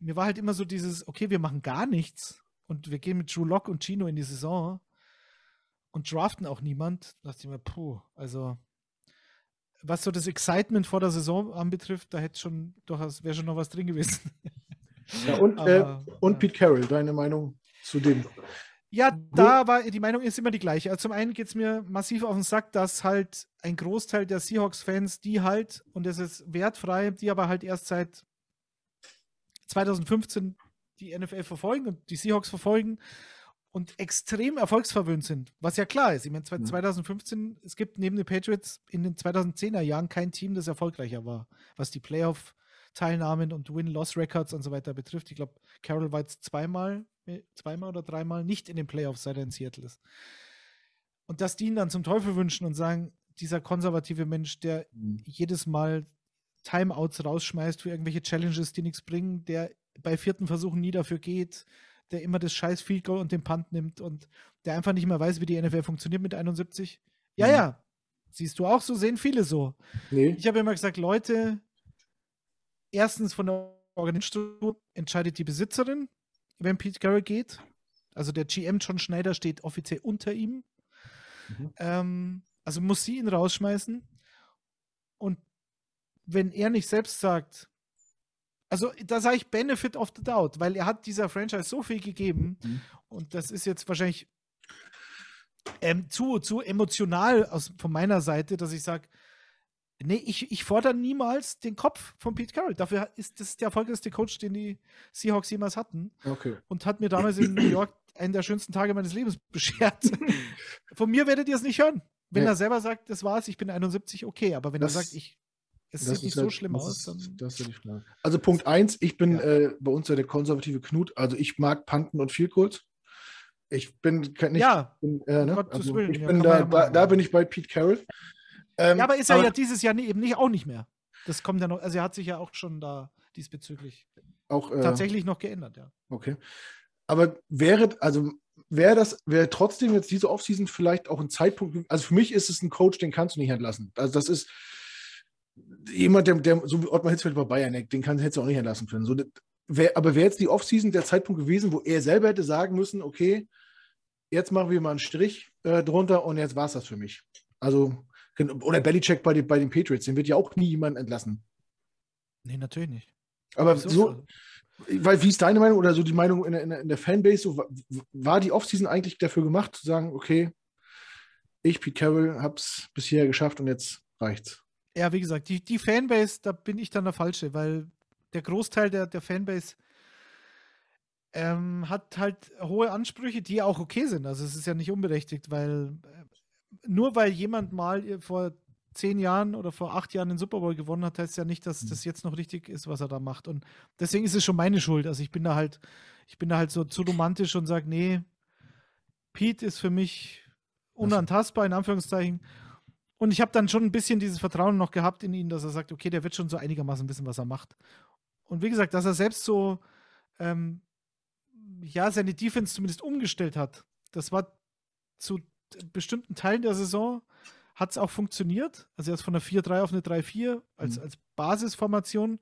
mir war halt immer so dieses, okay, wir machen gar nichts und wir gehen mit Drew Lock und Chino in die Saison und draften auch niemand. Da dachte ich mir, puh, also was so das Excitement vor der Saison anbetrifft, da hätte schon durchaus, wäre schon noch was drin gewesen.
Ja, und, aber, äh, und. Pete Carroll, deine Meinung zu dem?
Ja, da war die Meinung ist immer die gleiche. Also zum einen geht es mir massiv auf den Sack, dass halt ein Großteil der Seahawks-Fans, die halt, und das ist wertfrei, die aber halt erst seit 2015 die NFL verfolgen und die Seahawks verfolgen und extrem erfolgsverwöhnt sind, was ja klar ist. Ich meine, 2015, mhm. es gibt neben den Patriots in den 2010er Jahren kein Team, das erfolgreicher war, was die Playoff-Teilnahmen und Win-Loss-Records und so weiter betrifft. Ich glaube, Carroll war jetzt zweimal zweimal oder dreimal nicht in den Playoffs, seit er in Seattle ist. Und dass die ihn dann zum Teufel wünschen und sagen, dieser konservative Mensch, der mhm. jedes Mal Timeouts rausschmeißt für irgendwelche Challenges, die nichts bringen, der bei vierten Versuchen nie dafür geht, der immer das scheiß Field Goal und den Punt nimmt und der einfach nicht mehr weiß, wie die NFL funktioniert mit 71. Ja, mhm. ja, Siehst du auch so? Sehen viele so.
Nee.
Ich habe immer gesagt, Leute, erstens von der Organisation entscheidet die Besitzerin, wenn Pete Carroll geht. Also der GM John Schneider steht offiziell unter ihm.
Mhm.
Ähm, also muss sie ihn rausschmeißen. Und wenn er nicht selbst sagt, also da sage ich Benefit of the Doubt, weil er hat dieser Franchise so viel gegeben
Mhm.
und das ist jetzt wahrscheinlich ähm, zu, zu emotional aus, von meiner Seite, dass ich sage, nee, ich, ich fordere niemals den Kopf von Pete Carroll. Dafür ist das der erfolgreichste Coach, den die Seahawks jemals hatten
Okay.
und hat mir damals in New York einen der schönsten Tage meines Lebens beschert. Von mir werdet ihr es nicht hören. Wenn
Nee.
er selber sagt, das war's, ich bin 71, okay, aber wenn
Das-
er sagt, ich, es sieht nicht
ist
so schlimm aus,
ist-
dann.
Das ist die Frage. Also Punkt eins, ich bin
Ja.
äh, bei uns ja der konservative Knut. Also ich mag Panten und Field Goals. Ich bin nicht.
ja,
bin, äh, ne? also ich bin da,
ja
da,
machen.
da bin ich bei Pete Carroll. Ähm,
ja, aber ist er
aber
ja dieses Jahr nie- eben nicht, auch nicht mehr. Das kommt ja noch, also er hat sich ja auch schon da diesbezüglich
auch äh,
tatsächlich noch geändert, ja.
Okay. Aber wäre, also wäre das, wäre trotzdem jetzt diese Offseason vielleicht auch ein Zeitpunkt, also für mich ist es ein Coach, den kannst du nicht entlassen. Also das ist jemand, der, der so wie Ottmar Hitzfeld bei Bayern, den kann, hättest du auch nicht entlassen können. So, wär, aber wäre jetzt die Offseason der Zeitpunkt gewesen, wo er selber hätte sagen müssen, okay, jetzt machen wir mal einen Strich äh, drunter und jetzt war es das für mich. Also, oder Belichick bei, den- bei den Patriots, den wird ja auch nie jemand entlassen.
Nee, natürlich nicht.
Aber so, weil, wie ist deine Meinung oder so die Meinung in der, in in der Fanbase? So, wa- war die Offseason eigentlich dafür gemacht, zu sagen, okay, ich, Pete Carroll, hab's bisher geschafft und jetzt reicht's?
Ja, wie gesagt, die, die Fanbase, da bin ich dann der Falsche, weil der Großteil der, der Fanbase ähm, hat halt hohe Ansprüche, die auch okay sind. Also es ist ja nicht unberechtigt, weil äh, nur weil jemand mal äh, vor zehn Jahren oder vor acht Jahren den Super Bowl gewonnen hat, heißt ja nicht, dass das jetzt noch richtig ist, was er da macht. Und deswegen ist es schon meine Schuld. Also ich bin da halt, ich bin da halt so zu romantisch und sage, nee, Pete ist für mich unantastbar, in Anführungszeichen. Und ich habe dann schon ein bisschen dieses Vertrauen noch gehabt in ihn, dass er sagt, okay, der wird schon so einigermaßen wissen, was er macht. Und wie gesagt, dass er selbst so, ähm, ja, seine Defense zumindest umgestellt hat, das war zu bestimmten Teilen der Saison, hat es auch funktioniert. Also ist von einer 4-3 auf eine 3-4 als,
Mhm.
als Basisformation.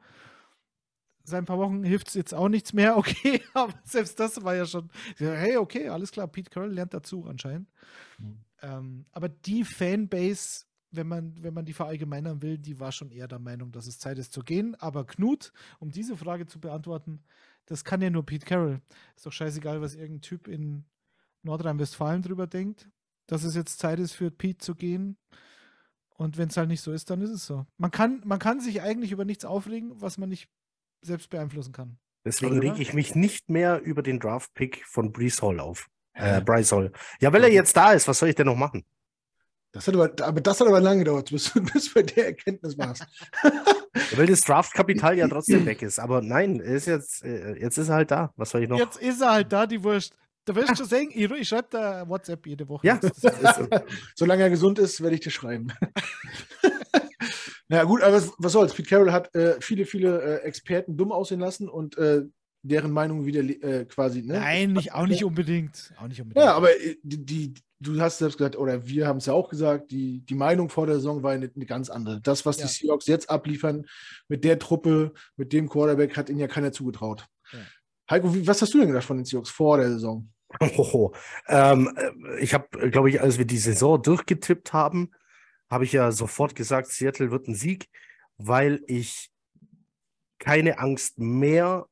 Seit ein paar Wochen hilft es jetzt auch nichts mehr, okay, aber selbst das war ja schon, hey, okay, alles klar, Pete Carroll lernt dazu anscheinend.
Mhm.
Ähm, aber die Fanbase, wenn man, wenn man die verallgemeinern will, die war schon eher der Meinung, dass es Zeit ist zu gehen. Aber Knut, um diese Frage zu beantworten, das kann ja nur Pete Carroll. Ist doch scheißegal, was irgendein Typ in Nordrhein-Westfalen drüber denkt, dass es jetzt Zeit ist für Pete zu gehen. Und wenn es halt nicht so ist, dann ist es so. Man kann, man kann sich eigentlich über nichts aufregen, was man nicht selbst beeinflussen kann.
Deswegen
Oder?
reg ich mich nicht mehr über den Draft-Pick von Brees Hall auf. Äh, Bryce Hall. Ja, weil er jetzt da ist, was soll ich denn noch machen?
Das hat aber, aber das hat aber lange gedauert, bis, bis du bei der Erkenntnis warst.
Weil das Draft-Kapital ja trotzdem weg ist. Aber nein, ist jetzt, äh, jetzt ist er halt da. Was soll ich noch?
Jetzt ist er halt da, die Wurst. Da wirst du sehen, ich, ich schreibe da WhatsApp jede Woche.
Ja, so.
Solange er gesund ist, werde ich dir schreiben. Na gut, aber was, was soll's? Pete Carroll hat äh, viele, viele äh, Experten dumm aussehen lassen und äh, deren Meinung wieder äh, quasi. Ne?
Nein, nicht, auch nicht unbedingt. Auch nicht unbedingt.
Ja, aber äh, die, die, du hast selbst gesagt, oder wir haben es ja auch gesagt, die, die Meinung vor der Saison war eine, eine ganz andere. Das, was
Ja.
die Seahawks jetzt abliefern mit der Truppe, mit dem Quarterback, hat ihnen ja keiner zugetraut.
Ja.
Heiko, was hast du denn gedacht von den Seahawks vor der Saison?
Hoho. Ähm, äh, ich habe, glaube ich, als wir die Saison durchgetippt haben, habe ich ja sofort gesagt, Seattle wird ein Sieg, weil ich keine Angst mehr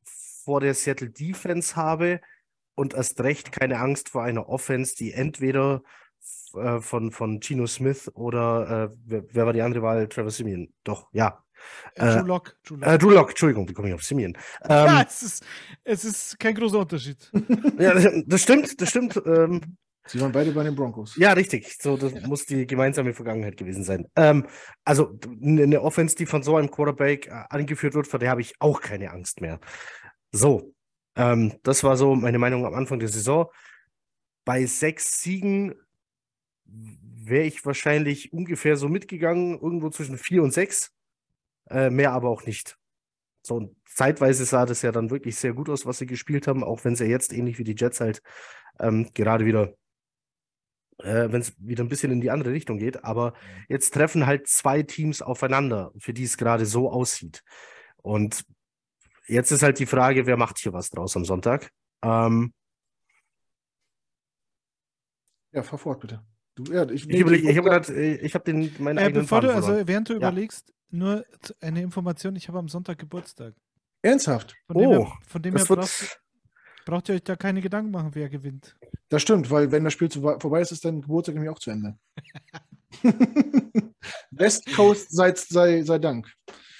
vor der Seattle Defense habe und erst recht keine Angst vor einer Offense, die entweder äh, von, von Geno Smith oder äh, wer, wer war die andere Wahl? Trevor Simeon. Doch, ja.
Äh,
äh,
Drew Lock. Drew Lock.
Äh, Drew Lock, Entschuldigung, wie komme ich auf Simeon? Ähm,
ja, es ist, es ist kein großer Unterschied.
ja, das, stimmt, das stimmt. Ähm,
Sie waren beide bei den Broncos.
Ja, richtig. So, das muss die gemeinsame Vergangenheit gewesen sein. Ähm, also eine eine Offense, die von so einem Quarterback äh, angeführt wird, vor der habe ich auch keine Angst mehr. So, ähm, das war so meine Meinung am Anfang der Saison. Bei sechs Siegen wäre ich wahrscheinlich ungefähr so mitgegangen, irgendwo zwischen vier und sechs. Äh, mehr aber auch nicht. So, und zeitweise sah das ja dann wirklich sehr gut aus, was sie gespielt haben, auch wenn sie jetzt ähnlich wie die Jets halt ähm, gerade wieder äh, wenn es wieder ein bisschen in die andere Richtung geht. Aber jetzt treffen halt zwei Teams aufeinander, für die es gerade so aussieht. Und jetzt ist halt die Frage, wer macht hier was draus am Sonntag? Ähm,
Ja, fahr fort, bitte. Du, ja, ich
ich ich habe gerade, äh, ich habe den meinen
Äh,
eigenen
bevor du,
Faden
also
verloren.
während du
Ja.
überlegst, nur eine Information, ich habe am Sonntag Geburtstag.
Ernsthaft?
Von dem her,
Oh,
von dem her braucht, braucht ihr euch da keine Gedanken machen, wer gewinnt.
Das stimmt, weil wenn das Spiel zu, vorbei ist, ist dein Geburtstag nämlich auch zu Ende. West Coast sei, sei, sei Dank.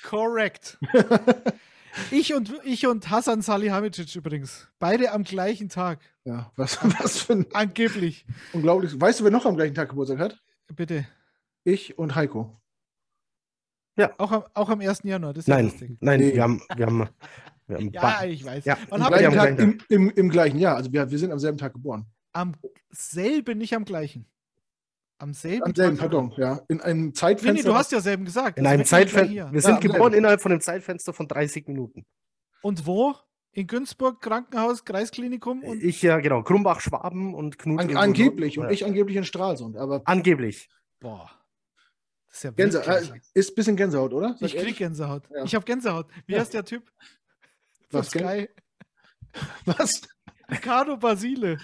Correct. ich, und, ich und Hasan Salihamidzic übrigens. Beide am gleichen Tag.
Ja, was, was für ein
Angeblich.
unglaublich. Weißt du, wer noch am gleichen Tag Geburtstag hat?
Bitte.
Ich und Heiko.
Auch am, auch am 1. Januar. Das ist ja
nein,
lustig.
nein,
Nee.
wir haben, wir haben, wir haben
Ja,
ba-
ich weiß.
Ja,
Wann ihr
gleichen Tag im, im, im gleichen Jahr. Also wir, wir sind am selben Tag geboren.
am selben, nicht am gleichen. Am selben.
Am selben,
Tag.
pardon, ja. In einem
Nee, nee,
Zeitfenster.
du hast ja selben gesagt.
in einem
im
Zeitfenster. Wir sind
am
geboren
selben.
innerhalb von einem Zeitfenster von 30 Minuten.
Und wo? In Günzburg, Krankenhaus, Kreisklinikum und
Ich ja, genau. Krumbach, Schwaben und Knut.
An,
in-
angeblich und
Ja.
ich angeblich in Stralsund. Aber
Angeblich.
boah. Das ist ja
Gänse, äh, ist ein bisschen Gänsehaut, oder? Sag
Ich krieg
ehrlich?
Gänsehaut.
Ja.
Ich habe Gänsehaut. Wie heißt der Typ?
Was,
Sky.
Was?
Ricardo Basile.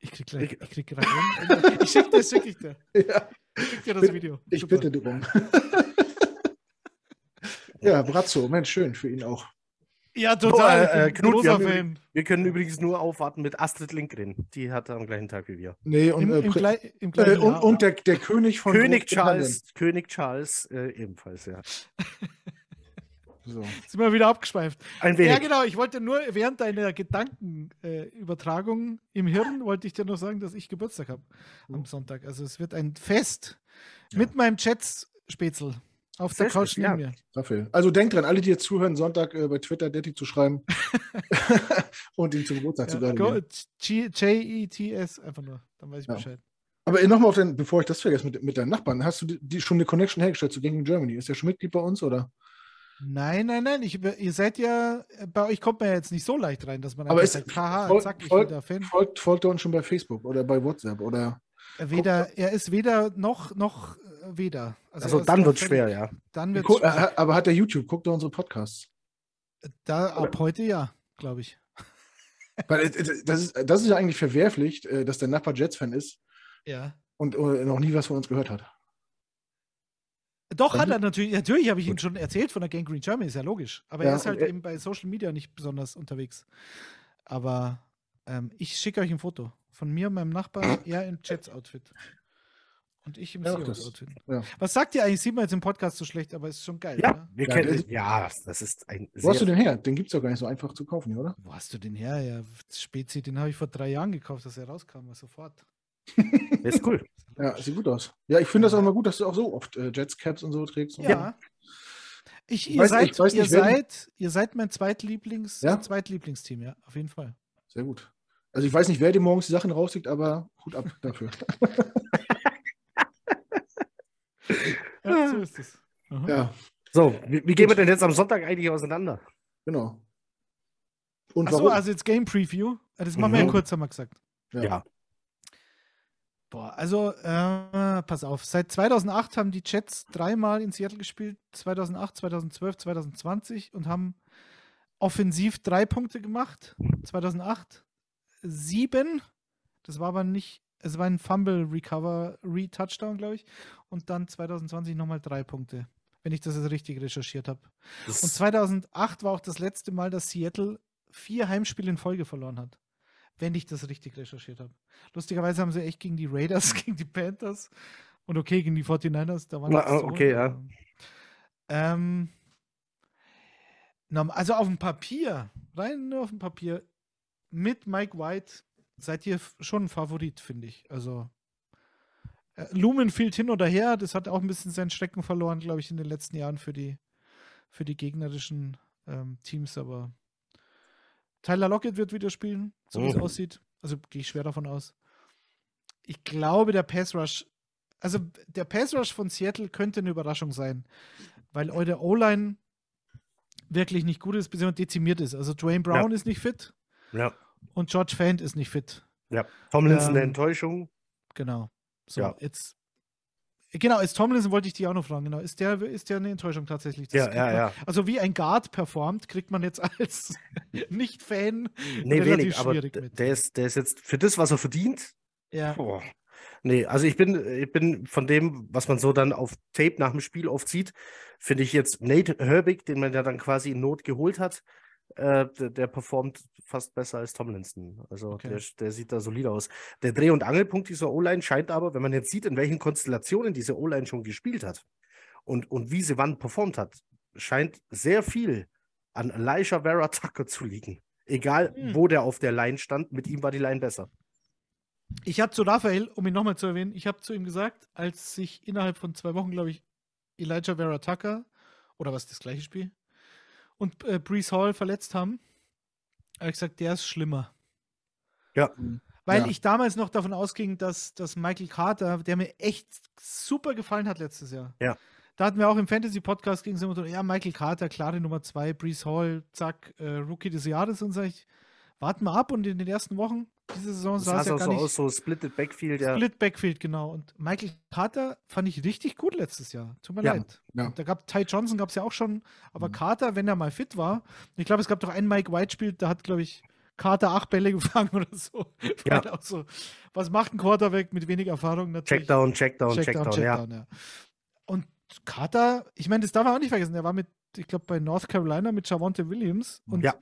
Ich krieg gleich,
Ich-
krieg Gänsehaut. Ich schick das schick ich dir.
Ja,
Ich schick dir das Video.
ich
Super.
bitte drum. ja, Brazzo, Mensch, schön für ihn auch.
Ja, total.
Oh, äh,
bin
Knut, wir haben
Fan.
Wir können übrigens nur aufwarten mit Astrid Lindgren. Die hatte am gleichen Tag wie wir.
Nee, und,
Im,
äh,
im, Glei- im
äh,
gleichen
und,
Jahr.
und der, der König von
König. Charles, König Charles äh, ebenfalls, ja.
So.
Sind wir wieder abgeschweift.
Ein wenig.
Ja, genau. Ich wollte nur während deiner Gedankenübertragung äh, Übertragung im Hirn, wollte ich dir noch sagen, dass ich Geburtstag habe am Sonntag. Also es wird ein Fest mit meinem Chats-Spätzl auf
Sehr
der Couch neben
ja.
mir.
Dafür. Also denkt dran, alle, die jetzt zuhören, Sonntag äh, bei Twitter Detti zu schreiben und ihn zum Geburtstag zu
Ja, go-
gratulieren.
J-E-T-S, einfach nur. Dann weiß ich
Ja.
Bescheid.
Aber nochmal auf den, bevor ich das vergesse, mit, mit deinen Nachbarn, hast du die, die schon eine Connection hergestellt zu Gaming Germany? Ist der schon Mitglied bei uns oder?
Nein, nein, nein. Ich, ihr seid ja, bei euch kommt man ja jetzt nicht so leicht rein, dass man
Aber
einfach
ist-
sagt, haha,
voll-
zack, ich bin der Fan.
Folgt, folgt er uns schon bei Facebook oder bei WhatsApp oder?
Weder, er ist weder noch, noch äh, weder.
Also
ist
dann wird
völlig-
schwer, ja.
Dann wird
Guck, äh, aber hat er YouTube? Guckt er unsere Podcasts?
da ab heute ja, glaube ich.
Weil äh, das ist, das ist ja eigentlich verwerflich, äh, dass der Nachbar Jets-Fan ist
Ja.
und noch nie was von uns gehört hat.
Doch, hat er natürlich. Natürlich habe ich ihm schon erzählt von der Gang Green Germany, ist ja logisch. Aber
Ja,
er ist halt
er-
eben bei Social Media nicht besonders unterwegs. Aber ähm, ich schicke euch ein Foto von mir und meinem Nachbarn, er im Jets-Outfit. Und ich im
Ja, das- ja.
Was sagt ihr eigentlich? Sieht man jetzt im Podcast so schlecht, aber ist schon geil.
Ja,
Oder?
wir
Ja,
kennen,
das-
ja, das ist ein
Wo hast du den her? Den gibt es doch gar nicht so einfach zu kaufen, oder?
Wo hast du den her? Ja, Spezi, den habe ich vor drei Jahren gekauft, dass er rauskam, sofort.
der ist cool.
Ja, sieht gut aus. Ja, ich finde das auch immer gut, dass du auch so oft äh, Jets-Caps und so trägst. Und
Ja. Ich,
Ich
ihr,
weiß-
seid,
ich weiß
ihr,
nicht, den-
seid, ihr seid mein Zweitlieblings,
Ja?
Zweitlieblingsteam, ja, auf jeden Fall.
Sehr gut. Also ich weiß nicht, wer dir morgens die Sachen rauslegt, aber Hut ab dafür.
Ja, so ist es. Aha.
ja,
So, wie, wie gehen wir denn jetzt am Sonntag eigentlich auseinander?
genau. Und
Achso,
warum?
also jetzt Game Preview. Das machen wir ja
Mhm.
kurz, haben wir gesagt.
ja.
Ja.
Boah, also, äh, pass auf. Seit 2008 haben die Jets dreimal in Seattle gespielt. 2008, 2012, 2020 und haben offensiv drei Punkte gemacht. 2008 sieben. Das war aber nicht, es war ein Fumble Recover, Re-Touchdown, glaube ich. Und dann 2020 nochmal drei Punkte, wenn ich das jetzt richtig recherchiert habe. Und 2008 war auch das letzte Mal, dass Seattle vier Heimspiele in Folge verloren hat. Wenn ich das richtig recherchiert habe. Lustigerweise haben sie echt gegen die Raiders, gegen die Panthers und okay, gegen die 49ers. Da waren
Na,
das
okay, ja.
Ähm, also auf dem Papier, rein nur auf dem Papier, mit Mike White seid ihr schon ein Favorit, finde ich. Also äh, Lumenfield hin oder her, das hat auch ein bisschen seinen Schrecken verloren, glaube ich, in den letzten Jahren für die, für die gegnerischen ähm, Teams, aber Tyler Lockett wird wieder spielen, so wie es
Mhm.
aussieht. Also gehe ich schwer davon aus. Ich glaube, der Pass Rush, also der Pass Rush von Seattle könnte eine Überraschung sein, weil eure O-Line wirklich nicht gut ist, beziehungsweise dezimiert ist. Also Dwayne Brown ist nicht fit
ja,
und George Fant ist nicht fit.
ja. Tomlinson eine
Ähm,
Enttäuschung.
Genau. So,
Ja.
jetzt. Genau, als Tomlinson wollte ich dich auch noch fragen. Genau, ist der, ist der eine Enttäuschung tatsächlich? Das
Ja, ja,
man-
ja.
Also wie ein Guard performt, kriegt man jetzt als Nicht-Fan
Nee,
relativ
wenig, aber
schwierig
d-
mit.
der ist, der ist jetzt für das, was er verdient.
Ja.
Boah. Nee, also ich bin, ich bin von dem, was man so dann auf Tape nach dem Spiel oft sieht, finde ich jetzt Nate Herbig, den man ja dann quasi in Not geholt hat, äh, der, der performt fast besser als Tomlinson. Also
Okay.
der, der sieht da solide aus. Der Dreh- und Angelpunkt dieser O-Line scheint aber, wenn man jetzt sieht, in welchen Konstellationen diese O-Line schon gespielt hat und, und wie sie wann performt hat, scheint sehr viel an Elijah Vera Tucker zu liegen. Egal,
Hm.
wo der auf der Line stand, mit ihm war die Line besser.
Ich habe zu Raphael, um ihn nochmal zu erwähnen, ich habe zu ihm gesagt, als sich innerhalb von zwei Wochen, glaube ich, Elijah Vera Tucker, oder was das gleiche Spiel, und äh, Brees Hall verletzt haben, habe ich gesagt, der ist schlimmer.
Ja.
Weil
Ja.
ich damals noch davon ausging, dass, dass Michael Carter, der mir echt super gefallen hat letztes Jahr.
Ja.
Da hatten wir auch im Fantasy-Podcast gegen so, ja, Michael Carter, klare Nummer zwei, Brees Hall, zack, äh, Rookie des Jahres und sag ich, warten wir ab und in den ersten Wochen diese Saison
Das
sah es ja
auch
gar
so
nicht
aus, so Splitted Backfield, ja.
Split Backfield, genau. Und Michael Carter fand ich richtig gut letztes Jahr. Tut mir
Ja,
leid.
ja.
Da gab Ty Johnson gab es ja auch schon, aber
Mhm.
Carter, wenn er mal fit war, ich glaube, es gab doch einen Mike White Spiel, da hat, glaube ich, Carter acht Bälle gefangen oder so.
Ja.
So. Was macht ein Quarterback mit wenig Erfahrung? Natürlich.
Checkdown, Checkdown,
Checkdown,
Checkdown, ja.
Checkdown, ja. Und Carter, ich meine, das darf man auch nicht vergessen, er war mit, ich glaube, bei North Carolina mit Javonte Williams und
Ja.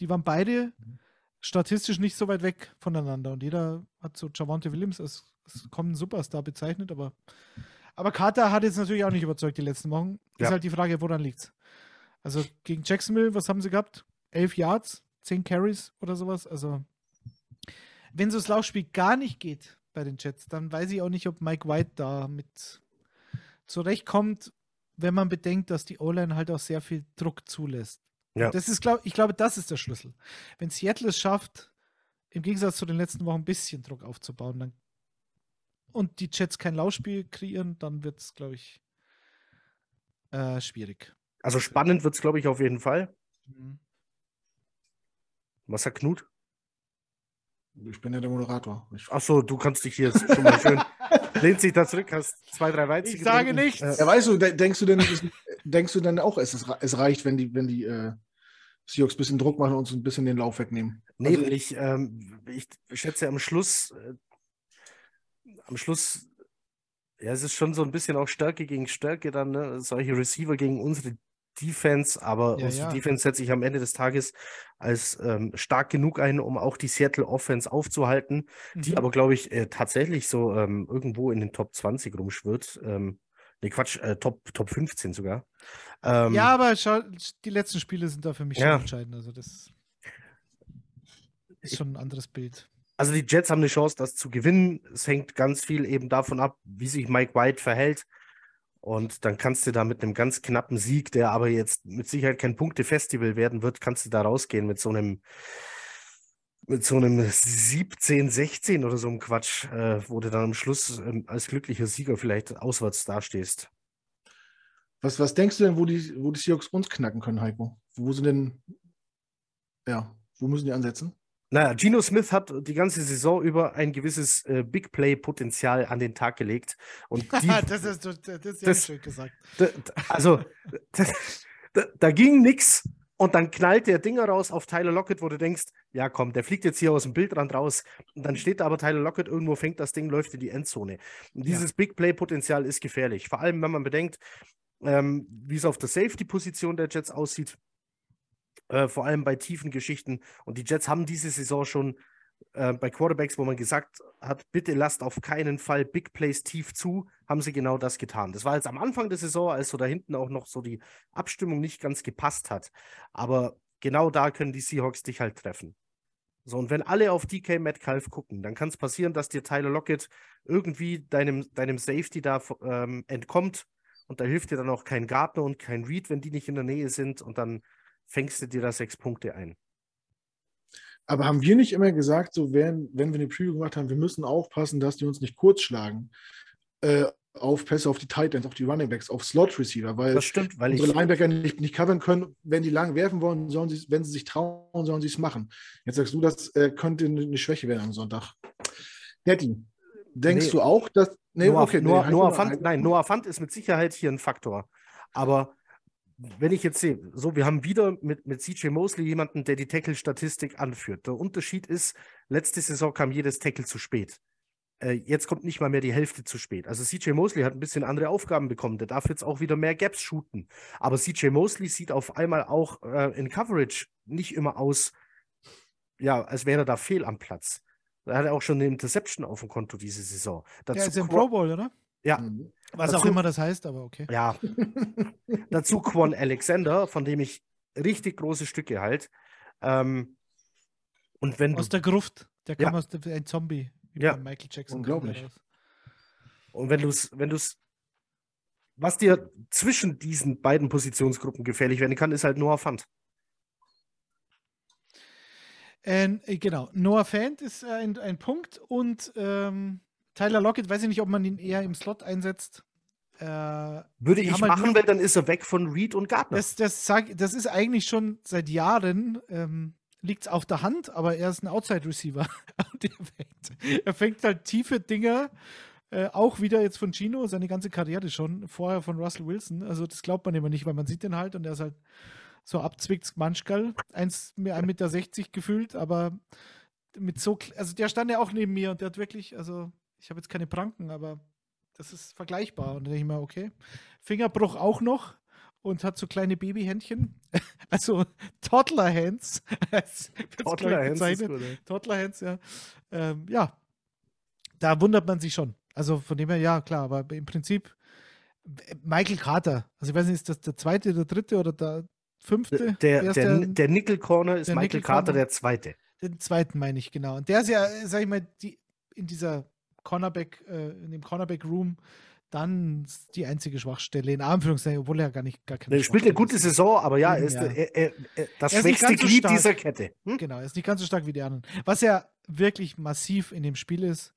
die waren beide statistisch nicht so weit weg voneinander. Und jeder hat so Javonte Williams als, als kommenden Superstar bezeichnet, aber, aber Carter hat jetzt natürlich auch nicht überzeugt die letzten Wochen.
Ja.
Ist halt die Frage, woran liegt's? Also gegen Jacksonville, was haben sie gehabt? Elf Yards, zehn Carries oder sowas. Also wenn so das Laufspiel gar nicht geht bei den Jets, dann weiß ich auch nicht, ob Mike White da mit zurechtkommt, wenn man bedenkt, dass die O-Line halt auch sehr viel Druck zulässt.
Ja.
Das ist, glaub, ich glaube, das ist der Schlüssel. Wenn Seattle es schafft, im Gegensatz zu den letzten Wochen ein bisschen Druck aufzubauen, dann und die Jets kein Laufspiel kreieren, dann wird es, glaube ich, äh, schwierig.
Also spannend wird es, glaube ich, auf jeden Fall.
Mhm.
Was sagt Knut?
Ich bin ja der Moderator. Ich,
Achso, du kannst dich hier jetzt schon mal schön. Lehnt sich da zurück, hast zwei, drei Weizen.
Ich sage
getrunken.
nichts.
Äh,
ja, weißt du, de denkst du denn, denkst du denn auch, es, ist, es reicht, wenn die, wenn die äh, Seahawks ein bisschen Druck machen und uns ein bisschen den Lauf wegnehmen?
Nee,
Also-
ich, ähm, ich schätze am Schluss, äh, am Schluss, ja, es ist schon so ein bisschen auch Stärke gegen Stärke dann, ne? Solche Receiver gegen unsere Defense, aber
Ja,
unsere
ja.
Defense setze ich am Ende des Tages als ähm, stark genug ein, um auch die Seattle Offense aufzuhalten, die
Mhm.
aber, glaube ich, äh, tatsächlich so ähm, irgendwo in den Top 20 rumschwirrt. Ähm, nee, Quatsch, äh, Top, Top 15 sogar. Ähm,
ja, aber schau, die letzten Spiele sind da für mich
Ja.
schon entscheidend. Also das ist schon ein anderes Bild.
Also die Jets haben eine Chance, das zu gewinnen. Es hängt ganz viel eben davon ab, wie sich Mike White verhält. Und dann kannst du da mit einem ganz knappen Sieg, der aber jetzt mit Sicherheit kein Punktefestival werden wird, kannst du da rausgehen mit so einem mit so einem 17, 16 oder so einem Quatsch, äh, wo du dann am Schluss ähm, als glücklicher Sieger vielleicht auswärts dastehst.
Was, was denkst du denn, wo die, wo die Seahawks uns knacken können, Heiko? Wo sind denn, ja, wo müssen die ansetzen?
Naja, Geno Smith hat die ganze Saison über ein gewisses äh, Big Play-Potenzial an den Tag gelegt. Und die,
das ist, das, ist ja
das-
schön gesagt.
Also, da, da, da ging nix und dann knallt der Dinger raus auf Tyler Lockett, wo du denkst, ja komm, der fliegt jetzt hier aus dem Bildrand raus und dann steht da aber Tyler Lockett irgendwo, fängt das Ding, läuft in die Endzone. Und dieses Big Play-Potenzial ist gefährlich, vor allem wenn man bedenkt, ähm, wie es auf der Safety-Position der Jets aussieht, äh, vor allem bei tiefen Geschichten. Und die Jets haben diese Saison schon äh, bei Quarterbacks, wo man gesagt hat, bitte lasst auf keinen Fall Big Plays tief zu, haben sie genau das getan. Das war jetzt am Anfang der Saison, als so da hinten auch noch so die Abstimmung nicht ganz gepasst hat. Aber genau da können die Seahawks dich halt treffen. So, und wenn alle auf DK Metcalf gucken, dann kann es passieren, dass dir Tyler Lockett irgendwie deinem, deinem Safety da ähm, entkommt und da hilft dir dann auch kein Gardner und kein Reed, wenn die nicht in der Nähe sind und dann fängst du dir da sechs Punkte ein.
Aber haben wir nicht immer gesagt, so wenn, wenn wir eine Preview gemacht haben, wir müssen aufpassen, dass die uns nicht kurz schlagen äh, auf Pässe auf die Tight Ends, auf die Running Backs, auf Slot Receiver, weil
Das stimmt, weil ich,
unsere Linebacker nicht, nicht covern können. Wenn die lang werfen wollen, sollen sie, wenn sie sich trauen, sollen sie es machen. Jetzt sagst du, das äh, könnte eine Schwäche werden am Sonntag. Detti, denkst
Nee.
du auch, dass, Nee,
Noah,
okay, nee,
Noah,
Heiko
Noah
Heiko-
nein, Noah Fant ist mit Sicherheit hier ein Faktor. Aber wenn ich jetzt sehe, so, wir haben wieder mit, mit CJ Mosley jemanden, der die Tackle-Statistik anführt. Der Unterschied ist, letzte Saison kam jedes Tackle zu spät. Äh, jetzt kommt nicht mal mehr die Hälfte zu spät. Also CJ Mosley hat ein bisschen andere Aufgaben bekommen. Der darf jetzt auch wieder mehr Gaps shooten. Aber CJ Mosley sieht auf einmal auch äh, in Coverage nicht immer aus, ja, als wäre er da fehl am Platz. Da hat er auch schon eine Interception auf dem Konto diese Saison. Dazu
ist im Pro Bowl, oder?
Ja,
Mhm.
Was
Dazu-
auch immer das heißt, aber okay.
ja. Dazu Quan Alexander, von dem ich richtig große Stücke halt. Ähm, und wenn
Aus
du,
der Gruft. Der
Ja.
kam aus der, ein Zombie. Wie
Ja.
Michael Jackson.
Unglaublich.
und wenn du es, wenn du es, was dir zwischen diesen beiden Positionsgruppen gefährlich werden kann, ist halt Noah Fant.
Äh, genau. Noah Fant ist äh, ein, ein Punkt und ähm, Tyler Lockett, weiß ich nicht, ob man ihn eher im Slot einsetzt. Äh,
Würde ich
halt
machen,
nur-
weil dann ist er weg von Reed und Gardner.
das, das, sag, das ist eigentlich schon seit Jahren, ähm, liegt es auf der Hand, aber er ist ein Outside-Receiver. Er, fängt, halt tiefe Dinger, äh, auch wieder jetzt von Gino, seine ganze Karriere schon, vorher von Russell Wilson. Also das glaubt man immer nicht, weil man sieht den halt und er ist halt so abzwickt Manschgal, 1,60 Meter gefühlt, aber mit so, also der stand ja auch neben mir und der hat wirklich, also ich habe jetzt keine Pranken, aber das ist vergleichbar. Und dann denke ich mir, okay, Fingerbruch auch noch und hat so kleine Babyhändchen, also Toddler-Hands. Es wird's, glaub ich,
Toddler Hands ist
bezeichnet.
gut, ey.
Toddler-Hands, ja. Ähm, ja, da wundert man sich schon. Also von dem her, ja, klar, aber im Prinzip Michael Carter, also ich weiß nicht, ist das der zweite, der dritte oder der fünfte?
Der,
ist
der, der Nickel Corner ist
der
Michael
Nickel
Carter,
Corner?
der zweite.
Den zweiten meine ich, genau. Und der ist ja, sag ich mal, die, in dieser Cornerback, äh, in dem Cornerback-Room dann die einzige Schwachstelle, in Anführungszeichen, obwohl er gar nicht gar keine
Der spielt eine gute. Saison, aber ja, er ist
ja.
Er, er, er, das
Er
schwächste
so
Glied dieser Kette. Hm?
Genau, er ist nicht ganz so stark wie die anderen. Was ja wirklich massiv in dem Spiel ist,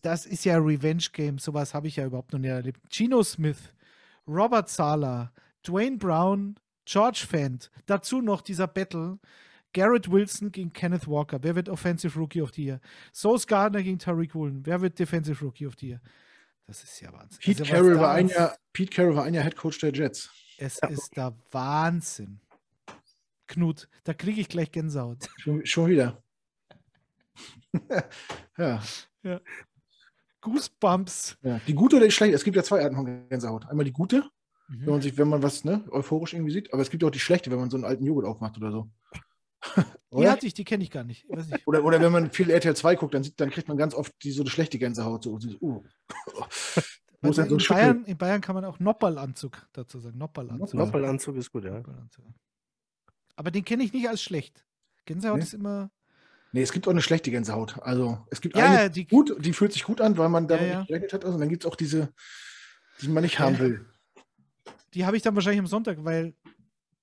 das ist ja Revenge Game. Sowas habe ich ja überhaupt noch nie erlebt. Gino Smith, Robert Sala, Dwayne Brown, George Fent, dazu noch dieser Battle. Garrett Wilson gegen Kenneth Walker. Wer wird Offensive Rookie of the Year? Sauce Gardner gegen Tariq Woolen. Wer wird Defensive Rookie of the Year? Das ist ja Wahnsinn.
Pete,
Also,
Carroll war ein Jahr, Pete Carroll war ein Jahr Head Coach der Jets.
Es ist der Wahnsinn. Knut, da kriege ich gleich Gänsehaut.
Schon, schon wieder. ja.
Goosebumps.
ja. Die gute oder die schlechte? Es gibt ja zwei Arten von Gänsehaut. Einmal die gute,
Mhm.
wenn man sich, wenn man was ne, euphorisch irgendwie sieht, aber es gibt auch die schlechte, wenn man so einen alten Joghurt aufmacht oder so.
Die
oder?
hatte ich, die kenne ich gar nicht. Ich weiß nicht.
Oder, oder wenn man viel RTL 2 guckt, dann, dann kriegt man ganz oft die, so eine schlechte Gänsehaut. So, so, uh. Es dann so
in. Bayern, in Bayern kann man auch Nopperlanzug dazu sagen. Nopperlanzug.
Noppal.
Noppelanzug ist gut, ja.
Nopperlanzug. Aber den kenne ich nicht als schlecht. Gänsehaut
Nee.
ist immer.
Nee, es gibt auch eine schlechte Gänsehaut. Also es gibt
Ja,
eine
die,
gut, die fühlt sich gut an, weil man damit
Ja, ja.
nicht gerechnet hat. Also, und dann gibt es auch diese, die man nicht haben will.
die habe ich dann wahrscheinlich am Sonntag, weil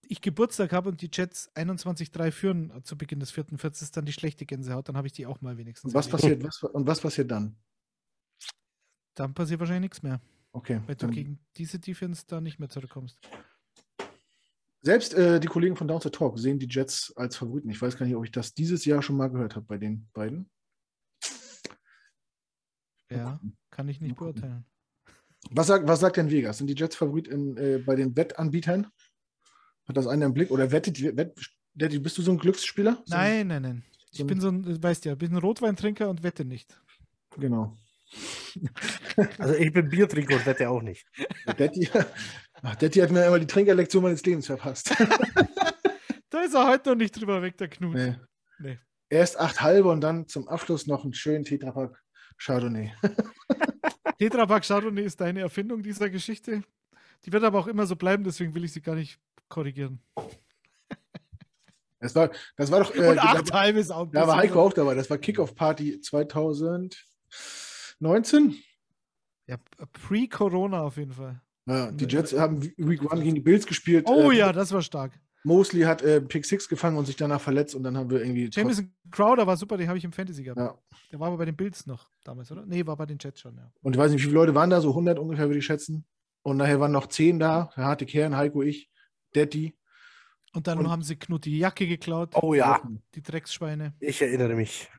ich Geburtstag habe und die Jets 21-3 führen zu Beginn des vierten Viertels, ist dann die schlechte Gänsehaut. Dann habe ich die auch mal wenigstens.
Und was passiert, was, und was passiert dann?
Dann passiert wahrscheinlich nichts mehr,
Okay.
weil du gegen diese Defense da nicht mehr zurückkommst.
selbst äh, die Kollegen von Down to Talk sehen die Jets als Favoriten. Ich weiß gar nicht, ob ich das dieses Jahr schon mal gehört habe bei den beiden.
Ja, kann ich nicht beurteilen.
Was sagt, was sagt denn Vegas? Sind die Jets Favorit in, äh, bei den Wettanbietern? Hat das einer im Blick? Oder wettet, wett, Daddy, bist du so ein Glücksspieler? So ein-
Nein, nein, nein. Ich
so ein-
bin so ein, du weißt ja, bin ein Rotweintrinker und wette nicht.
Genau.
Also ich bin Biertrinker und wette auch nicht.
Daddy, ach, Daddy hat mir immer die Trinkerlektion meines Lebens verpasst.
Da ist er heute noch nicht drüber weg, der Knut.
nee.
Nee.
Erst acht halbe und dann zum Abschluss noch einen schönen Tetrapack Chardonnay.
Tetrapack Chardonnay ist deine Erfindung dieser Geschichte. Die wird aber auch immer so bleiben, deswegen will ich sie gar nicht korrigieren.
Das war, das war doch. Äh,
Und
da,
acht halbe ist auch
da war Heiko auch dabei. Das war Kickoff Party 2019.
Ja, pre-Corona auf jeden Fall.
Ja, die Jets haben Week One gegen die Bills gespielt.
Oh
Äh,
ja, das war stark.
Mosley hat äh, Pick Six gefangen und sich danach verletzt und dann haben wir irgendwie.
Jameson Crowder war super, den habe ich im Fantasy gehabt.
Ja.
Der war aber bei den Bills noch damals, oder? Nee, war bei den Jets schon, ja.
Und ich weiß nicht, wie viele Leute waren da, so 100 ungefähr, würde ich schätzen. Und nachher waren noch 10 da, der harte Kern, Heiko, ich, Daddy.
Und dann
Und-
haben sie Knut die Jacke geklaut,
Oh ja,
die Drecksschweine.
ich erinnere mich.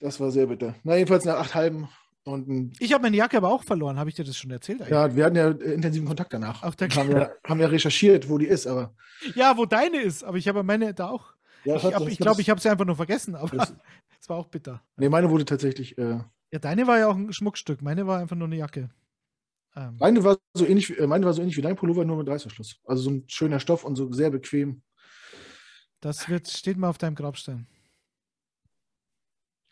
Das war sehr bitter. Na, jedenfalls nach acht halben Und ein,
Ich habe meine Jacke aber auch verloren. Habe ich dir das schon erzählt? eigentlich?
ja, wir hatten ja äh, intensiven Kontakt danach.
Der
Und haben, ja, haben ja recherchiert, wo die ist, aber.
Ja, wo deine ist. Aber ich habe meine da auch.
Ja,
Ich glaube, ich, glaub, ich habe sie einfach nur vergessen. Aber
Das-
es war auch bitter.
Nee, meine wurde tatsächlich. Äh,
Ja, deine war ja auch ein Schmuckstück. Meine war einfach nur eine Jacke. Ähm,
meine, war so ähnlich, wie- äh, meine war so ähnlich wie dein Pullover, nur mit Reißverschluss. Also so ein schöner Stoff und so sehr bequem.
das wird, steht mal auf deinem Grabstein.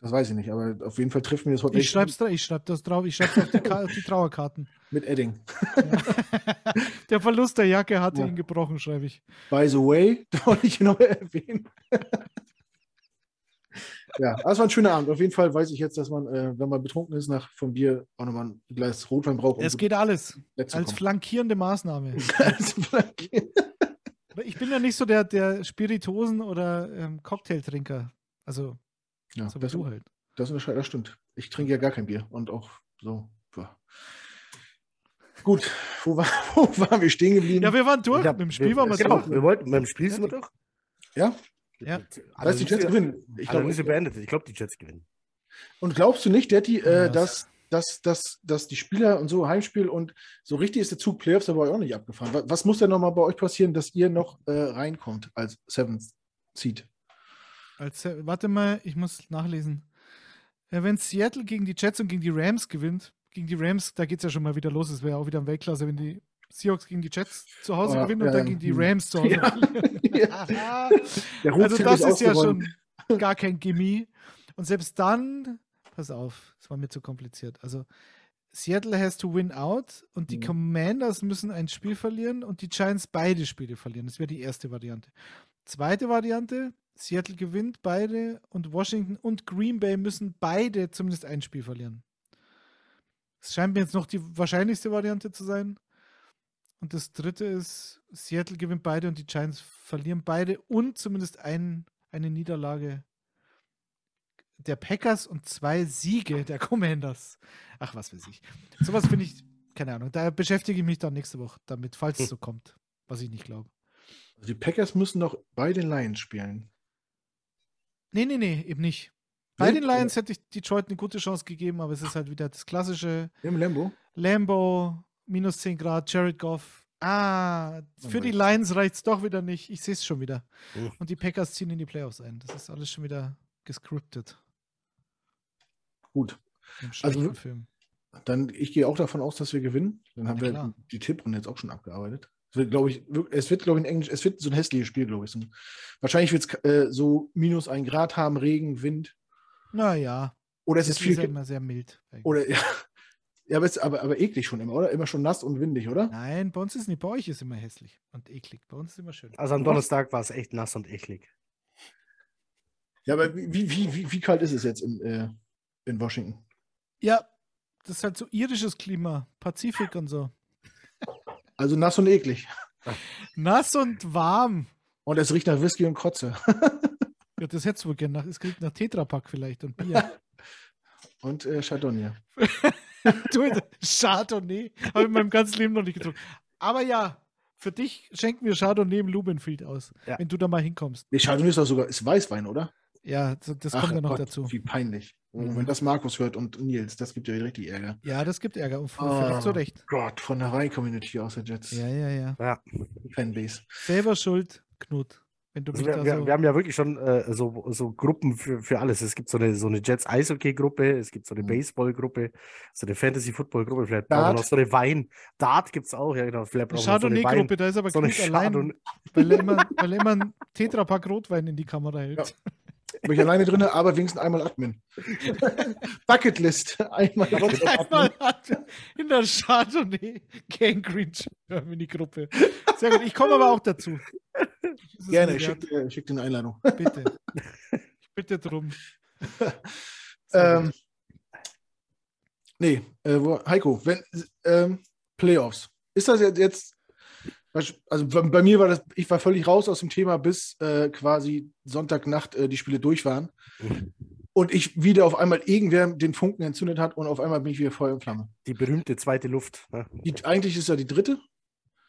Das weiß ich nicht, aber auf jeden Fall trifft mir das heute
Ich
nicht
schreib's, ich schreib das drauf. Ich schreib's auf auf die Trauerkarten.
mit Edding.
der Verlust der Jacke hatte
Ja.
ihn gebrochen, schreibe ich.
By the way, da wollte ich noch erwähnen. Ja, das war ein schöner Abend. Auf jeden Fall weiß ich jetzt, dass man, äh, wenn man betrunken ist, nach vom Bier auch nochmal ein Glas Rotwein braucht. um
Es geht alles. Als
kommen.
flankierende Maßnahme.
Als Flankier.
Aber Ich bin ja nicht so der, der Spiritosen- oder ähm, Cocktailtrinker. Also,
ja,
so wie
das,
du halt.
das, unterscheidet- das stimmt. Ich trinke ja gar kein Bier und auch so. Ja. Gut, wo, war, wo waren wir stehen geblieben?
Ja, wir waren durch.
Ja,
Mit dem Spiel waren wir
genau,
durch.
wir wollten, mit dem Spiel sind wir durch.
ja?
Ja.
Das heißt, die Jets gewinnen. Ich glaube,
Analyse beendet. Ich glaube, die Jets gewinnen.
Und glaubst du nicht, Detti, äh, dass, dass, dass, dass die Spieler und so Heimspiel und so richtig ist der Zug Playoffs aber auch nicht abgefahren? Was, was muss denn nochmal bei euch passieren, dass ihr noch äh, reinkommt als Seventh Seed?
Als, äh, warte mal, ich muss nachlesen. Ja, wenn Seattle gegen die Jets und gegen die Rams gewinnt, gegen die Rams, da geht es ja schon mal wieder los. Es wäre auch wieder ein Weltklasse, wenn die Seahawks gegen die Jets zu Hause
Ja,
gewinnen und
ja,
dann gegen die. Rams zu Hause
Ja.
Also das ist ja schon gar kein Gimme. Und selbst dann, pass auf, das war mir zu kompliziert. Also Seattle has to win out und die
Mhm.
Commanders müssen ein Spiel verlieren und die Giants beide Spiele verlieren. Das wäre die erste Variante. Zweite Variante, Seattle gewinnt beide und Washington und Green Bay müssen beide zumindest ein Spiel verlieren. Das scheint mir jetzt noch die wahrscheinlichste Variante zu sein. Und das dritte ist, Seattle gewinnt beide und die Giants verlieren beide und zumindest ein, eine Niederlage der Packers und zwei Siege der Commanders. Ach, was weiß ich. Sowas finde ich, keine Ahnung. Da beschäftige ich mich dann nächste Woche damit, falls es so kommt. Was ich nicht glaube.
Die Packers müssen doch bei den Lions spielen.
Nee, nee, nee, eben nicht. Bei den Lions hätte ich Detroit eine gute Chance gegeben, aber es ist halt wieder das klassische
Im Lambo?
Lambo, minus 10 Grad, Jared Goff. Ah, für die Lions reicht es doch wieder nicht. Ich sehe es schon wieder.
Mhm.
Und die Packers ziehen in die Playoffs ein. Das ist alles schon wieder gescriptet.
Gut. Also
Film.
Dann, ich gehe auch davon aus, dass wir gewinnen. Dann haben
Ja,
wir
klar.
die Tipprunde jetzt auch schon abgearbeitet. Es wird, glaube ich, es wird, glaube ich, in Englisch, es wird so ein hässliches Spiel, glaube ich. So ein, wahrscheinlich wird es äh, so minus ein Grad haben, Regen, Wind.
Naja,
Oder es
das
ist
ist ja
viel.
immer sehr mild. eigentlich.
Oder ja. Ja, aber, es, aber, aber eklig schon immer, oder? Immer schon nass und windig, oder?
Nein, bei uns ist nicht. Bei euch ist immer hässlich und eklig. Bei uns ist immer schön.
Also am Donnerstag war es echt nass und eklig.
Ja, aber wie, wie, wie, wie kalt ist es jetzt in, äh, in Washington?
Ja, das ist halt so irisches Klima, Pazifik und so.
Also nass und eklig.
Nass und warm.
Und es riecht nach Whisky und Kotze.
Ja, das hättest du wohl gerne. Nach, es kriegt nach Tetrapack vielleicht und Bier.
Und äh, Chardonnay.
du, Chardonnay. Habe ich in meinem ganzen Leben noch nicht getrunken. Aber ja, für dich schenken wir Chardonnay im Lubenfield aus,
Ja.
wenn du da mal hinkommst.
Nee, Chardonnay ist doch sogar ist Weißwein, oder?
Ja, das, das
Ach
kommt ja noch
Gott,
dazu.
Wie peinlich. Oh,
Mhm.
Wenn das Markus hört und Nils, das gibt ja richtig Ärger.
Ja, das gibt Ärger. Und
Ah,
zu Recht.
Gott, von der Rhein-Community aus der Jets.
Ja, ja, ja.
Ja.
Fanbase.
Selber schuld, Knut. Wenn du
Also
mich
wir,
da
wir,
so.
wir haben ja wirklich schon äh, so, so Gruppen für, für alles. Es gibt so eine, so eine Jets-Eishockey-Gruppe, es gibt so eine
Mhm.
Baseball-Gruppe, so eine Fantasy-Football-Gruppe, vielleicht brauchen wir
Dart.
noch so eine Wein. Dart gibt es auch, ja genau. Vielleicht
Eine
brauchen wir so eine Wein.
Chardonnay-Gruppe, da ist aber
So eine
Knut allein,
Chardonnay.
weil er, immer, weil er immer einen Tetrapack Rotwein in die Kamera hält.
Ja. Bin ich alleine drin, aber wenigstens einmal Admin. Bucketlist. Einmal
Einmal in der Chardonnay Gangrene Germany-Gruppe. Sehr gut. Ich komme aber auch dazu.
Gerne, ich schicke schick dir eine Einladung.
Bitte. Ich bitte drum.
Ähm, nee, äh, wo, Heiko, wenn ähm, Playoffs, ist das jetzt, jetzt also bei, bei mir war das, ich war völlig raus aus dem Thema, bis äh, quasi Sonntagnacht äh, die Spiele durch waren und ich wieder auf einmal irgendwer den Funken entzündet hat und auf einmal bin ich wieder Feuer und Flamme.
Die berühmte zweite Luft. Ne?
Die, eigentlich ist ja die dritte,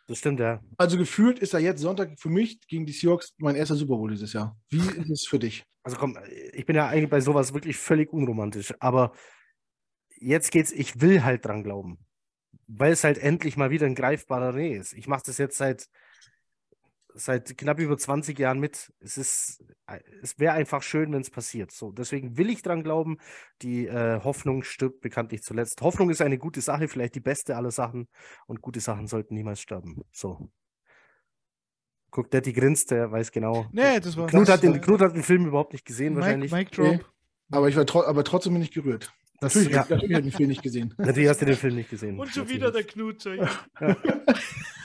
Das stimmt, ja.
also gefühlt ist er jetzt Sonntag für mich gegen die Seahawks mein erster Super Bowl dieses Jahr. Wie ist es für dich?
Also komm, ich bin ja eigentlich bei sowas wirklich völlig unromantisch, aber jetzt geht's, ich will halt dran glauben. Weil es halt endlich mal wieder ein greifbarer Reh ist. Ich mache das jetzt seit, seit knapp über 20 Jahren mit. Es ist, es wäre einfach schön, wenn es passiert. So, deswegen will ich dran glauben. Die äh, Hoffnung stirbt bekanntlich zuletzt. Hoffnung ist eine gute Sache, vielleicht die beste aller Sachen. Und gute Sachen sollten niemals sterben. So. Guckt, der die grinst, der weiß genau.
Nee, das war
Knut
das,
hat, den,
äh,
Knut hat den Film überhaupt nicht gesehen,
Mike,
wahrscheinlich.
Mike Drop.
Nee. Aber ich war tro aber trotzdem bin ich gerührt.
Das-
Natürlich,
ja.
natürlich habe ich den Film nicht gesehen.
Natürlich hast du den Film nicht gesehen.
Und schon wieder der. Knut.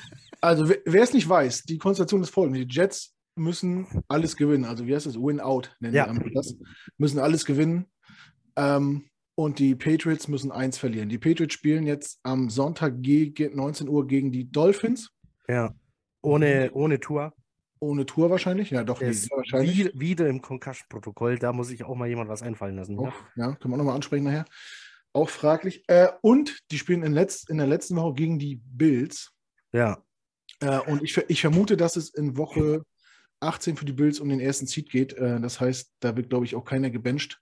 Also, wer es nicht weiß, die Konstellation ist folgende: Die Jets müssen alles gewinnen. Also, wie heißt das? Win-out nennen
Ja.
die das. Müssen alles gewinnen. Ähm, und die Patriots müssen eins verlieren. Die Patriots spielen jetzt am Sonntag gegen 19 Uhr gegen die Dolphins.
Ja. Ohne, ohne Tour.
Ohne Tour wahrscheinlich. Ja, doch,
ist
wahrscheinlich.
wie, wieder im Concussion-Protokoll. Da muss sich auch mal jemand was einfallen lassen.
Auch,
Ja?
ja, können wir nochmal ansprechen nachher. Auch fraglich. Äh, und die spielen in, letz in der letzten Woche gegen die Bills.
ja.
Äh, und ich, ich vermute, dass es in Woche 18 für die Bills um den ersten Seed geht. Äh, das heißt, da wird, glaube ich, auch keiner gebencht.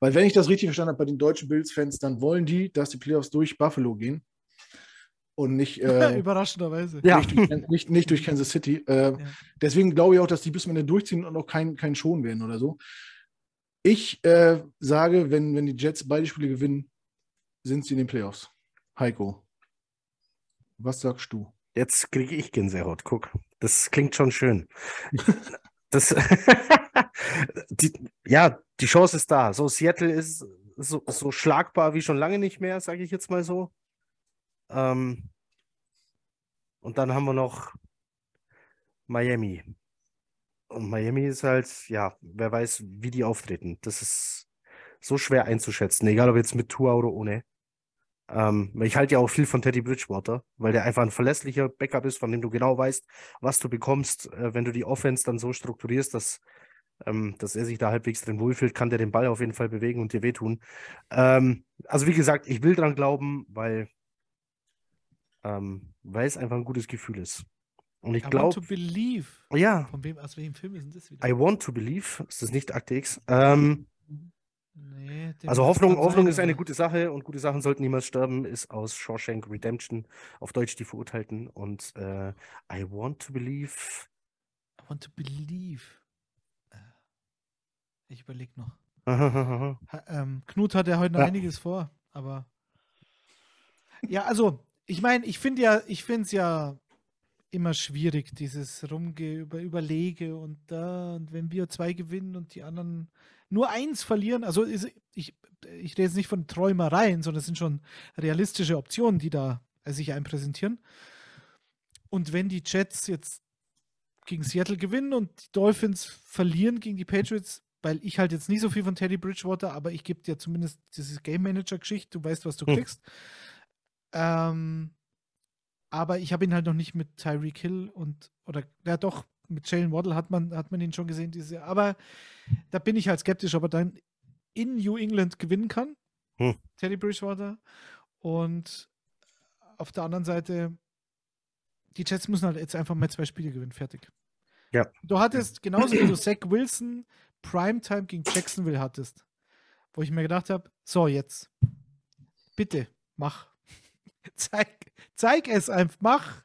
Weil, wenn ich das richtig verstanden habe, bei den deutschen Bills-Fans, dann wollen die, dass die Playoffs durch Buffalo gehen. Und nicht, äh,
Überraschenderweise.
Ja.
nicht, durch, nicht, nicht durch Kansas City. Äh,
Ja.
Deswegen glaube ich auch, dass die bis zum Ende durchziehen und auch kein, kein Schon werden oder so. Ich äh, sage, wenn, wenn die Jets beide Spiele gewinnen, sind sie in den Playoffs. Heiko, was sagst du?
Jetzt kriege ich Gänsehaut. Guck, das klingt schon schön. Das, die, ja, die Chance ist da. So, Seattle ist so, so schlagbar wie schon lange nicht mehr, sage ich jetzt mal so. Ähm, und dann haben wir noch Miami. Und Miami ist halt, ja, wer weiß, wie die auftreten. Das ist so schwer einzuschätzen, egal ob jetzt mit Tour oder ohne. Ähm, ich halte ja auch viel von Teddy Bridgewater, weil der einfach ein verlässlicher Backup ist, von dem du genau weißt, was du bekommst. Äh, wenn du die Offense dann so strukturierst, dass, ähm, dass er sich da halbwegs drin wohlfühlt, kann der den Ball auf jeden Fall bewegen und dir wehtun. Ähm, also wie gesagt, ich will dran glauben, weil, ähm, weil es einfach ein gutes Gefühl ist. Und ich
I want
glaube,
to believe.
ja,
Von wem, aus welchem Film ist denn das wieder?
I want to believe, ist das nicht Akte X? Ähm,
Nee,
Also Hoffnung, Hoffnung ist eine gute Sache und gute Sachen sollten niemals sterben, ist aus Shawshank Redemption, auf Deutsch die Verurteilten. Und äh, I want to believe.
I want to believe. Äh, Ich überlege noch. Ha, ähm, Knut hat ja heute noch
Ja.
einiges vor, aber. Ja, also, ich meine, ich finde ja, ich finde es ja immer schwierig, dieses Rumge über Überlege und da, und wenn wir zwei gewinnen und die anderen nur eins verlieren, also ist, ich, ich rede jetzt nicht von Träumereien, sondern es sind schon realistische Optionen, die da sich einpräsentieren. Und wenn die Jets jetzt gegen Seattle gewinnen und die Dolphins verlieren gegen die Patriots, weil ich halt jetzt nicht so viel von Teddy Bridgewater, aber ich gebe dir zumindest diese Game Manager-Geschichte, du weißt, was du
Hm.
kriegst. Ähm, aber ich habe ihn halt noch nicht mit Tyreek Hill und, oder ja doch, mit Jalen Waddle hat man, hat man ihn schon gesehen dieses Jahr. Aber da bin ich halt skeptisch, ob er dann in New England gewinnen kann.
Hm.
Teddy Bridgewater. Und auf der anderen Seite, die Jets müssen halt jetzt einfach mal zwei Spiele gewinnen, fertig.
Ja.
Du hattest, genauso wie du Zach Wilson Primetime gegen Jacksonville hattest, wo ich mir gedacht habe, so jetzt, bitte, mach. zeig, zeig es einfach, mach.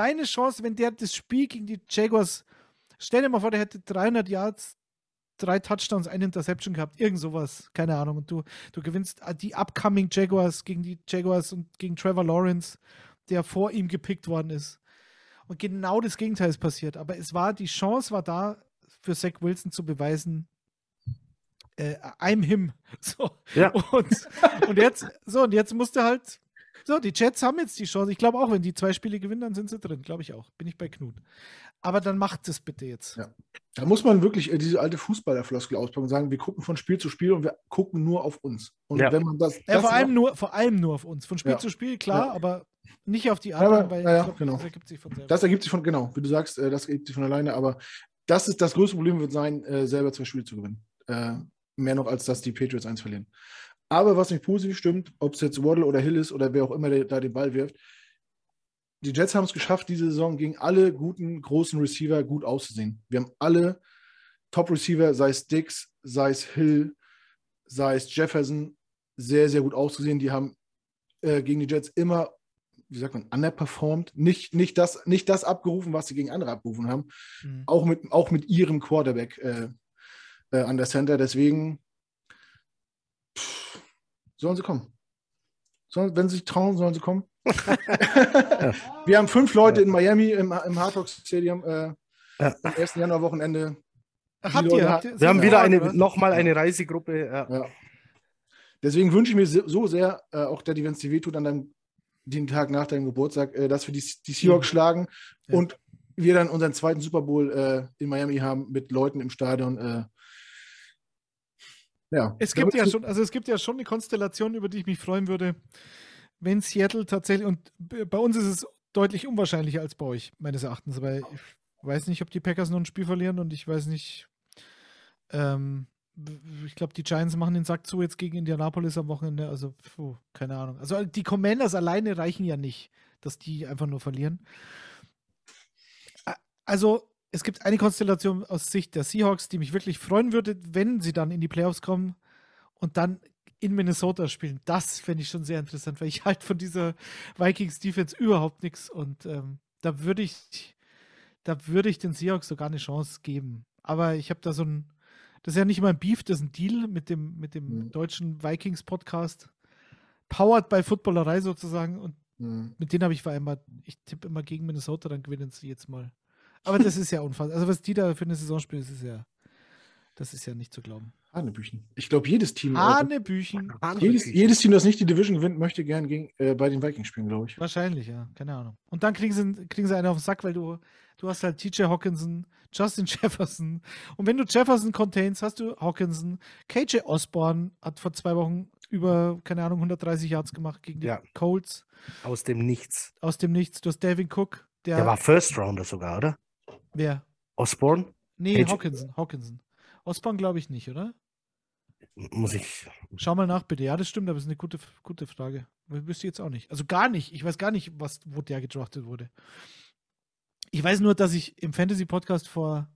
Deine Chance, wenn der das Spiel gegen die Jaguars, stell dir mal vor, der hätte 300 Yards, drei Touchdowns, eine Interception gehabt, irgend sowas, keine Ahnung. Und du, du gewinnst die upcoming Jaguars gegen die Jaguars und gegen Trevor Lawrence, der vor ihm gepickt worden ist. Und genau das Gegenteil ist passiert. Aber es war, die Chance war da, für Zach Wilson zu beweisen, äh, I'm him. So.
Ja.
Und, und jetzt, so, und jetzt musste halt, so, die Jets haben jetzt die Chance. Ich glaube auch, wenn die zwei Spiele gewinnen, dann sind sie drin. Glaube ich auch. Bin ich bei Knut. Aber dann macht es bitte jetzt.
Ja. Da muss man wirklich äh, diese alte Fußballerfloskel auspacken und sagen, wir gucken von Spiel zu Spiel und wir gucken nur auf uns. Und
Ja.
wenn man das.
Ja,
das
vor, allem nur, vor allem nur auf uns. Von Spiel
Ja.
zu Spiel, klar,
Ja.
aber nicht auf die anderen, weil
ja, ja,
glaub,
genau.
das ergibt sich von selber.
Das ergibt sich von, genau, wie du sagst, äh, das ergibt sich von alleine, aber das ist das größte Problem, wird sein, äh, selber zwei Spiele zu gewinnen. Mehr noch, als dass die Patriots eins verlieren. Aber was mich positiv stimmt, ob es jetzt Waddle oder Hill ist oder wer auch immer der, da den Ball wirft, die Jets haben es geschafft, diese Saison gegen alle guten, großen Receiver gut auszusehen. Wir haben alle Top-Receiver, sei es Dix, sei es Hill, sei es Jefferson, sehr, sehr gut auszusehen. Die haben äh, gegen die Jets immer, wie sagt man, underperformed. Nicht, nicht, das, nicht das abgerufen, was sie gegen andere abgerufen haben. Mhm. Auch, mit, auch mit ihrem Quarterback äh, äh, an der Center. Deswegen sollen sie kommen. Sollen, wenn sie sich trauen, sollen sie kommen. Wir haben fünf Leute in Miami im, im Hard Rock Stadium äh, ja. am 1. Januar-Wochenende.
Habt ihr, habt ihr, Wir haben wieder eine, nochmal eine Reisegruppe. Ja. Ja.
Deswegen wünsche ich mir so sehr, äh, auch der, wenn es dir wehtut, an deinem, den Tag nach deinem Geburtstag, äh, dass wir die, die Seahawks mhm. schlagen und wir dann unseren zweiten Super Bowl äh, in Miami haben mit Leuten im Stadion. Äh.
ja. Es gibt ja schon, also es gibt ja schon eine Konstellation, über die ich mich freuen würde, wenn Seattle tatsächlich, und bei uns ist es deutlich unwahrscheinlicher als bei euch, meines Erachtens, weil ich weiß nicht, ob die Packers noch ein Spiel verlieren und ich weiß nicht, ähm, ich glaube, die Giants machen den Sack zu jetzt gegen Indianapolis am Wochenende. Also, puh, keine Ahnung. Also, die Commanders alleine reichen ja nicht, dass die einfach nur verlieren. Also, es gibt eine Konstellation aus Sicht der Seahawks, die mich wirklich freuen würde, wenn sie dann in die Playoffs kommen und dann in Minnesota spielen. Das fände ich schon sehr interessant, weil ich halt von dieser Vikings-Defense überhaupt nichts und ähm, da würde ich, da würde ich den Seahawks sogar eine Chance geben. Aber ich habe da so ein, das ist ja nicht mal ein Beef, das ist ein Deal mit dem, mit dem mhm. deutschen Vikings-Podcast. Powered bei Footballerei sozusagen. Und mhm. mit denen habe ich vereinbart, ich tippe immer gegen Minnesota, dann gewinnen sie jetzt mal. Aber das ist ja unfassbar. Also, was die da für eine Saison spielen, das ist ja, das ist ja nicht zu glauben.
Hanebüchen. Ich glaube, jedes Team.
Hanebüchen.
Jedes, jedes, Team, das nicht die Division gewinnt, möchte gern gegen, äh, bei den Vikings spielen, glaube ich.
Wahrscheinlich, ja. Keine Ahnung. Und dann kriegen sie, kriegen sie einen auf den Sack, weil du, du hast halt TJ Hawkinson, Justin Jefferson. Und wenn du Jefferson containst, hast du Hawkinson. KJ Osborne hat vor zwei Wochen über, keine Ahnung, 130 Yards gemacht gegen die ja. Colts.
Aus dem Nichts.
Aus dem Nichts. Du hast Devin Cook.
Der, der war First Rounder sogar, oder?
Wer?
Osborne?
Nee, KJ Hawkinson. Hawkinson. Osborne glaube ich nicht, oder?
Muss ich.
Schau mal nach, bitte. Ja, das stimmt, aber das ist eine gute, gute Frage. Wüsste jetzt auch nicht. Also gar nicht. Ich weiß gar nicht, was, wo der gedraftet wurde. Ich weiß nur, dass ich im Fantasy-Podcast vor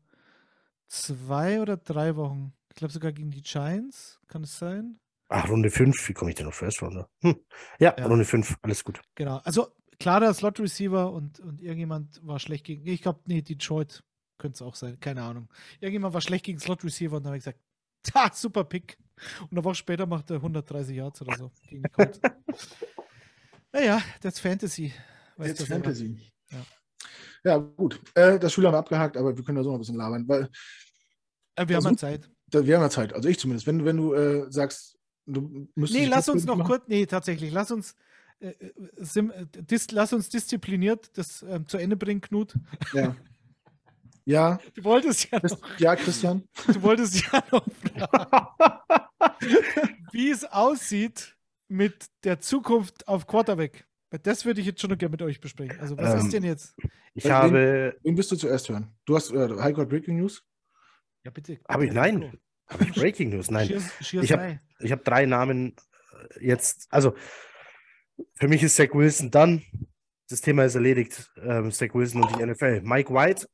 zwei oder drei Wochen, ich glaube sogar gegen die Giants, kann es sein?
Ach, Runde 5, wie komme ich denn auf First Runde? Hm. Ja, ja, Runde 5, alles gut.
Genau, also klarer Slot-Receiver und, und irgendjemand war schlecht gegen, ich glaube, nee, Detroit könnte es auch sein, keine Ahnung. Irgendjemand war schlecht gegen Slot-Receiver und dann habe ich gesagt, ha, super Pick. Und eine Woche später macht er 130 Yards oder so gegen die Colts. naja, das Fantasy.
Weißt das Fantasy. Ja. Ja, gut. Äh, das Spiel haben wir abgehakt, aber wir können da so noch ein bisschen labern. Weil,
äh, wir also, haben ja Zeit.
Da, wir haben ja Zeit, also ich zumindest. Wenn, wenn du äh, sagst, du
müsstest. Nee, lass uns noch machen. kurz. Nee, tatsächlich. Lass uns. Äh, äh, sim, äh, dis, lass uns diszipliniert das ähm, zu Ende bringen, Knut.
Ja. Ja.
Du wolltest ja noch.
Ja, Christian.
Du wolltest ja noch wie es aussieht mit der Zukunft auf Quarterback. Das würde ich jetzt schon noch gerne mit euch besprechen. Also, was ähm, ist denn jetzt?
Ich also, habe.
Wen, bist du zuerst hören? Du hast äh, Highcourt Breaking News?
Ja, bitte. Habe ich, nein. Habe ich Breaking News? Nein. Cheers, cheers ich habe hab drei Namen äh, jetzt. Also, für mich ist Zach Wilson dann. Das Thema ist erledigt. Ähm, Zach Wilson und die NFL. Mike White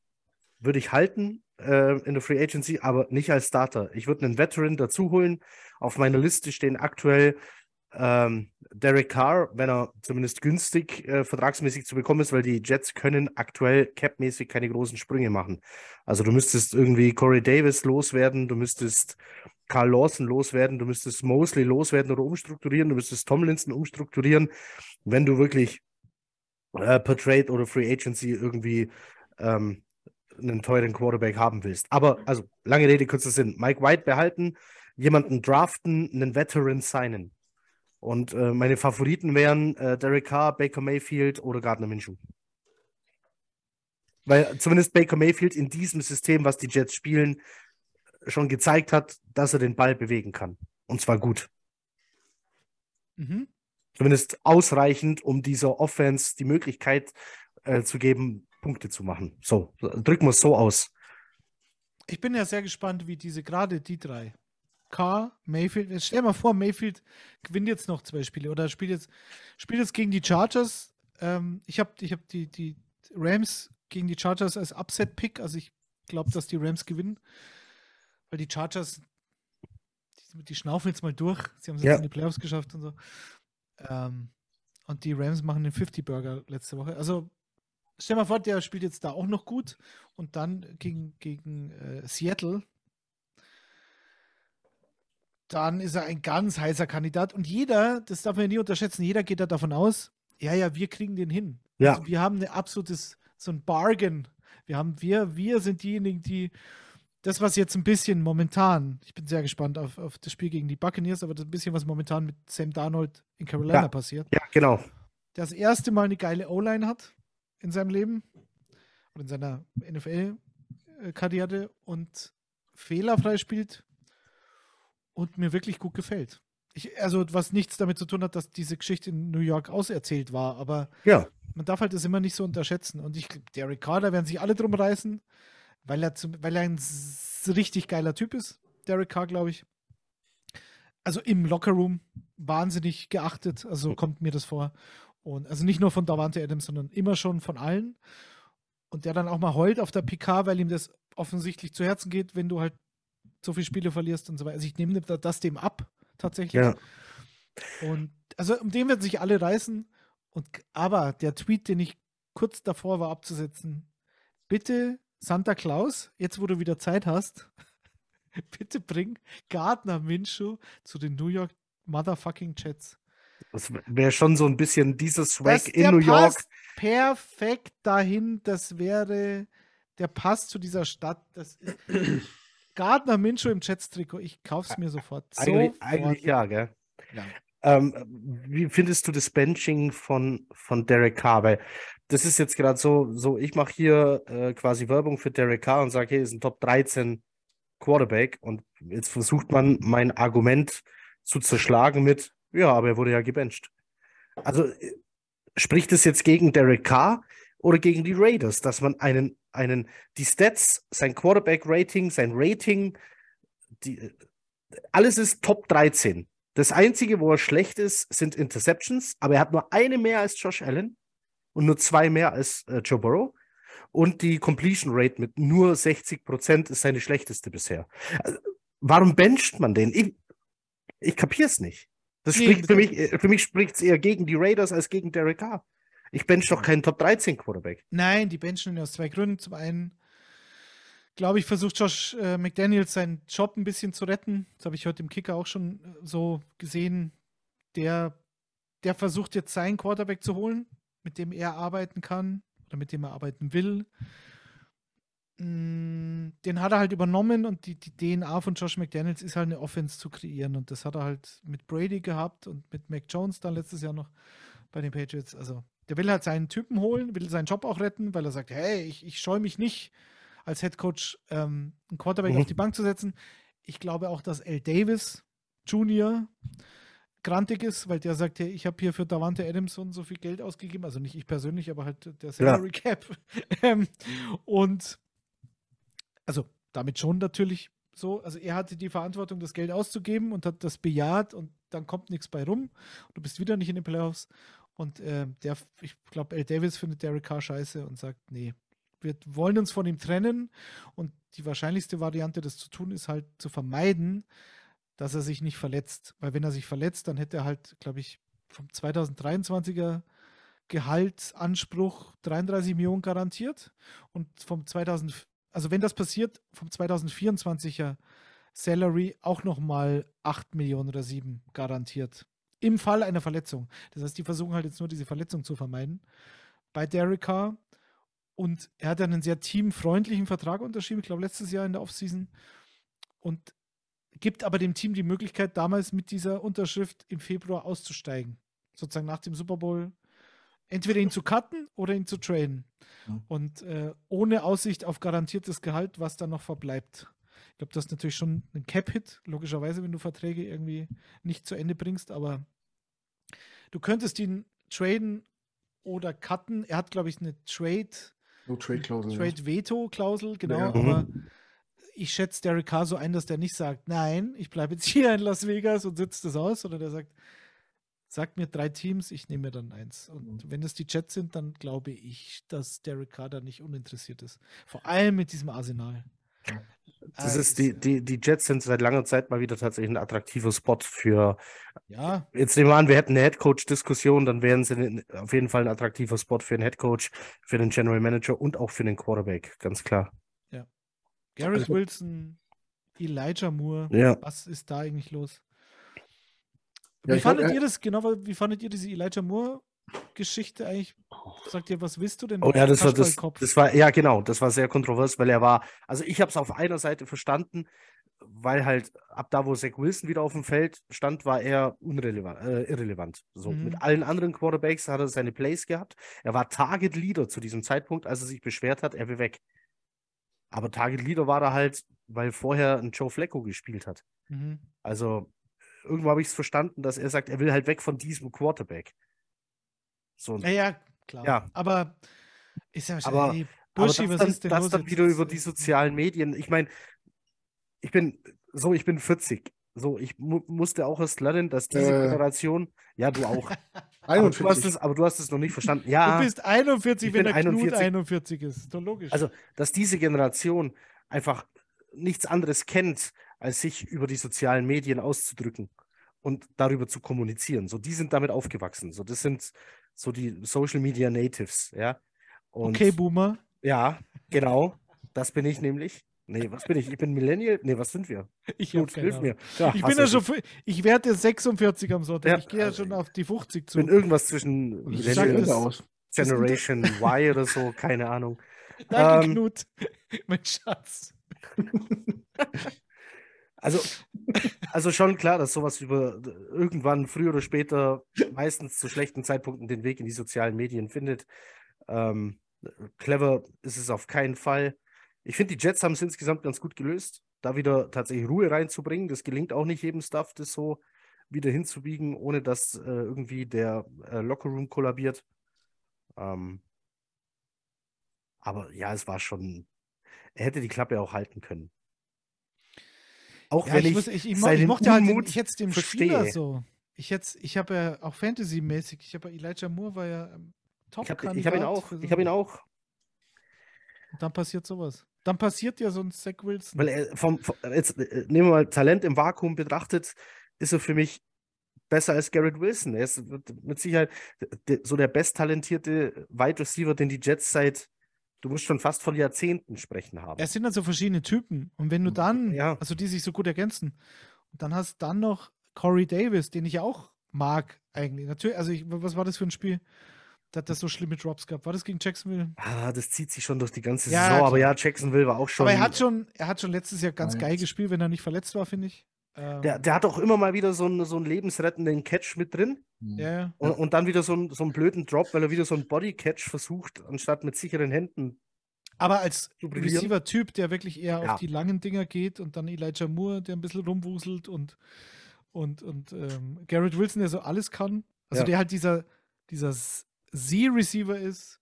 würde ich halten äh, in der Free Agency, aber nicht als Starter. Ich würde einen Veteran dazu holen. Auf meiner Liste stehen aktuell ähm, Derek Carr, wenn er zumindest günstig äh, vertragsmäßig zu bekommen ist, weil die Jets können aktuell capmäßig keine großen Sprünge machen. Also du müsstest irgendwie Corey Davis loswerden, du müsstest Carl Lawson loswerden, du müsstest Mosley loswerden oder umstrukturieren, du müsstest Tomlinson umstrukturieren, wenn du wirklich äh, per Trade oder Free Agency irgendwie ähm, einen teuren Quarterback haben willst. Aber, also, lange Rede, kurzer Sinn. Mike White behalten, jemanden draften, einen Veteran signen. Und äh, meine Favoriten wären äh, Derek Carr, Baker Mayfield oder Gardner Minshew. Weil zumindest Baker Mayfield in diesem System, was die Jets spielen, schon gezeigt hat, dass er den Ball bewegen kann. Und zwar gut. Mhm. Zumindest ausreichend, um dieser Offense die Möglichkeit äh, zu geben, Punkte zu machen. So, drücken wir es so aus.
Ich bin ja sehr gespannt, wie diese, gerade die drei, K, Mayfield, stell dir mal vor, Mayfield gewinnt jetzt noch zwei Spiele oder spielt jetzt, spielt jetzt gegen die Chargers. Ähm, ich habe ich hab die, die Rams gegen die Chargers als Upset-Pick, also ich glaube, dass die Rams gewinnen, weil die Chargers, die die schnaufen jetzt mal durch. Sie haben es
Ja.
jetzt in die Playoffs geschafft und so. Ähm, und die Rams machen den 50-Burger letzte Woche. Also stell mal vor, der spielt jetzt da auch noch gut und dann gegen, gegen äh, Seattle. Dann ist er ein ganz heißer Kandidat. Und jeder, das darf man ja nie unterschätzen, jeder geht da davon aus, ja, ja, wir kriegen den hin.
Ja.
Also wir haben ein absolutes, so ein Bargain. Wir haben, wir, wir sind diejenigen, die das, was jetzt ein bisschen momentan, ich bin sehr gespannt auf, auf das Spiel gegen die Buccaneers, aber das ein bisschen, was momentan mit Sam Darnold in Carolina
Ja.
passiert,
Ja, genau.
der das erste Mal eine geile O-Line hat in seinem Leben oder in seiner NFL-Karriere und fehlerfrei spielt und mir wirklich gut gefällt. Ich, also, was nichts damit zu tun hat, dass diese Geschichte in New York auserzählt war, aber
Ja.
man darf halt das immer nicht so unterschätzen. Und ich glaube, Derek Carr, da werden sich alle drum reißen, weil er, zum, weil er ein richtig geiler Typ ist. Derek Carr, glaube ich. Also im Lockerroom wahnsinnig geachtet, also kommt mir das vor. Und also nicht nur von Davante Adams, sondern immer schon von allen. Und der dann auch mal heult auf der PK, weil ihm das offensichtlich zu Herzen geht, wenn du halt so viele Spiele verlierst und so weiter. Also ich nehme das dem ab, tatsächlich.
Ja.
Und also um den werden sich alle reißen. Und aber der Tweet, den ich kurz davor war abzusetzen, bitte Santa Claus, jetzt wo du wieder Zeit hast, bitte bring Gardner Minshew zu den New York Motherfucking Jets.
Das wäre schon so ein bisschen dieses Swag
Das-
in New York.
passt perfekt dahin. Das wäre, der passt zu dieser Stadt. Das ist Gardner Minshew im Jets-Trikot. Ich kauf's mir sofort.
Eigentlich,
Sofort.
eigentlich ja, gell?
Ja.
Ähm, wie findest du das Benching von, von Derek Carr? Weil das ist jetzt gerade so, so ich mache hier äh, quasi Werbung für Derek Carr und sage, hey, ist ein Top 13 Quarterback und jetzt versucht man mein Argument zu zerschlagen mit, ja, aber er wurde ja gebencht. Also äh, spricht es jetzt gegen Derek Carr oder gegen die Raiders, dass man einen, einen, die Stats, sein Quarterback-Rating, sein Rating, die, äh, alles ist Top 13. Das Einzige, wo er schlecht ist, sind Interceptions, aber er hat nur eine mehr als Josh Allen und nur zwei mehr als äh, Joe Burrow. Und die Completion Rate mit nur 60 Prozent ist seine schlechteste bisher. Also, warum bencht man den? Ich, ich kapiere es nicht. Das
Nee,
spricht für mich, für mich spricht es eher gegen die Raiders als gegen Derek Carr. Ich bench doch keinen Top 13 Quarterback.
Nein, die benchen ihn aus zwei Gründen. Zum einen, glaube ich, versucht Josh äh, McDaniels seinen Job ein bisschen zu retten. Das habe ich heute im Kicker auch schon äh, so gesehen. Der, der versucht jetzt seinen Quarterback zu holen, mit dem er arbeiten kann oder mit dem er arbeiten will. Mm, Den hat er halt übernommen und die, die DNA von Josh McDaniels ist halt eine Offense zu kreieren. Und das hat er halt mit Brady gehabt und mit Mac Jones dann letztes Jahr noch bei den Patriots. Also der will halt seinen Typen holen, will seinen Job auch retten, weil er sagt, hey, ich, ich scheue mich nicht, als Head Coach ähm, einen Quarterback
Mhm.
auf die Bank zu setzen. Ich glaube auch, dass L. Davis Jr. grantig ist, weil der sagt, hey, ich habe hier für Davante Adams so viel Geld ausgegeben, also nicht ich persönlich, aber halt der Salary Cap. ähm, und also damit schon natürlich so, also er hatte die Verantwortung, das Geld auszugeben und hat das bejaht und dann kommt nichts bei rum. Du bist wieder nicht in den Playoffs. Und äh, der, ich glaube, L. Davis findet Derek Carr scheiße und sagt, nee, wir wollen uns von ihm trennen. Und die wahrscheinlichste Variante, das zu tun, ist halt zu vermeiden, dass er sich nicht verletzt. Weil wenn er sich verletzt, dann hätte er halt, glaube ich, vom 2023er Gehaltsanspruch 33 Millionen garantiert. Und vom 2000, also wenn das passiert, vom 2024er Salary auch nochmal 8 Millionen oder 7 garantiert. Im Fall einer Verletzung. Das heißt, die versuchen halt jetzt nur diese Verletzung zu vermeiden. Bei Derek Carr. Und er hat einen sehr teamfreundlichen Vertrag unterschrieben, ich glaube letztes Jahr in der Offseason. Und gibt aber dem Team die Möglichkeit, damals mit dieser Unterschrift im Februar auszusteigen. Sozusagen nach dem Super Bowl. Entweder ihn zu cutten oder ihn zu traden.
Mhm.
Und äh, ohne Aussicht auf garantiertes Gehalt, was dann noch verbleibt. Ich glaube, das ist natürlich schon ein Cap-Hit, logischerweise, wenn du Verträge irgendwie nicht zu Ende bringst, aber du könntest ihn traden oder cutten. Er hat, glaube ich, eine Trade,
No Trade Klausel.
Trade-Veto-Klausel, genau,
Ja.
aber ich schätze Derek Carr so ein, dass der nicht sagt, nein, ich bleibe jetzt hier in Las Vegas und sitze das aus, sondern der sagt, sagt mir drei Teams, ich nehme mir dann eins. Und wenn es die Jets sind, dann glaube ich, dass Derek Carr da nicht uninteressiert ist. Vor allem mit diesem Arsenal.
Das ist die, die, die Jets sind seit langer Zeit mal wieder tatsächlich ein attraktiver Spot für.
Ja,
Jetzt nehmen wir an, wir hätten eine Headcoach-Diskussion, dann wären sie auf jeden Fall ein attraktiver Spot für einen Headcoach, für den General Manager und auch für den Quarterback, ganz klar.
Garrett
Also-
Wilson, Elijah Moore,
Ja.
was ist da eigentlich los?
Ja,
wie
glaub,
fandet
er-
ihr das, genau, wie fandet ihr diese Elijah Moore-Geschichte eigentlich? Sagt ihr, was willst du denn?
Oh ja, das war das, das war, ja genau, das war sehr kontrovers, weil er war, also ich habe es auf einer Seite verstanden, weil halt ab da, wo Zach Wilson wieder auf dem Feld stand, war er unrelevant, äh, irrelevant. So,
Mhm.
mit allen anderen Quarterbacks hat er seine Plays gehabt. Er war Target Leader zu diesem Zeitpunkt, als er sich beschwert hat, er will weg. Aber Target Leader war er halt, weil vorher ein Joe Flacco gespielt hat.
Mhm.
Also irgendwo habe ich es verstanden, dass er sagt, er will halt weg von diesem Quarterback. So,
Ja, ja, klar.
Ja.
Aber ist ja
Aber-
ey,
Aber
Burschi,
das
was
dann,
ist denn
das
los?
dann wieder über die sozialen Medien. Ich meine, ich bin so, ich bin 40. So, ich mu musste auch erst lernen, dass diese
Äh.
Generation, ja, du auch. aber, du hast
41.
es, aber du hast es noch nicht verstanden. Ja,
Du bist 41,
ich
wenn der Knut
41.
41 ist. Ist doch logisch.
Also, dass diese Generation einfach nichts anderes kennt, als sich über die sozialen Medien auszudrücken und darüber zu kommunizieren. So, die sind damit aufgewachsen. So, das sind so die Social Media Natives, ja. Und
okay, Boomer.
ja, genau. Das bin ich nämlich. Nee, was bin ich? Ich bin Millennial? Nee, was sind wir?
Ich,
Gut, hilf
Ahnung.
mir. Ja,
ich bin ja schon, ich werde jetzt 46 am Sonntag.
Ja,
ich gehe ja
also
schon auf die 50
Ich
zu.
bin irgendwas zwischen
Millennials,
aus.
Generation Y oder so, keine Ahnung.
Danke,
ähm,
Knut. mein Schatz.
Also, also schon klar, dass sowas über irgendwann früher oder später meistens zu schlechten Zeitpunkten den Weg in die sozialen Medien findet. Ähm, clever ist es auf keinen Fall. Ich finde, die Jets haben es insgesamt ganz gut gelöst, da wieder tatsächlich Ruhe reinzubringen. Das gelingt auch nicht jedem Stuff, das so wieder hinzubiegen, ohne dass äh, irgendwie der äh, Lockerroom kollabiert. Ähm, aber ja, es war schon. Er hätte die Klappe auch halten können. Auch
Ja,
wenn
ich,
ich,
ich, ich, ich mochte halt den,
Unmut
ich jetzt den Spieler
verstehe.
so. Ich jetzt, ich habe ja auch Fantasy-mäßig, ich habe ja Elijah Moore war ja ähm, top
Ich habe hab ihn auch. Ich habe ihn auch.
Und dann passiert sowas. Dann passiert ja so ein Zach Wilson.
Weil er vom, vom jetzt äh, nehmen wir mal Talent im Vakuum betrachtet, ist er für mich besser als Garrett Wilson. Er ist mit Sicherheit so der besttalentierte Wide Receiver, den die Jets seit, du musst schon fast von Jahrzehnten sprechen haben.
Es sind halt so verschiedene Typen. Und wenn du dann,
Ja.
also die sich so gut ergänzen, und dann hast dann noch Corey Davis, den ich auch mag, eigentlich. Natürlich, also ich, was war das für ein Spiel? Da hat das so schlimme Drops gehabt. War das gegen Jacksonville?
Ah, das zieht sich schon durch die ganze
Ja,
Saison, aber
klar.
ja, Jacksonville war auch schon.
Aber er hat schon, er hat schon letztes Jahr ganz
Ja,
geil gespielt, wenn er nicht verletzt war, finde ich. Ähm,
der, der hat auch immer mal wieder so einen, so einen lebensrettenden Catch mit drin.
ja, ja.
Und, und dann wieder so einen, so einen blöden Drop, weil er wieder so einen Bodycatch versucht, anstatt mit sicheren Händen.
Aber als. Receiver-Typ, der wirklich eher
Ja.
auf die langen Dinger geht und dann Elijah Moore, der ein bisschen rumwuselt und, und, und ähm, Garrett Wilson, der so alles kann. Also
Ja.
der halt dieser, dieser Z-Receiver ist,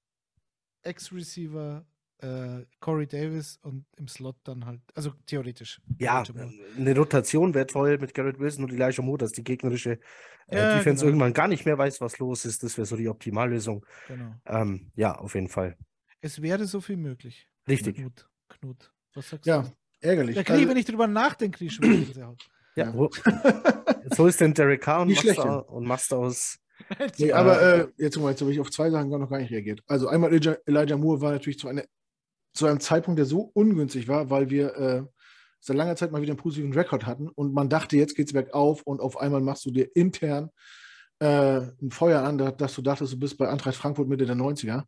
X-Receiver, äh, Corey Davis und im Slot dann halt, also theoretisch.
Ja,
Moore.
eine Rotation wäre toll mit Garrett Wilson und Elijah Moore, dass die gegnerische äh,
Ja,
Defense
genau.
irgendwann gar nicht mehr weiß, was los ist. Das wäre so die Optimallösung.
Genau.
Ähm, ja, auf jeden Fall.
Es wäre so viel möglich.
Richtig.
Knut, Knut was sagst
Ja,
du?
ärgerlich.
Da kriege ich,
Also-
wenn ich drüber nachdenke, kriege ich schon wieder.
Ja,
Ja.
wo, so ist denn Derek Carr und
Nicht schlecht,
Master, und Master aus.
Nee, aber äh, jetzt, mal, jetzt habe ich auf zwei Sachen gar noch gar nicht reagiert. Also einmal Elijah, Elijah Moore war natürlich zu, einer, zu einem Zeitpunkt, der so ungünstig war, weil wir äh, seit langer Zeit mal wieder einen positiven Rekord hatten und man dachte, jetzt geht's bergauf und auf einmal machst du dir intern äh, ein Feuer an, da- dass du dachtest, du bist bei Eintracht Frankfurt Mitte der 90er.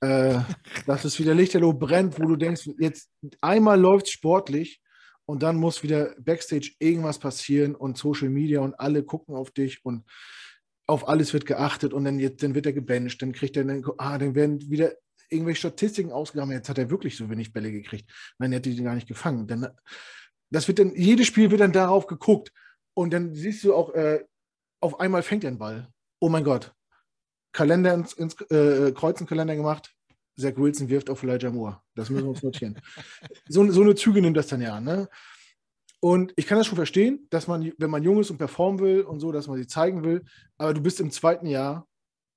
Äh, dass es wieder lichterloh brennt, wo du denkst, jetzt einmal läuft sportlich und dann muss wieder Backstage irgendwas passieren und Social Media und alle gucken auf dich und auf alles wird geachtet und dann, jetzt, dann wird er gebencht, dann kriegt er, dann, ah, dann werden wieder irgendwelche Statistiken ausgegangen, jetzt hat er wirklich so wenig Bälle gekriegt. Nein, er hätte die gar nicht gefangen. Dann, das wird dann, jedes Spiel wird dann darauf geguckt und dann siehst du auch, äh, auf einmal fängt er einen Ball. Oh mein Gott. Kalender ins, ins äh, Kreuzenkalender gemacht. Zach Wilson wirft auf Elijah Moore. Das müssen wir uns notieren. so, so eine Züge nimmt das dann ja an. Ne? Und ich kann das schon verstehen, dass man, wenn man jung ist und performen will und so, dass man sie zeigen will, aber du bist im zweiten Jahr,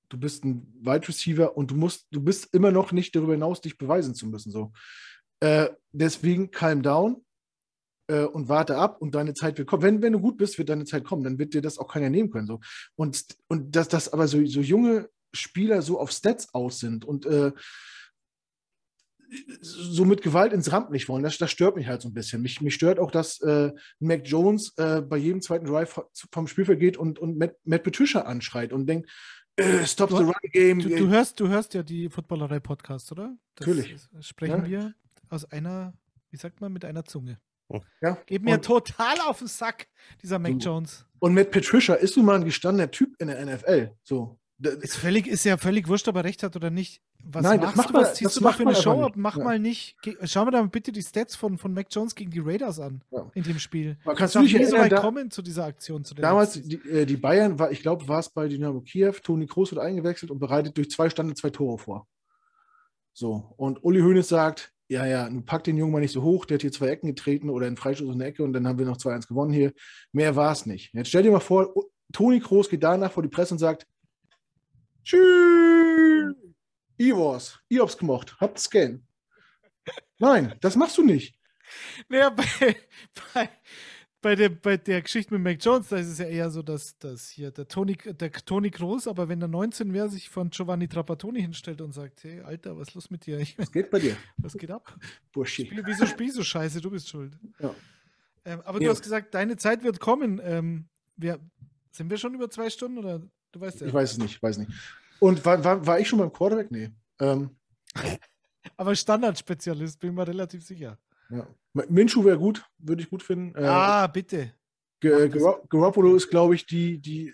du bist ein Wide Receiver und du musst, du bist immer noch nicht darüber hinaus, dich beweisen zu müssen. So. Äh, deswegen calm down. äh, und warte ab und deine Zeit wird kommen. Wenn, wenn du gut bist, wird deine Zeit kommen, dann wird dir das auch keiner nehmen können. So. Und, und dass, dass aber so, so junge Spieler so auf Stats aus sind und äh, so mit Gewalt ins Rampenlicht wollen, das, das stört mich halt so ein bisschen. Mich, mich stört auch, dass äh, Mac Jones äh, bei jedem zweiten Drive vom Spielfeld geht und, und Matt, Matt Patricia anschreit und denkt, äh, stop the run game.
Du, du, hörst, du hörst ja die Footballerei-Podcast, oder?
Das Natürlich.
Sprechen ja. wir aus einer, wie sagt man, mit einer Zunge.
Ja.
Geht mir und, total auf den Sack, dieser Mac Jones.
Und Matt Patricia ist nun mal ein gestandener Typ in der NFL. So.
Ist, völlig, ist ja völlig wurscht, ob er recht hat oder nicht.
Was Nein, das macht du, was
ziehst du mal für eine Show ab? Mach ja. mal nicht. Schau mir dann bitte die Stats von, von Mac Jones gegen die Raiders an ja. in dem Spiel.
Man kannst du nicht
so weit da, kommen zu dieser Aktion. Zu
damals, die, äh, die, Bayern, war, ich glaube, war es bei Dynamo Kiew, Toni Kroos wird eingewechselt und bereitet durch zwei Stande zwei Tore vor. So, und Uli Hoeneß sagt, ja, ja, pack den Jungen mal nicht so hoch, der hat hier zwei Ecken getreten oder einen Freistoß in der Ecke und dann haben wir noch 2-1 gewonnen hier. Mehr war es nicht. Jetzt stell dir mal vor, Toni Kroos geht danach vor die Presse und sagt, Tschüss. Ivors, ihr habt's gemacht, habt Scan. Nein, das machst du nicht.
Naja, bei, bei, bei, der, bei der Geschichte mit Mac Jones, da ist es ja eher so, dass, dass hier der Toni, der Toni Groß, aber wenn er 19 wäre, sich von Giovanni Trapattoni hinstellt und sagt, hey, Alter, was ist los mit dir? Ich,
was geht bei dir?
Was geht ab?
Burschi.
Spiel, wieso spielst du scheiße? Du bist schuld.
Ja.
Ähm, aber ja. du hast gesagt, deine Zeit wird kommen. Ähm, wir, sind wir schon über zwei Stunden oder Du weißt ja.
Ich weiß es nicht, weiß nicht. Und war, war, war ich schon beim Quarterback? Nee. Ähm.
Aber Standardspezialist, bin ich mir relativ sicher.
Ja. Minshu wäre gut, würde ich gut finden.
Äh, ah, bitte.
G Garoppolo ist, glaube ich, die, die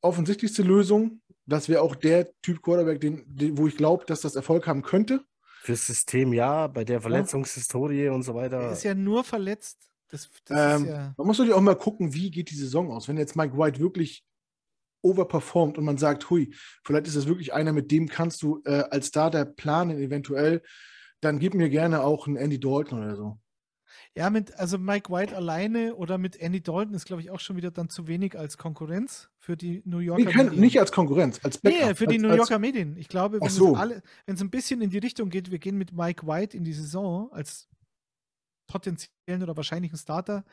offensichtlichste Lösung. Das wäre auch der Typ Quarterback, den, den wo ich glaube, dass das Erfolg haben könnte.
Fürs System ja, bei der Verletzungshistorie ja. und so weiter.
Er ist ja nur verletzt. Das,
das ähm, ja man muss natürlich auch mal gucken, wie geht die Saison aus. Wenn jetzt Mike White wirklich overperformt und man sagt, hui, vielleicht ist das wirklich einer, mit dem kannst du äh, als Starter planen, eventuell, dann gib mir gerne auch einen Andy Dalton oder so.
Ja, mit, also Mike White alleine oder mit Andy Dalton ist, glaube ich, auch schon wieder dann zu wenig als Konkurrenz für die New Yorker
nee, Medien. Nicht als Konkurrenz, als
Backup. Nee, für die als, New Yorker als, Medien. Ich glaube, wenn
so.
es ein bisschen in die Richtung geht, wir gehen mit Mike White in die Saison als potenziellen oder wahrscheinlichen Starter,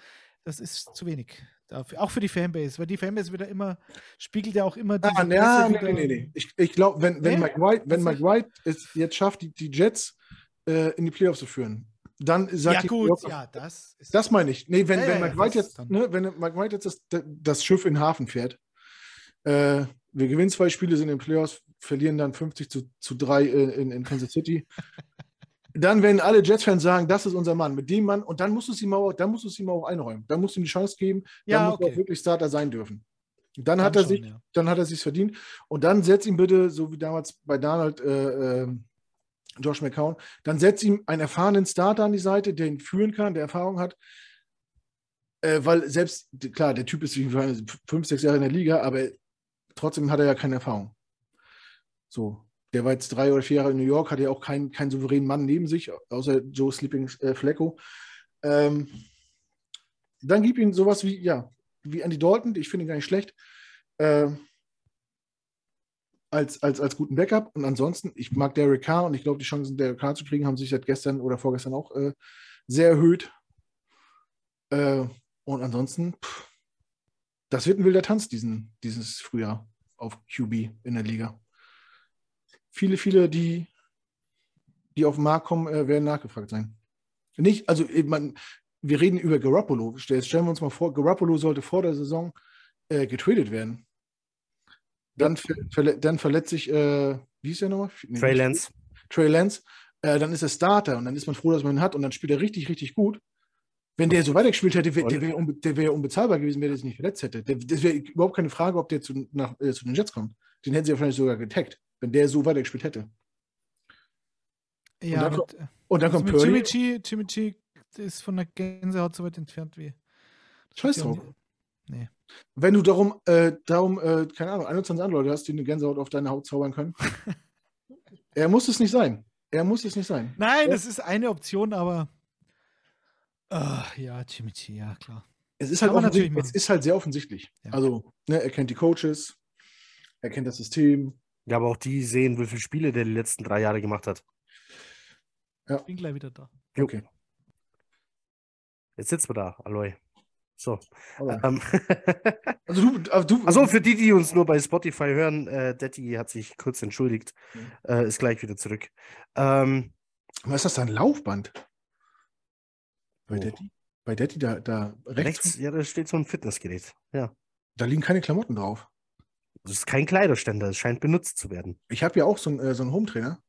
das ist zu wenig. Dafür, auch für die Fanbase, weil die Fanbase wieder immer, spiegelt ja auch immer
die. Ah, ja, nee, nee, nee, nee. Ich, ich glaube, wenn, wenn, nee? Mike White, wenn Mike White es jetzt schafft, die, die Jets äh, in die Playoffs zu führen, dann sagt
ja, gut, Yorker, ja, das
ist. Das meine ich. Nee, wenn, ja, wenn Mike White jetzt, ne, wenn Mike White jetzt das, das Schiff in den Hafen fährt, äh, wir gewinnen zwei Spiele, sind in den Playoffs, verlieren dann 50 zu, zu 3 in, in, in Kansas City dann werden alle Jets-Fans sagen, das ist unser Mann. Mit dem Mann, und dann musst du es ihm auch, dann musst du es ihm auch einräumen. Dann musst du ihm die Chance geben,
ja,
dann
muss okay.
er auch wirklich Starter sein dürfen. Dann, dann hat er schon, sich, ja. dann hat er sich verdient. Und dann setz ihm bitte, so wie damals bei Donald äh, äh, Josh McCown, dann setz ihm einen erfahrenen Starter an die Seite, der ihn führen kann, der Erfahrung hat. Äh, weil selbst, klar, der Typ ist fünf, sechs Jahre in der Liga, aber trotzdem hat er ja keine Erfahrung. So, der war jetzt drei oder vier Jahre in New York, hatte ja auch keinen, keinen souveränen Mann neben sich, außer Joe Sleeping äh, Flecko. Ähm, dann gib ihm sowas wie, ja, wie Andy Dalton, ich finde ihn gar nicht schlecht, äh, als, als, als guten Backup. Und ansonsten, ich mag Derek Carr und ich glaube, die Chancen, Derek Carr zu kriegen, haben sich seit gestern oder vorgestern auch äh, sehr erhöht. Äh, und ansonsten, pff, das wird ein wilder Tanz diesen, dieses Frühjahr auf QB in der Liga viele, viele, die, die auf den Markt kommen, äh, werden nachgefragt sein. Nicht, also man, wir reden über Garoppolo. Jetzt stellen wir uns mal vor, Garoppolo sollte vor der Saison äh, getradet werden. Dann, verle dann verletzt sich, äh, wie ist der nochmal?
Nee, Trey Lance.
Trey Lance. Äh, dann ist er Starter und dann ist man froh, dass man ihn hat und dann spielt er richtig, richtig gut. Wenn der so weitergespielt hätte, wär, der wäre unbe wär unbezahlbar gewesen, wenn er sich nicht verletzt hätte. Der, das wäre überhaupt keine Frage, ob der zu, nach, äh, zu den Jets kommt. Den hätten sie ja vielleicht sogar getaggt wenn der so weitergespielt hätte.
Ja,
und dann, mit, und dann kommt Purdy.
Jimmy G, Jimmy G ist von der Gänsehaut so weit entfernt wie.
Scheiß drauf.
Nee.
Wenn du darum, äh, darum äh, keine Ahnung, 21 andere Leute hast, die eine Gänsehaut auf deine Haut zaubern können. er muss es nicht sein. Er muss es nicht sein.
Nein, das ist eine Option, aber. Uh, ja, G, ja, klar.
Es ist, halt es ist halt sehr offensichtlich. Ja. Also, ne, er kennt die Coaches, er kennt das System,
ja, aber auch die sehen, wie viele Spiele der die letzten drei Jahre gemacht hat.
Ja. Ich bin gleich wieder da.
Okay.
Jetzt sitzen wir da, Aloy. So. Ähm,
also du, aber du
also für die, die uns nur bei Spotify hören, äh, Detti hat sich kurz entschuldigt,
Mhm.
äh, ist gleich wieder zurück. Ähm,
was ist das da ein Laufband? Bei
Wo?
Detti? Bei Detti, da, da rechts,
rechts, ja, da steht so ein Fitnessgerät. Ja.
da liegen keine Klamotten drauf.
Das ist kein Kleiderständer, es scheint benutzt zu werden.
Ich habe ja auch so einen, äh, so einen Hometrainer.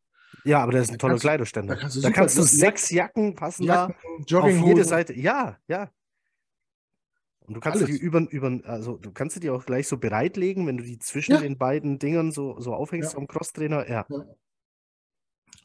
Ja, aber das ist ein
Da
toller Kleiderständer.
da kannst du
da kannst du sechs Jacken passen da
Jacken,
auf
Jogginghosen.
jede Seite. Ja, ja. Und du kannst
Alles.
die über, über, also du kannst die auch gleich so bereitlegen, wenn du die zwischen
Ja.
den beiden Dingern so, so aufhängst
Ja.
am Crosstrainer. Ja.
Ja.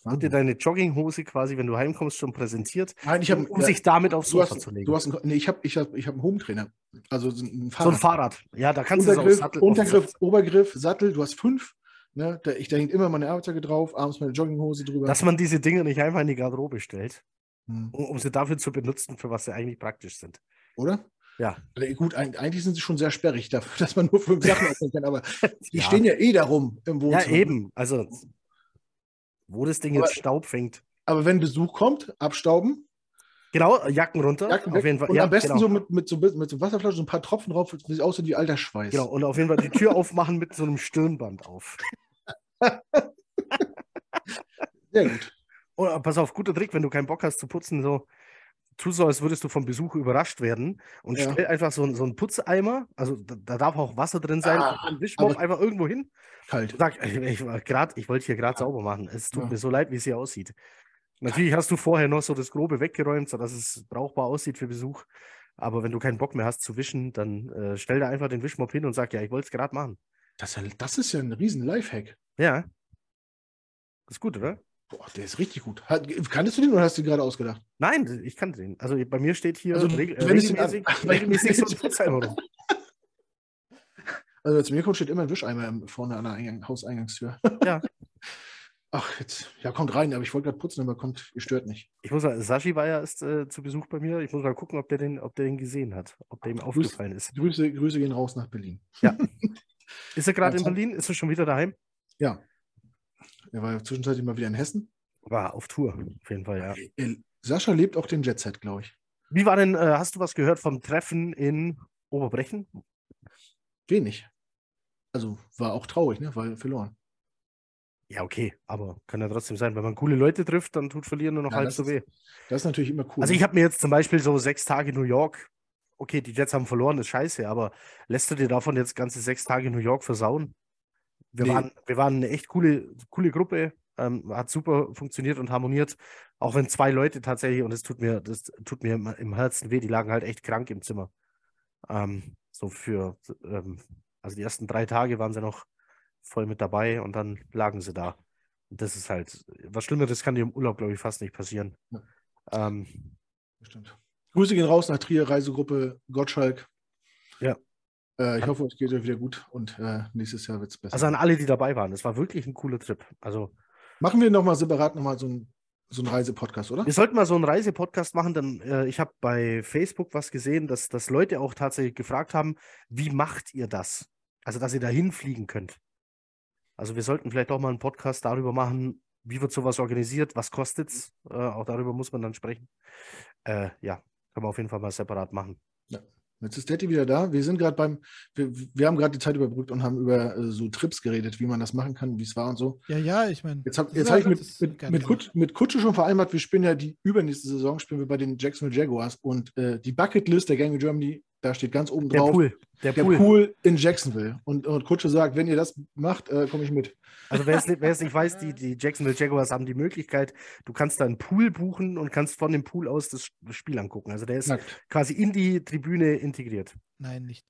Und dir deine Jogginghose quasi, wenn du heimkommst, schon präsentiert,
Nein, ich habe
um sich damit aufs Sofa
hast,
zu legen.
du hast nee, ich habe ich hab, ich hab einen Hometrainer. Also so ein
so
Fahrrad.
ein Fahrrad. Ja, da kannst du es
Untergriff,
Sattel.
Untergriff
auf,
Obergriff, Sattel, du hast fünf. Ne? Da, ich, da hängt immer meine Arbeitsjacke drauf, abends meine Jogginghose drüber.
dass man diese Dinge nicht einfach in die Garderobe stellt,
Hm.
um, um sie dafür zu benutzen, für was sie eigentlich praktisch sind.
Oder?
Ja.
Also Gut, eig- eigentlich sind sie schon sehr sperrig dafür, dass man nur fünf Sachen aufnehmen kann, aber die
Ja.
stehen ja eh darum im
Ja,
Wohnzimmer.
eben. Also, wo das Ding
Aber-
jetzt Staub fängt.
Aber wenn Besuch kommt, abstauben,
Genau, Jacken runter.
Jacken
auf jeden Fall.
und
ja,
am besten
genau.
so mit, mit, so mit so Wasserflaschen so ein paar Tropfen drauf, sieht aus wie Altersschweiß.
Genau, und auf jeden Fall die Tür aufmachen mit so einem Stirnband auf.
Sehr gut.
Und pass auf, guter Trick, wenn du keinen Bock hast zu putzen, so tu so, als würdest du vom Besuch überrascht werden und
Ja.
stell einfach so, einen- so einen Putzeimer, also da, da darf auch Wasser drin sein,
Ah,
einen Wischmopp
aber-
einfach irgendwo hin.
Kalt.
Sag, ich, ich, grad, ich wollte hier gerade sauber machen. Es tut
Ja.
mir so leid, wie es hier aussieht. Natürlich hast du vorher noch so das Grobe weggeräumt, sodass es brauchbar aussieht für Besuch. Aber wenn du keinen Bock mehr hast zu wischen, dann äh, stell da einfach den Wischmopp hin und sag, ja, ich wollte es gerade machen.
Das, ist ja- das ist ja ein riesen Lifehack.
Ja. Ist gut, oder?
Boah, der ist richtig gut. Hat, kanntest du den oder hast du den gerade ausgedacht?
Nein, ich kannte den. Also bei mir steht hier
Also,
reg äh, regelmäßig, regelmäßig so ein Putzeimer rum.
Also zu mir kommt steht immer ein Wischeimer im- vorne an der Eingang, Hauseingangstür.
Ja.
Ach, jetzt, ja, kommt rein, aber ich wollte gerade putzen, aber kommt, ihr stört nicht.
Ich muss mal, Sashi war ja erst äh, zu Besuch bei mir. Ich muss mal gucken, ob der den, ob der den gesehen hat, ob der ihm aufgefallen ist.
Grüße, Grüße gehen raus nach Berlin.
Ist er gerade
Ja,
in Berlin? Ist er schon wieder daheim?
Ja. Er war zwischenzeitlich mal wieder in Hessen.
War auf Tour, auf jeden Fall, ja.
Äh, Sascha lebt auch den Jetset, glaube ich.
Wie war denn, äh, hast du was gehört vom Treffen in Oberbrechen?
Wenig. Also war auch traurig, ne? Weil verloren.
Ja, okay, aber kann ja trotzdem sein, wenn man coole Leute trifft, dann tut Verlieren nur noch
Ja,
halb
das
so weh.
Das ist natürlich immer cool.
Also
ne?
ich habe mir jetzt zum Beispiel so sechs Tage New York, okay, die Jets haben verloren, ist scheiße, aber lässt du dir davon jetzt ganze sechs Tage New York versauen? Wir,
Nee.
waren, wir waren eine echt coole, coole Gruppe, ähm, hat super funktioniert und harmoniert, auch wenn zwei Leute tatsächlich, und das tut mir, das tut mir im, Herzen weh, die lagen halt echt krank im Zimmer. Ähm, so für, ähm, also die ersten drei Tage waren sie noch voll mit dabei und dann lagen sie da. Und das ist halt, was Schlimmeres kann dir im Urlaub, glaube ich, fast nicht passieren.
Ja.
Ähm,
Bestimmt. Grüße gehen raus nach Trier, Reisegruppe Gottschalk.
Ja.
Äh, ich hoffe, es geht euch wieder gut und äh, nächstes Jahr wird es besser.
Also an alle, die dabei waren. Das war wirklich ein cooler Trip. Also
Machen wir nochmal separat nochmal so einen so einen Reisepodcast, oder?
wir sollten mal so einen Reisepodcast machen, denn äh, ich habe bei Facebook was gesehen, dass, dass Leute auch tatsächlich gefragt haben, wie macht ihr das? Also, dass ihr da hinfliegen könnt. Also wir sollten vielleicht auch mal einen Podcast darüber machen, wie wird sowas organisiert, was kostet es? Äh, auch darüber muss man dann sprechen. Äh, ja, können wir auf jeden Fall mal separat machen.
Jetzt ist Detti wieder da. Wir sind gerade beim, wir, wir haben gerade die Zeit überbrückt und haben über äh, so Trips geredet, wie man das machen kann, wie es war und so.
Ja, ja, ich meine.
Jetzt habe jetzt hab ich mit, mit, mit, Kut, mit Kutsche schon vereinbart, wir spielen ja die übernächste Saison, spielen wir bei den Jacksonville Jaguars und äh, die Bucketlist der Gang of Germany, da steht ganz oben
Der
drauf,
Pool. Der,
der
Pool.
Pool. in Jacksonville. Und, und Kutsche sagt, wenn ihr das macht, äh, komme ich mit.
Also wer es nicht, wer es nicht weiß, die, die Jacksonville Jaguars haben die Möglichkeit, du kannst da einen Pool buchen und kannst von dem Pool aus das Spiel angucken. Also der ist
Nackt.
quasi in die Tribüne integriert.
Nein, nicht,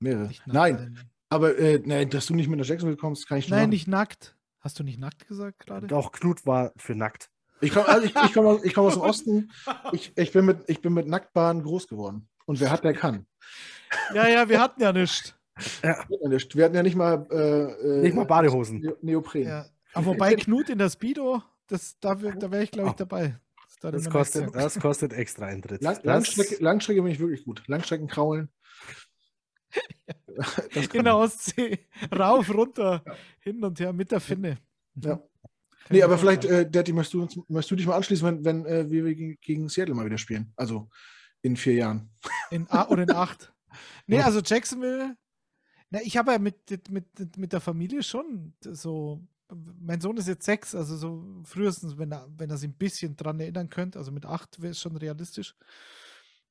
Mehrere.
nicht nackt.
Nein,
Nein,
aber äh, nein, dass du nicht mit nach Jacksonville kommst, kann ich
nein
machen.
nicht nackt. Hast du nicht nackt gesagt gerade?
Doch, Knut war für nackt.
Ich komme also ich, ich komm aus, ich komm aus dem Osten. Ich, ich, bin mit, ich bin mit Nacktbahnen groß geworden. Und wer hat, der kann.
Ja, ja, wir hatten ja nichts.
Wir hatten ja nicht mal, äh, äh,
Nicht mal Badehosen.
Ne- Neopren.
Ja. Aber wobei Knut in der Speedo, das, da, da wäre ich, glaube ich,
Oh.
dabei. Das, da
Das kostet,
sein.
das kostet extra Eintritt.
Lang, Langstrecke, Langstrecke bin ich wirklich gut. Langstrecken kraulen. Das
In der. Ostsee. Rauf, runter, hin und her mit der Finne.
Ja.
Kann
Nee, aber vielleicht, äh, Daddy, möchtest du, möchtest du dich mal anschließen, wenn, wenn äh, wir gegen, gegen Seattle mal wieder spielen? Also In vier Jahren.
In A oder in acht. Nee, also Jacksonville. Na, ich habe ja mit, mit, mit der Familie schon so. Mein Sohn ist jetzt sechs, also so frühestens, wenn er, wenn er sich ein bisschen dran erinnern könnte, also mit acht wäre es schon realistisch,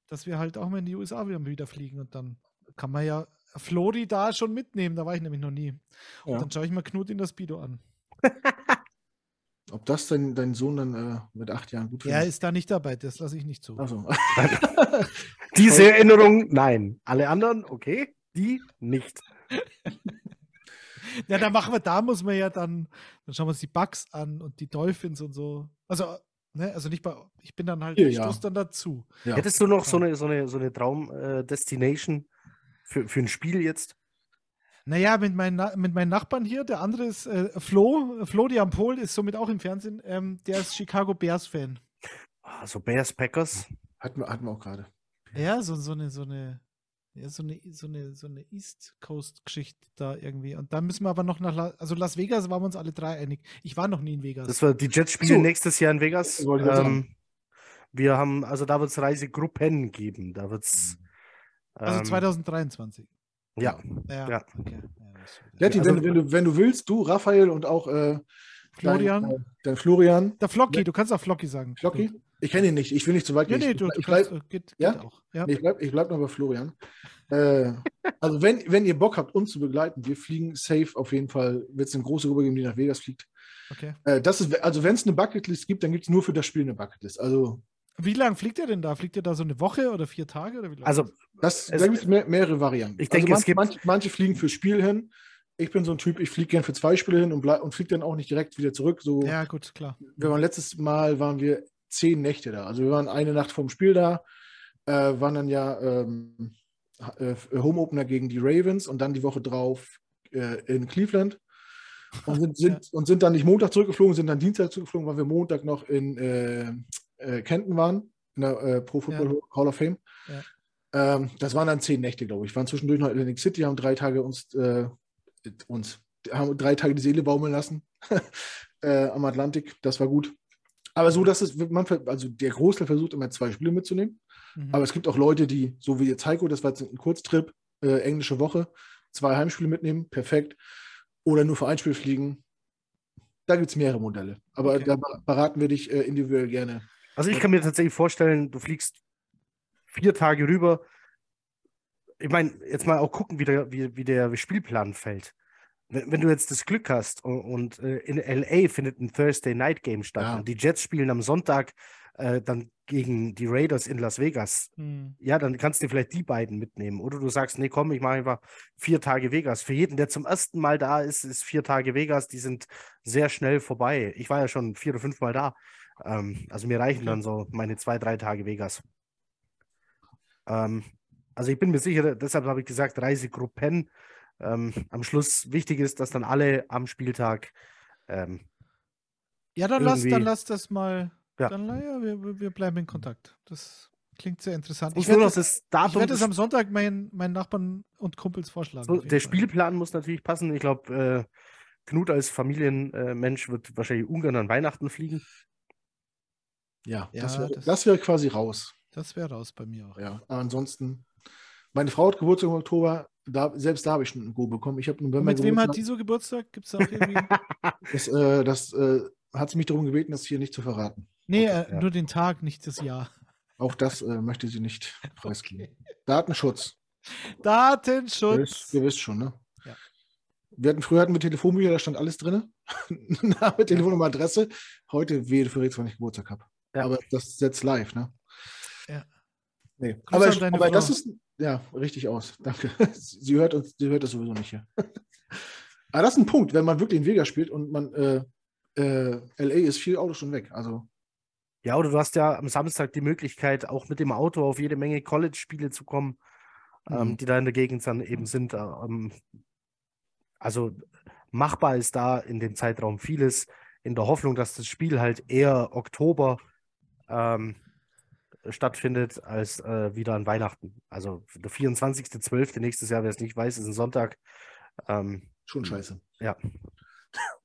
dass wir halt auch mal in die USA wieder fliegen und dann kann man ja Florida schon mitnehmen, da war ich nämlich noch nie. Und
Ja.
dann schaue ich mal Knut in das Speedo an.
Ob das dein, dein Sohn dann äh, mit acht Jahren gut
Er
findet?
ist da nicht dabei, das lasse ich nicht zu.
Achso.
Diese Erinnerung, nein. Alle anderen, okay, die nicht.
Ja, dann machen wir, da muss man ja dann, dann schauen wir uns die Bugs an und die Dolphins und so. Also, ne, also nicht bei, ich bin dann halt, ich
ja.
stoß dann dazu.
Ja.
Hättest du noch so eine, so eine, so eine Traum-Destination für, für ein Spiel jetzt?
Naja, mit meinen, Na- mit meinen Nachbarn hier, der andere ist äh, Flo, Flo Diampol ist somit auch im Fernsehen, ähm, der ist Chicago Bears-Fan.
Also Bears Packers.
Hatten wir, hatten wir auch gerade.
Ja, so, so eine, so eine, ja, so eine, so eine, so eine East Coast-Geschichte da irgendwie. Und dann müssen wir aber noch nach, La also Las Vegas waren wir uns alle drei einig. Ich war noch nie in Vegas.
Das war die Jets spielen
So.
nächstes Jahr in Vegas. Ähm, wir haben, also da wird es Reisegruppen geben. Da wird es.
also
ähm,
2023.
Ja,
Ja,
Ja.
okay. Ja,
Letti,
Also-
wenn, wenn, du, wenn du willst, du, Raphael und auch äh,
Florian.
Dein, äh, dein Florian.
Der Flocky, du kannst auch Flocky sagen.
Flocki? Ich kenne ihn nicht, ich will nicht zu weit
Ja,
gehen.
nee, du, du
ich bleib,
kannst, äh, geht,
Ja?
geht auch. Ja.
nee, ich bleib, ich bleib noch bei Florian. äh, also wenn, wenn ihr Bock habt, uns zu begleiten, wir fliegen safe auf jeden Fall, wird es eine große Gruppe geben, die nach Vegas fliegt.
Okay.
Äh, das ist, also wenn es eine Bucketlist gibt, dann gibt es nur für das Spiel eine Bucketlist. Also
Wie lange fliegt ihr denn da? Fliegt ihr da so eine Woche oder vier Tage? Oder wie lang?
also
das,
Es-
da gibt es mehr, mehrere Varianten.
Ich denke,
also
es gibt-
manche, manche fliegen fürs Spiel hin. Ich bin so ein Typ, ich fliege gern für zwei Spiele hin und, bleib, und fliege dann auch nicht direkt wieder zurück. So,
ja, gut, klar.
wir waren letztes Mal waren wir zehn Nächte da. Also wir waren eine Nacht vorm Spiel da, äh, waren dann ja ähm, äh, Home Opener gegen die Ravens und dann die Woche drauf äh, in Cleveland. Und sind, sind, und sind dann nicht Montag zurückgeflogen, sind dann Dienstag zurückgeflogen, weil wir Montag noch in äh, äh, Kenton waren, in der äh, Pro Football Hall of Fame.
Ja.
Ähm, das waren dann zehn Nächte, glaube ich. Wir waren zwischendurch noch in Atlantic City, haben drei Tage uns, äh, uns haben drei Tage die Seele baumeln lassen äh, am Atlantik. Das war gut. Aber so, dass es, man, also der Großteil versucht immer zwei Spiele mitzunehmen.
Mhm.
Aber es gibt auch Leute, die, so wie jetzt Heiko, das war jetzt ein Kurztrip, äh, englische Woche, zwei Heimspiele mitnehmen, perfekt. Oder nur für ein Spiel fliegen. Da gibt es mehrere Modelle. Aber
Okay.
da ber- beraten wir dich äh, individuell gerne.
Also ich kann mir tatsächlich vorstellen, du fliegst vier Tage rüber. Ich meine, jetzt mal auch gucken, wie der, wie, wie der Spielplan fällt. Wenn, wenn du jetzt das Glück hast und, und äh, in LA findet ein Thursday Night Game statt
Ja.
und die Jets spielen am Sonntag äh, dann gegen die Raiders in Las Vegas,
Mhm.
ja, dann kannst du vielleicht die beiden mitnehmen. Oder du sagst, nee, komm, ich mache einfach vier Tage Vegas. Für jeden, der zum ersten Mal da ist, ist vier Tage Vegas, die sind sehr schnell vorbei. Ich war ja schon vier oder fünf Mal da. Ähm, also mir reichen dann so meine zwei, drei Tage Vegas. Ähm, also ich bin mir sicher, deshalb habe ich gesagt, Reisegruppen. Ähm, am Schluss wichtig ist, dass dann alle am Spieltag ähm,
Ja, dann lass, dann lass das mal.
Ja.
Dann, naja, wir, wir- bleiben in Kontakt. Das klingt sehr interessant. Ich
nur
werde ich
Datum
werd am Sonntag meinen, meinen Nachbarn und Kumpels vorschlagen.
So, der. Spielplan muss natürlich passen. Ich glaube, äh, Knut als Familienmensch wird wahrscheinlich ungern an Weihnachten fliegen.
Ja,
Ja,
das wäre wär quasi raus.
Das wäre raus bei mir auch.
Ja, aber ansonsten, meine Frau hat Geburtstag im Oktober, da, selbst da habe ich schon ein Go bekommen. Ich habe im
Und
November
mit wem hat
Geburtstag.
die so Geburtstag? Gibt es da auch irgendwie?
Das, äh, das äh, hat sie mich darum gebeten, das hier nicht zu verraten.
nee,
Okay,
äh,
ja.
nur den Tag, nicht das Jahr.
Auch das äh, möchte sie nicht preisgeben. Datenschutz. Ihr wisst,
Datenschutz.
ihr wisst schon, ne?
Ja.
Wir hatten, früher hatten wir Telefonbücher, da stand alles drin. Name, Telefonnummer, Adresse. Heute wehe, du verrätst, wann ich Geburtstag habe.
Ja.
Aber das ist jetzt live, ne?
Ja.
Nee. Aber, ich, aber das ist, ja, richtig aus. Danke. Sie hört uns, sie hört das sowieso nicht hier. aber das ist ein Punkt, wenn man wirklich in Vegas spielt und man, äh, äh, LA ist vier Autostunden weg. Also,
Ja, oder du hast ja am Samstag die Möglichkeit, auch mit dem Auto auf jede Menge College-Spiele zu kommen, ähm,
Mhm.
die da in der Gegend dann eben sind. Ähm, also machbar ist da in dem Zeitraum vieles, in der Hoffnung, dass das Spiel halt eher Oktober ähm, stattfindet als äh, wieder an Weihnachten. Also der 24.12. nächstes Jahr, wer es nicht weiß, ist ein Sonntag. Ähm,
schon scheiße.
Ja.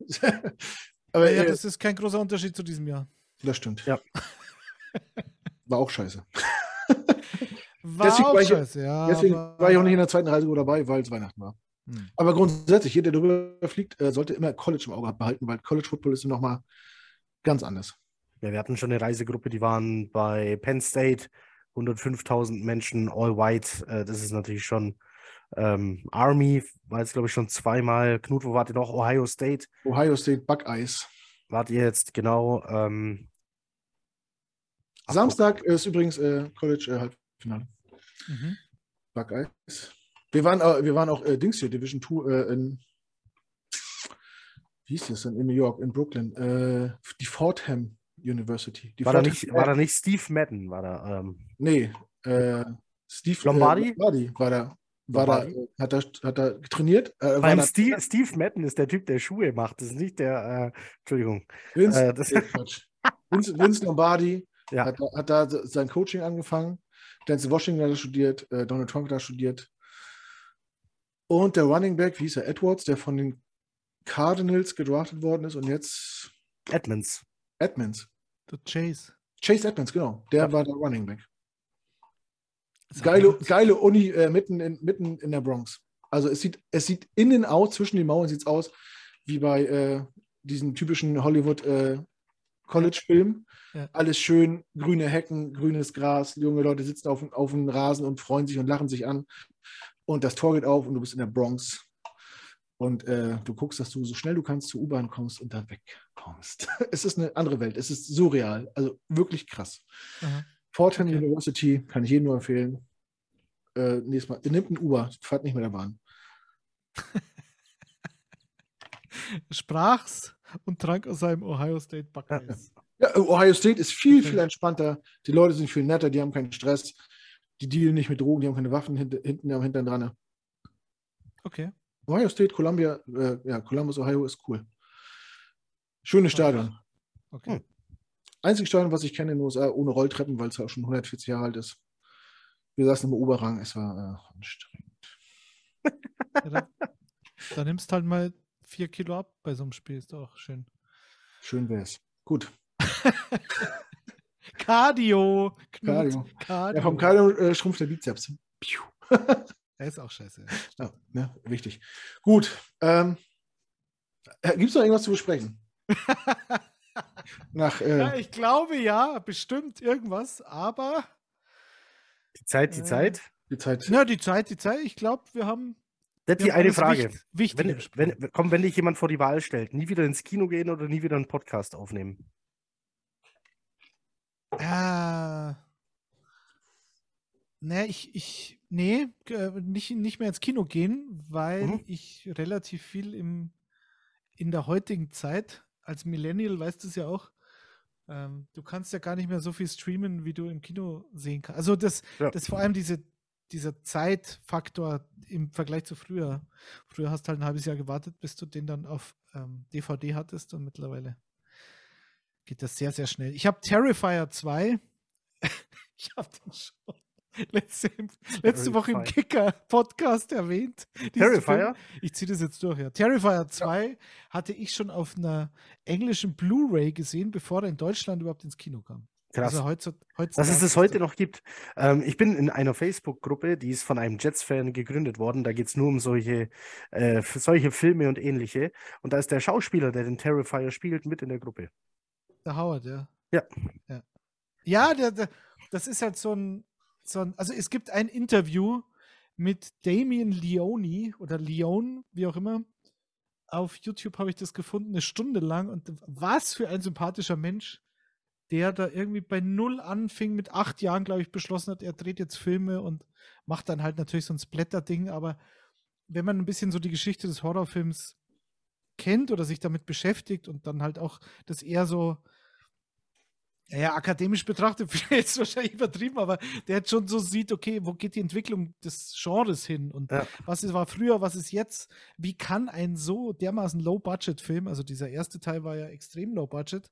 aber
ja, das ist kein großer Unterschied zu diesem Jahr.
das stimmt.
Ja.
War auch scheiße.
War
Deswegen
auch
war ich-
scheiße, ja.
Deswegen
aber-
war ich auch nicht in der zweiten Reise dabei, weil es Weihnachten war.
Hm.
Aber grundsätzlich, jeder, der drüber fliegt, äh, sollte immer College im Auge behalten, weil College Football ist nochmal ganz anders.
Ja, wir hatten schon eine Reisegruppe, die waren bei Penn State, 105.000 Menschen, all white. Äh, das ist natürlich schon ähm, Army, war jetzt, glaube ich, schon zweimal. Knut, wo wart ihr noch? Ohio State.
Ohio State Buckeyes.
Wart ihr jetzt genau? Ähm,
Samstag ist übrigens äh, College äh, Halbfinale.
Mhm.
Buckeyes. Wir waren, äh, wir waren auch äh, Dings hier, Division 2 äh, in, wie hieß das denn, in New York, in Brooklyn, äh, die Fordham University. Die
War da, nicht, war da nicht Steve Madden? War da, ähm,
Nee, äh, Steve
Lombardi?
Äh, Lombardi war da. War da,
Lombardi?
äh, hat da, hat da trainiert. Äh, war
allem
da,
Steve, Steve Madden ist der Typ, der Schuhe macht. Das ist nicht der, äh, Entschuldigung.
Vince,
äh, das-.
Vince, Vince Lombardi
Ja.
hat, da- hat da sein Coaching angefangen. Denzel Washington hat da studiert, äh, Donald Trump hat da studiert. Und der Running Back, wie hieß er, Edwards, der von den Cardinals gedraftet worden ist und jetzt
Edmonds.
Edmonds.
Der Chase.
Chase Edmonds, genau. Der
Ja.
war der Running Back. Geile, geile Uni äh, mitten, in, mitten in der Bronx. Also es sieht, es sieht innen out, zwischen den Mauern sieht es aus, wie bei äh, diesen typischen Hollywood äh, College-Filmen.
Ja.
Alles schön, grüne Hecken, grünes Gras, junge Leute sitzen auf, auf dem Rasen und freuen sich und lachen sich an. Und das Tor geht auf und du bist in der Bronx. Und äh, du guckst, dass du so schnell du kannst zur U-Bahn kommst und da wegkommst. es ist eine andere Welt. Es ist surreal. Also wirklich krass.
Aha.
Fordham
Okay.
University kann ich jedem nur empfehlen. Äh, nächstes Mal. Nehmt ein Uber, fahrt nicht mit der Bahn.
Sprach's und trank aus seinem Ohio State Buckeyes.
Ja, Ohio State ist viel, viel entspannter. Die Leute sind viel netter, die haben keinen Stress. Die dealen nicht mit Drogen, die haben keine Waffen hint hinten am Hintern dran.
Okay.
Ohio State, Columbia, äh, ja, Columbus, Ohio ist cool. Schönes Stadion.
Okay.
Hm.
Einziges Stadion, was ich kenne in den USA, ohne Rolltreppen, weil es ja auch schon 140 Jahre alt ist. Wir saßen im Oberrang, es war äh, anstrengend.
Ja, dann, dann nimmst halt mal vier Kilo ab bei so einem Spiel. Ist doch schön.
Schön wär's. Gut.
Cardio. Knut.
Cardio.
Cardio.
Ja, vom Cardio äh, schrumpft der Bizeps. Piu.
Der ist auch scheiße.
Ja, ne, wichtig. Gut. Ähm, Gibt es noch irgendwas zu besprechen? Nach, äh,
Ja, ich glaube ja, bestimmt irgendwas, aber
Die Zeit, die
Äh,
Zeit.
die Zeit.
na, die Zeit, die Zeit, ich glaube, wir haben,
Das
wir
die eine Frage.
Wicht, Wichtige
Wenn, wenn, komm, wenn dich jemand vor die Wahl stellt, nie wieder ins Kino gehen oder nie wieder einen Podcast aufnehmen.
Äh, ne, ich, ich, nee, äh, nicht, nicht mehr ins Kino gehen, weil
Mhm.
ich relativ viel im, in der heutigen Zeit, als Millennial weißt du es ja auch, ähm, du kannst ja gar nicht mehr so viel streamen, wie du im Kino sehen kannst. Also das,
Ja.
das vor allem diese, dieser Zeitfaktor im Vergleich zu früher. Früher hast du halt ein halbes Jahr gewartet, bis du den dann auf ähm, DVD hattest und mittlerweile geht das sehr, sehr schnell. Ich habe Terrifier 2. ich habe den schon letzte, letzte Woche im. Kicker-Podcast erwähnt.
Terrifier?
Film. Ich ziehe das jetzt durch, ja. Terrifier 2 hatte ich schon auf einer englischen Blu-ray gesehen, bevor er in Deutschland überhaupt ins Kino kam.
Krass.
Also heutzutage,
Dass es das heute noch gibt. Ähm, ich bin in einer Facebook-Gruppe, die ist von einem Jets-Fan gegründet worden. Da geht es nur um solche, äh, solche Filme und ähnliche. Und da ist der Schauspieler, der den Terrifier spielt, mit in der Gruppe.
Der Howard, ja.
Ja.
Ja, ja der, der, das ist halt so ein, so ein, also es gibt ein Interview mit Damien Leone oder Leone, wie auch immer. Auf YouTube habe ich das gefunden, eine Stunde lang. Und was für ein sympathischer Mensch, der da irgendwie bei null anfing, mit acht Jahren, glaube ich, beschlossen hat, er dreht jetzt Filme und macht dann halt natürlich so ein Splatter-Ding. Aber wenn man ein bisschen so die Geschichte des Horrorfilms kennt oder sich damit beschäftigt und dann halt auch das eher so, ja, akademisch betrachtet, vielleicht ist wahrscheinlich übertrieben, aber der jetzt schon so sieht, okay, wo geht die Entwicklung des Genres hin und
Ja.
was ist, war früher, was ist jetzt? Wie kann ein so dermaßen Low-Budget-Film, also dieser erste Teil war ja extrem Low-Budget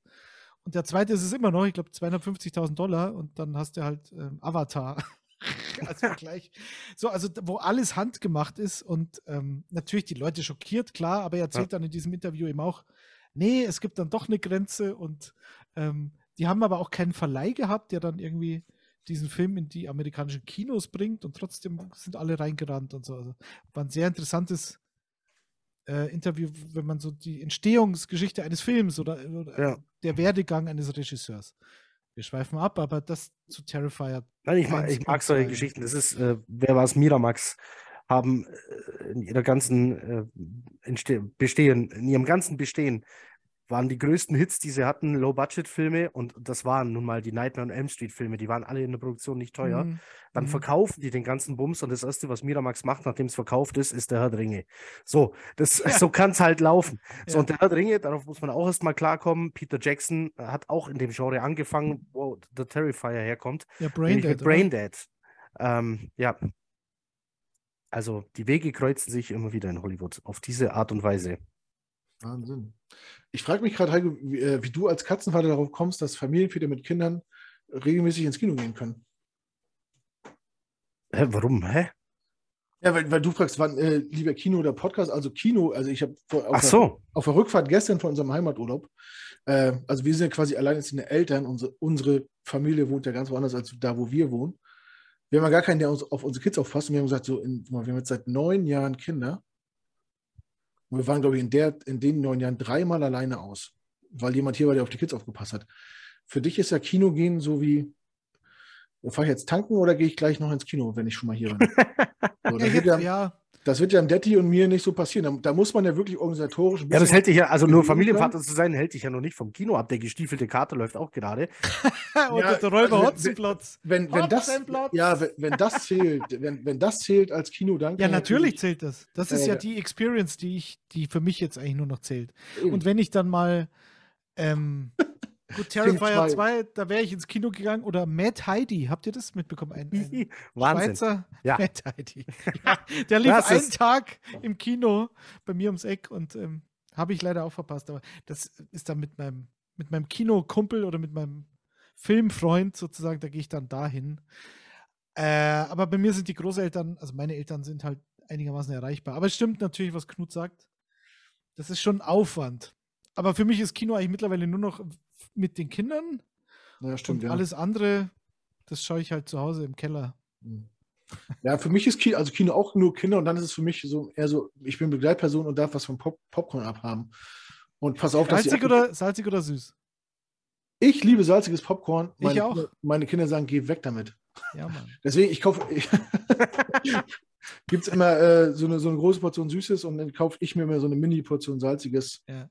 und der zweite ist es immer noch, ich glaube 250.000 Dollar und dann hast du halt ähm, Avatar als Vergleich. So, also wo alles handgemacht ist und ähm, natürlich die Leute schockiert, klar, aber er erzählt dann in diesem Interview eben auch, nee, es gibt dann doch eine Grenze und ähm, die haben aber auch keinen Verleih gehabt, der dann irgendwie diesen Film in die amerikanischen Kinos bringt und trotzdem sind alle reingerannt und so. Also war ein sehr interessantes äh, Interview, wenn man so die Entstehungsgeschichte eines Films oder, oder
Ja.
der Werdegang eines Regisseurs. Wir schweifen ab, aber das zu Terrifier.
Nein, ich mag, ich mag solche
zwei.
Geschichten. Das ist, äh, wer war es? Miramax haben äh, in ihrer ganzen äh, Bestehen, in ihrem ganzen Bestehen waren die größten Hits, die sie hatten, Low-Budget-Filme und das waren nun mal die Nightmare on Elm Street-Filme, die waren alle in der Produktion nicht teuer.
Mhm.
Dann
Mhm.
verkaufen die den ganzen Bums und das Erste, was Miramax macht, nachdem es verkauft ist, ist der Herr der Ringe. So, das,
Ja.
so kann es halt laufen. So,
Ja.
und der Herr der Ringe, darauf muss man auch erstmal klarkommen. Peter Jackson hat auch in dem Genre angefangen, wo The Terrifier herkommt.
Ja, Braindead.
Braindead. Ähm, ja. Also die Wege kreuzen sich immer wieder in Hollywood auf diese Art und Weise.
Wahnsinn. Ich frage mich gerade, Heiko, wie, äh, wie du als Katzenvater darauf kommst, dass Familienväter mit Kindern regelmäßig ins Kino gehen können.
Hä, warum? Hä?
Ja, weil, weil du fragst, wann äh, lieber Kino oder Podcast? Also Kino, also ich habe auf,
so.
auf der Rückfahrt gestern von unserem Heimaturlaub, äh, also wir sind ja quasi alleinerziehende Eltern, unsere, unsere Familie wohnt ja ganz woanders als da, wo wir wohnen. Wir haben ja gar keinen, der uns auf unsere Kids aufpasst. Und wir haben gesagt, so in, wir haben jetzt seit neun Jahren Kinder. Und wir waren, glaube ich, in, der, in den neun Jahren dreimal alleine aus, weil jemand hier war, der auf die Kids aufgepasst hat. Für dich ist ja Kino gehen so wie, fahre ich jetzt tanken oder gehe ich gleich noch ins Kino, wenn ich schon mal hier bin? So,
Ja,
ja, das wird ja dem Detti und mir nicht so passieren. Da, da muss man ja wirklich organisatorisch ein
Ja, das hält dich ja, also nur Familienvater zu sein, hält dich ja noch nicht vom Kino ab. Der gestiefelte Kater läuft auch gerade.
oder der Räuber
also,
Hotzenplotz.
wenn, wenn das,
Hotzenplotz.
ja, wenn, wenn das zählt, wenn, wenn das zählt als Kino, dann
Ja,
kann
natürlich zählt das. Das ist
Ja,
ja
ja.
die Experience, die ich, die für mich jetzt eigentlich nur noch zählt.
Eben.
Und wenn ich dann mal ähm, gut, Terrifier
2.
2, da wäre ich ins Kino gegangen. Oder Mad Heidi, habt ihr das mitbekommen? Ein, ein
Wahnsinn.
Schweizer
Ja.
Mad Heidi. Ja, der lief
Das
einen
ist-
Tag im Kino bei mir ums Eck und ähm, habe ich leider auch verpasst. Aber das ist dann mit meinem, mit meinem Kinokumpel oder mit meinem Filmfreund sozusagen, da gehe ich dann dahin. Äh, aber bei mir sind die Großeltern, also meine Eltern sind halt einigermaßen erreichbar. Aber es stimmt natürlich, was Knut sagt. Das ist schon Aufwand. Aber für mich ist Kino eigentlich mittlerweile nur noch mit den Kindern
Ja, stimmt,
und alles andere, das schaue ich halt zu Hause im Keller.
Ja, für mich ist Kino, also Kino auch nur Kinder und dann ist es für mich so eher so, ich bin Begleitperson und darf was vom Pop Popcorn abhaben. Und pass auf, dass
Salzig
die,
oder, salzig oder süß?
ich liebe salziges Popcorn.
Ich
Meine,
auch.
Kinder, meine Kinder sagen, geh weg damit.
Ja, Mann.
Deswegen, ich kaufe. Ich, Gibt es immer äh, so, eine, so eine große Portion Süßes und dann kaufe ich mir immer so eine Mini-Portion Salziges,
Ja.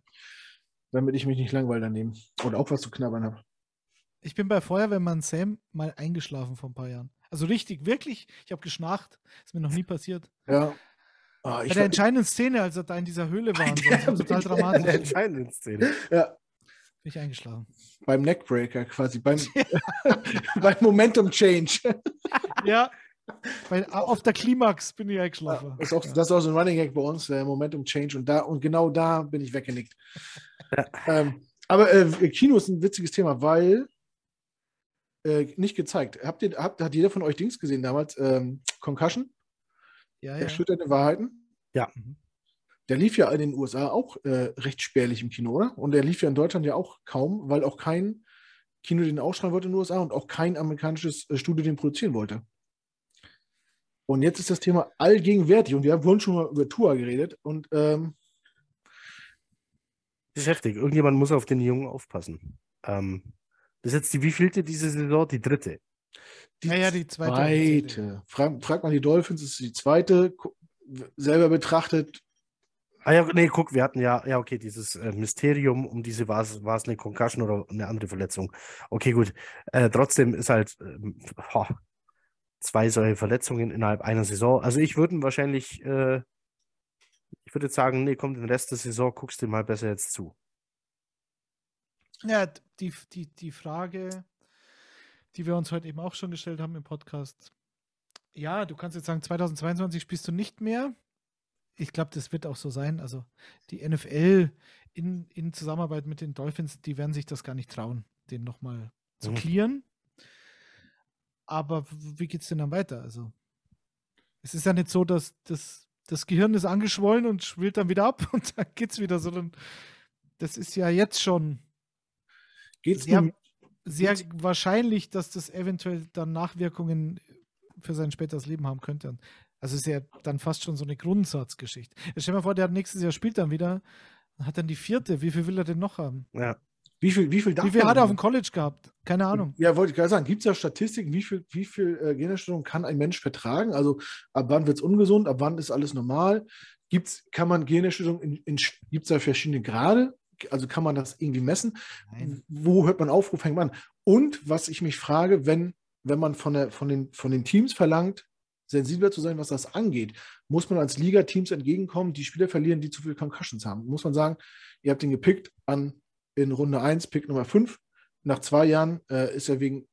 Damit ich mich nicht langweile daneben. Oder auch was zu knabbern habe.
Ich bin bei Feuerwehrmann Sam mal eingeschlafen vor ein paar Jahren. Also richtig, wirklich. Ich habe geschnarcht. Ist mir noch nie passiert.
Ja. Ah,
Bei der entscheidenden Szene, als er da in dieser Höhle war, und so, total
In der
dramatisch.
entscheidenden Szene.
ja,
Bin ich eingeschlafen.
beim Neckbreaker quasi, beim, beim Momentum Change.
Ja. Weil auf der Klimax bin ich eingeschlafen.
Das ist, auch,
Ja.
das ist auch so ein Running Gag bei uns, der Momentum Change. Und, da, und genau da bin ich weggenickt. Ähm, aber äh, Kino ist ein witziges Thema, weil äh, nicht gezeigt. Habt ihr, habt, hat jeder von euch Dings gesehen damals? Ähm, Concussion?
ja, ja.
Erschütternde Wahrheiten?
Ja.
Mhm.
Der lief ja in den USA auch äh, recht spärlich im Kino, oder? Und der lief ja in Deutschland ja auch kaum, weil auch kein Kino den ausstrahlen wollte in den USA und auch kein amerikanisches äh, Studio den produzieren wollte. Und jetzt ist das Thema allgegenwärtig und wir haben vorhin schon mal über Tour geredet und ähm,
Das ist heftig. Irgendjemand muss auf den Jungen aufpassen. Ähm, das ist jetzt die wievielte diese Saison? Die dritte.
die
Ja, ja, die zweite.
zweite. Frag, fragt man die Dolphins, ist die zweite. Selber betrachtet,
Ah ja, nee, guck, wir hatten ja, ja, okay, dieses äh, Mysterium um diese, war es war es eine Concussion oder eine andere Verletzung. Okay, gut. Äh, trotzdem ist halt ähm, boah, zwei solche Verletzungen innerhalb einer Saison. Also ich würde wahrscheinlich, äh, ich würde jetzt sagen, nee, komm, den Rest der Saison guckst du mal besser jetzt zu.
Ja, die, die, die Frage, die wir uns heute eben auch schon gestellt haben im Podcast. Ja, du kannst jetzt sagen, 2022 spielst du nicht mehr. Ich glaube, das wird auch so sein. Also die NFL in, in Zusammenarbeit mit den Dolphins, die werden sich das gar nicht trauen, den nochmal zu
Mhm.
clearen. Aber wie geht es denn dann weiter? Also es ist ja nicht so, dass das, das Gehirn ist angeschwollen und schwillt dann wieder ab und dann geht es wieder, sondern das ist ja jetzt schon
geht es
Sie
nur,
haben- sehr wahrscheinlich, dass das eventuell dann Nachwirkungen für sein späteres Leben haben könnte. Also ist ja dann fast schon so eine Grundsatzgeschichte. Stell dir mal vor, der hat nächstes Jahr spielt dann wieder, hat dann die vierte. Wie viel will er denn noch haben?
Ja.
Wie viel, wie viel,
wie viel hat er auf dem College gehabt? Keine Ahnung.
Ja, wollte ich gerade sagen. Gibt es ja Statistiken, wie viel, wie viel äh, Generstörung kann ein Mensch vertragen? Also ab wann wird es ungesund, ab wann ist alles normal? Gibt's, kann man Generstörung in, in gibt es da verschiedene Grade? Also kann man das irgendwie messen? Nein. Wo hört man auf, wo fängt man an? Und was ich mich frage, wenn, wenn man von, der, von, den, von den Teams verlangt, sensibler zu sein, was das angeht, muss man als Liga Teams entgegenkommen, die Spieler verlieren, die zu viele Concussions haben. Muss man sagen, ihr habt ihn gepickt an in Runde 1, Pick Nummer 5. Nach zwei Jahren äh, ist er wegen,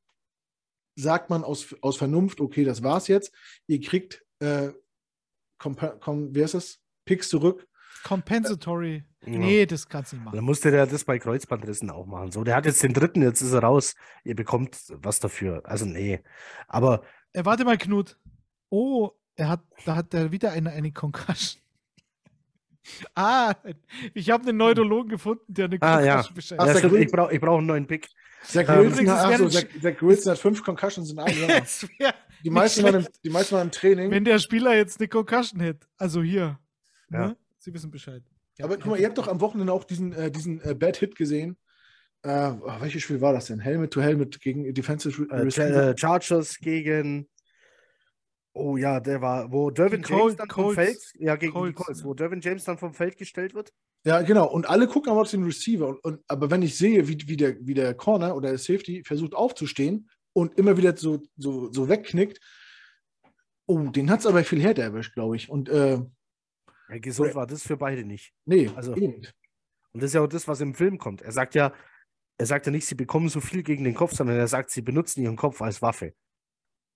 sagt man aus, aus Vernunft, okay, das war's jetzt. Ihr kriegt, äh, kom, kom, wie heißt das? Picks zurück.
Compensatory. Äh, nee, das kannst du nicht machen.
Dann musste der das bei Kreuzbandrissen auch machen. So, der hat jetzt den dritten, jetzt ist er raus. Ihr bekommt was dafür. Also, nee. Aber.
Äh, warte mal, Knut. Oh, er hat, da hat er wieder eine, eine Concussion. Ah, ich habe einen Neurologen gefunden, der eine
ah, ja. Bescheid ja, stimmt, ich brauche ich brauch einen neuen Pick.
Zach ähm, Wilson, hat, Zach, Zach Wilson hat fünf Concussions in einem Jahr. die, meisten waren im, die meisten waren im Training.
Wenn der Spieler jetzt eine Concussion hätte, also hier, ja. ne? Sie wissen Bescheid.
Ja, aber guck mal, ihr habt doch am Wochenende auch diesen, äh, diesen äh, Bad Hit gesehen. Äh, oh, welches Spiel war das denn? Helmet to Helmet gegen Defensive
äh Chargers gegen Oh ja, der war, wo Dervin James Col dann vom Feld, ja, gegen Colts, die Colts, wo Dervin James dann vom Feld gestellt wird.
Ja, genau. Und alle gucken aber auf den Receiver. Und, und, aber wenn ich sehe, wie, wie, der, wie der Corner oder der Safety versucht aufzustehen und immer wieder so, so, so wegknickt, oh, den hat es aber viel härter erwischt, glaube ich. Und äh,
ja, gesund war das für beide nicht.
Nee, also eben.
Und das ist ja auch das, was im Film kommt. Er sagt ja, er sagt ja nicht, sie bekommen so viel gegen den Kopf, sondern er sagt, sie benutzen ihren Kopf als Waffe.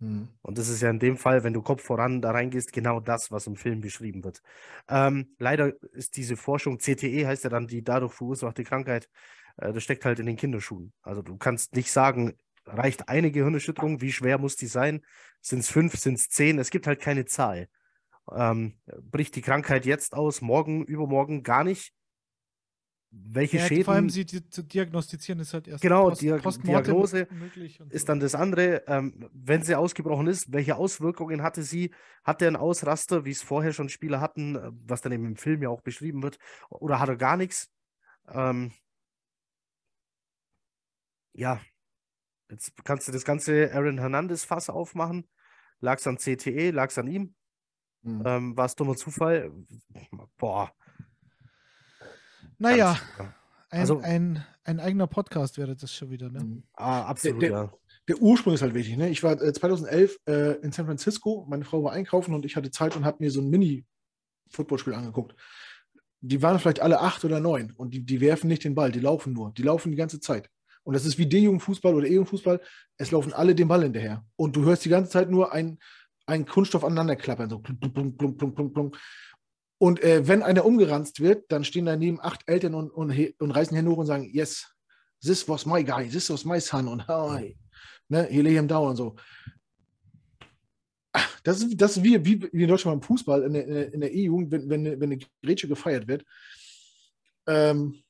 Mhm. Und das ist ja in dem Fall, wenn du Kopf voran da reingehst, genau das, was im Film beschrieben wird. Ähm, leider ist diese Forschung, CTE heißt ja dann die dadurch verursachte Krankheit, äh, das steckt halt in den Kinderschuhen. Also du kannst nicht sagen, reicht eine Gehirnerschütterung, wie schwer muss die sein? Sind es fünf, sind es zehn? Es gibt halt keine Zahl. Ähm, bricht die Krankheit jetzt aus, morgen, übermorgen gar nicht, welche ja, Schäden.
Vor allem sie zu diagnostizieren ist halt erst
genau, Post, Diag Diagnose ist so. dann das andere. Ähm, wenn sie ausgebrochen ist, welche Auswirkungen hatte sie? Hat er einen Ausraster, wie es vorher schon Spieler hatten, äh, was dann eben im Film ja auch beschrieben wird, oder hat er gar nichts? Ähm, ja, jetzt kannst du das ganze Aaron Hernandez-Fass aufmachen. Lag es an CTE, lag es an ihm? Mhm. Ähm, War es dummer Zufall? Boah.
Naja, ein, also, ein, ein, eigener Podcast wäre das schon wieder, ne? Mhm.
Ah, absolut,
der,
ja.
Der Ursprung ist halt wichtig, ne? Ich war äh, 2011 äh, in San Francisco, meine Frau war einkaufen und ich hatte Zeit und habe mir so ein Mini-Footballspiel angeguckt. Die waren vielleicht alle acht oder neun und die, die werfen nicht den Ball, die laufen nur. Die laufen die ganze Zeit. Und das ist wie D-Jugendfußball oder E-Jugendfußball. Es laufen alle den Ball hinterher. Und du hörst die ganze Zeit nur ein, ein Kunststoff aneinander klappern. So plunk, plunk, plunk. Und äh, wenn einer umgeranzt wird, dann stehen daneben acht Eltern und, und, und reißen Hände hoch und sagen, yes, this was my guy, this was my son und hi, ne, he lay him down und so. Das ist, das ist wie, wie, wie in Deutschland beim Fußball, in der, in der E-Jugend, wenn, wenn, wenn eine Grätsche gefeiert wird. Ähm,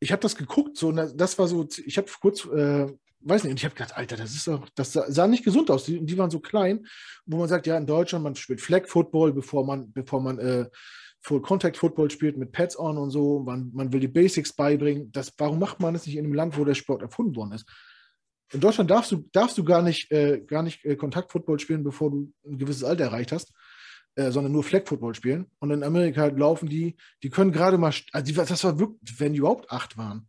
ich habe das geguckt, so, das war so, ich habe kurz äh, weiß nicht, und ich habe gedacht, Alter, das ist doch, das sah nicht gesund aus. Die, die waren so klein, wo man sagt, ja, in Deutschland, man spielt Flag Football, bevor man, bevor man äh, Full Contact Football spielt mit Pads on und so. Man, man will die Basics beibringen. Das, warum macht man das nicht in einem Land, wo der Sport erfunden worden ist? In Deutschland darfst du, darfst du gar nicht, äh, gar nicht äh, Kontakt-Football spielen, bevor du ein gewisses Alter erreicht hast, äh, sondern nur Flag-Football spielen. Und in Amerika laufen die, die können gerade mal, also die, das war wirklich, wenn die überhaupt acht waren,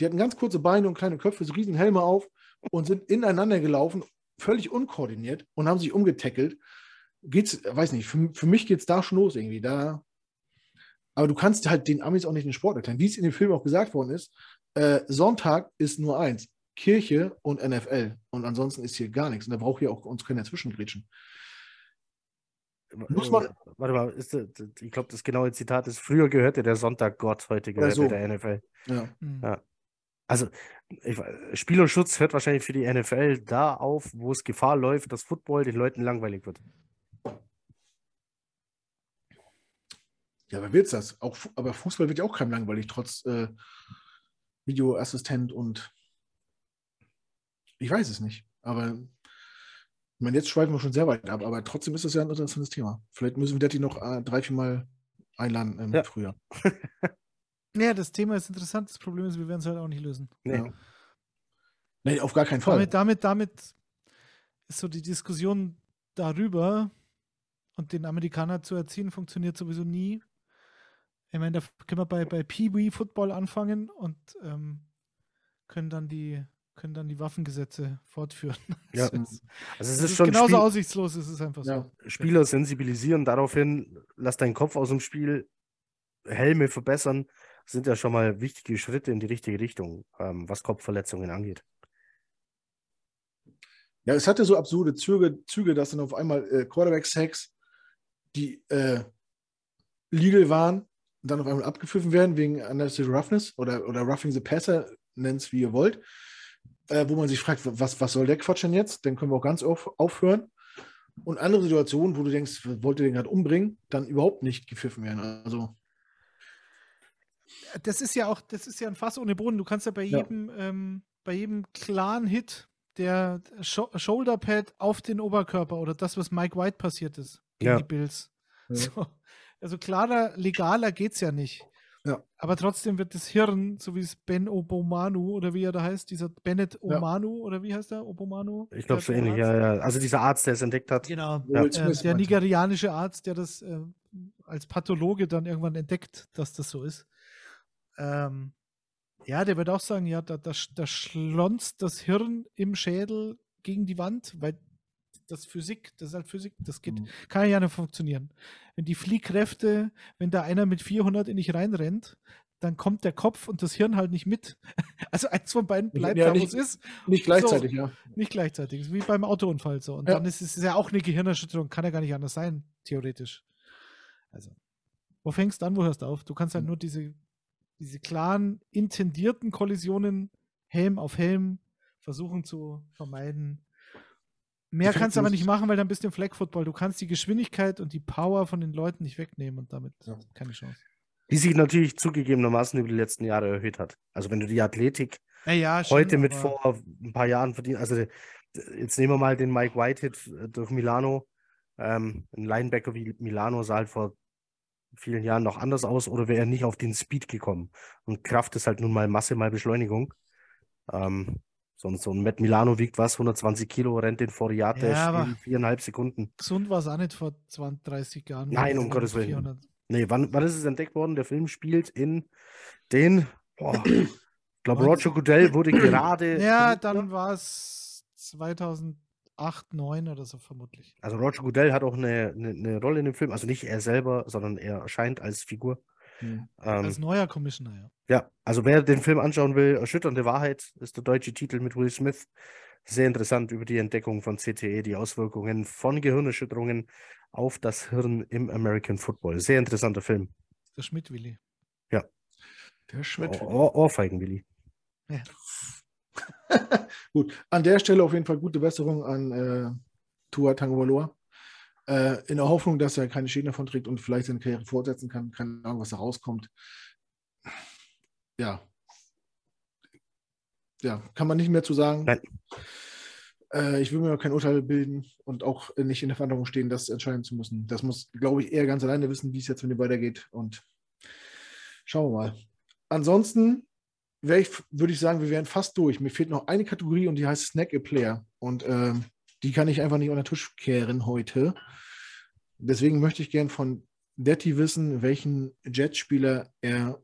die hatten ganz kurze Beine und kleine Köpfe, so riesen Helme auf und sind ineinander gelaufen, völlig unkoordiniert und haben sich umgetackelt. Geht's, weiß nicht, für, für mich geht es da schon los irgendwie. Da, aber du kannst halt den Amis auch nicht den Sport erklären. Wie es in dem Film auch gesagt worden ist, äh, Sonntag ist nur eins: Kirche und NFL. Und ansonsten ist hier gar nichts. Und da braucht hier auch uns keine Zwischengrätschen.
Muss man. Warte mal, ist das, ich glaube, das genaue Zitat ist: Früher gehörte der Sonntag Gott, heute gehört so. der NFL.
Ja.
ja. Also, ich, Spielerschutz hört wahrscheinlich für die NFL da auf, wo es Gefahr läuft, dass Football den Leuten langweilig wird.
Ja, aber wird's das? Auch, aber Fußball wird ja auch keinem langweilig, trotz äh, Videoassistent und Ich weiß es nicht. Aber ich meine, jetzt schweifen wir schon sehr weit ab, aber trotzdem ist das ja ein interessantes Thema. Vielleicht müssen wir Detti noch äh, drei, vier Mal einladen im
Ja.
Frühjahr.
Ja, das Thema ist interessant. Das Problem ist, wir werden es halt auch nicht lösen.
Nee.
Ja. Nee, auf gar keinen Fall.
Damit, damit, damit ist so die Diskussion darüber und den Amerikaner zu erziehen, funktioniert sowieso nie. Ich meine, da können wir bei, bei Pee-Wee Football anfangen und ähm, können dann die können dann die Waffengesetze fortführen.
Ja.
Das ist,
Also es ist
ist
schon
genauso
Spiel,
aussichtslos, es ist einfach
Ja.
so.
Spieler sensibilisieren daraufhin, lass deinen Kopf aus dem Spiel, Helme verbessern, sind ja schon mal wichtige Schritte in die richtige Richtung, ähm, was Kopfverletzungen angeht.
Ja, es hatte so absurde Züge, Züge dass dann auf einmal äh, Quarterback-Sacks, die äh, legal waren, dann auf einmal abgepfiffen werden wegen Unnecessary Roughness oder, oder Roughing the Passer, nennt es wie ihr wollt. Äh, wo man sich fragt, was, was soll der Quatsch denn jetzt? Dann können wir auch ganz auf, aufhören. Und andere Situationen, wo du denkst, wollt ihr den gerade umbringen, dann überhaupt nicht gepfiffen werden. Also,
Das ist ja auch, das ist ja ein Fass ohne Boden. Du kannst ja bei
Ja.
jedem, ähm, bei jedem klaren Hit der Scho Shoulderpad auf den Oberkörper oder das, was Mike White passiert ist gegen
Ja.
die Bills.
Ja.
So, also klarer, legaler geht's ja nicht.
Ja.
Aber trotzdem wird das Hirn, so wie es Ben Obomanu oder wie er da heißt, dieser Bennett
Ja.
Omanu oder wie heißt er? Obomanu?
Ich glaube, so ähnlich, ja, ja. Also dieser Arzt, der es entdeckt hat.
Genau. Ähm,
Smith
der nigerianische Arzt, der das äh, als Pathologe dann irgendwann entdeckt, dass das so ist. Ähm, ja, der wird auch sagen, ja, da, da, da schlonzt das Hirn im Schädel gegen die Wand, weil das Physik, das ist halt Physik, das geht,
Mhm.
kann ja nicht funktionieren. Wenn die Fliehkräfte, wenn da einer mit 400 in dich reinrennt, dann kommt der Kopf und das Hirn halt nicht mit. Also eins von beiden bleibt
Ja,
da, wo es ist.
nicht gleichzeitig, ja.
Nicht gleichzeitig. Wie beim Autounfall so. Und
Ja.
dann ist es ja auch eine Gehirnerschütterung, kann ja gar nicht anders sein, theoretisch. Also, wo fängst du an, wo hörst du auf? Du kannst halt
Mhm.
nur diese, diese klaren, intendierten Kollisionen, Helm auf Helm, versuchen zu vermeiden. Mehr kannst du aber nicht machen, weil dann bist du im Flag Football. Du kannst die Geschwindigkeit und die Power von den Leuten nicht wegnehmen und damit
Ja.
keine Chance.
Die sich natürlich zugegebenermaßen über die letzten Jahre erhöht hat. Also wenn du die Athletik
Ja, ja, schon,
heute mit vor ein paar Jahren verdient, also äh, jetzt nehmen wir mal den Mike White-Hit äh, durch Milano. Ähm, ein Linebacker wie Milano sah halt vor vielen Jahren noch anders aus oder wäre er nicht auf den Speed gekommen. Und Kraft ist halt nun mal Masse mal Beschleunigung. Ähm, so, so ein Matt Milano wiegt was, 120 Kilo, rennt den Yard
Ja,
in viereinhalb Sekunden.
Gesund war es auch nicht vor 20, 30 Jahren.
Nein, um Gottes Willen.
400.
Nee, wann, wann ist es entdeckt worden? Der Film spielt in den, boah, ich glaube, Roger Goodell wurde gerade.
Ja, dann war es 2008, 2009 oder so vermutlich.
Also Roger Goodell hat auch eine, eine, eine Rolle in dem Film, also nicht er selber, sondern er erscheint als Figur.
Hm.
Ähm,
Als neuer Commissioner, ja.
ja, also wer den Film anschauen will, Erschütternde Wahrheit ist der deutsche Titel mit Will Smith. Sehr interessant über die Entdeckung von CTE, die Auswirkungen von Gehirnerschütterungen auf das Hirn im American Football. Sehr interessanter Film.
Der Schmidt-Willi.
Der Schmidt.
Ohr Ohrfeigen, Willi.
Gut, an der Stelle auf jeden Fall gute Besserung an äh, Tua Tagovailoa. Äh, in der Hoffnung, dass er keine Schäden davon trägt und vielleicht seine Karriere fortsetzen kann. Keine Ahnung, was da rauskommt. Ja. Ja, kann man nicht mehr zu sagen.
Nein.
Äh, ich will mir kein Urteil bilden und auch nicht in der Verantwortung stehen, das entscheiden zu müssen. Das muss, glaube ich, er ganz alleine wissen, wie es jetzt mit ihm weitergeht. Und schauen wir mal. Ansonsten ich, würde ich sagen, wir wären fast durch. Mir fehlt noch eine Kategorie und die heißt Snack a Player. Und ähm, die kann ich einfach nicht unter den Tisch kehren heute. Deswegen möchte ich gern von Detti wissen, welchen Jetspieler er,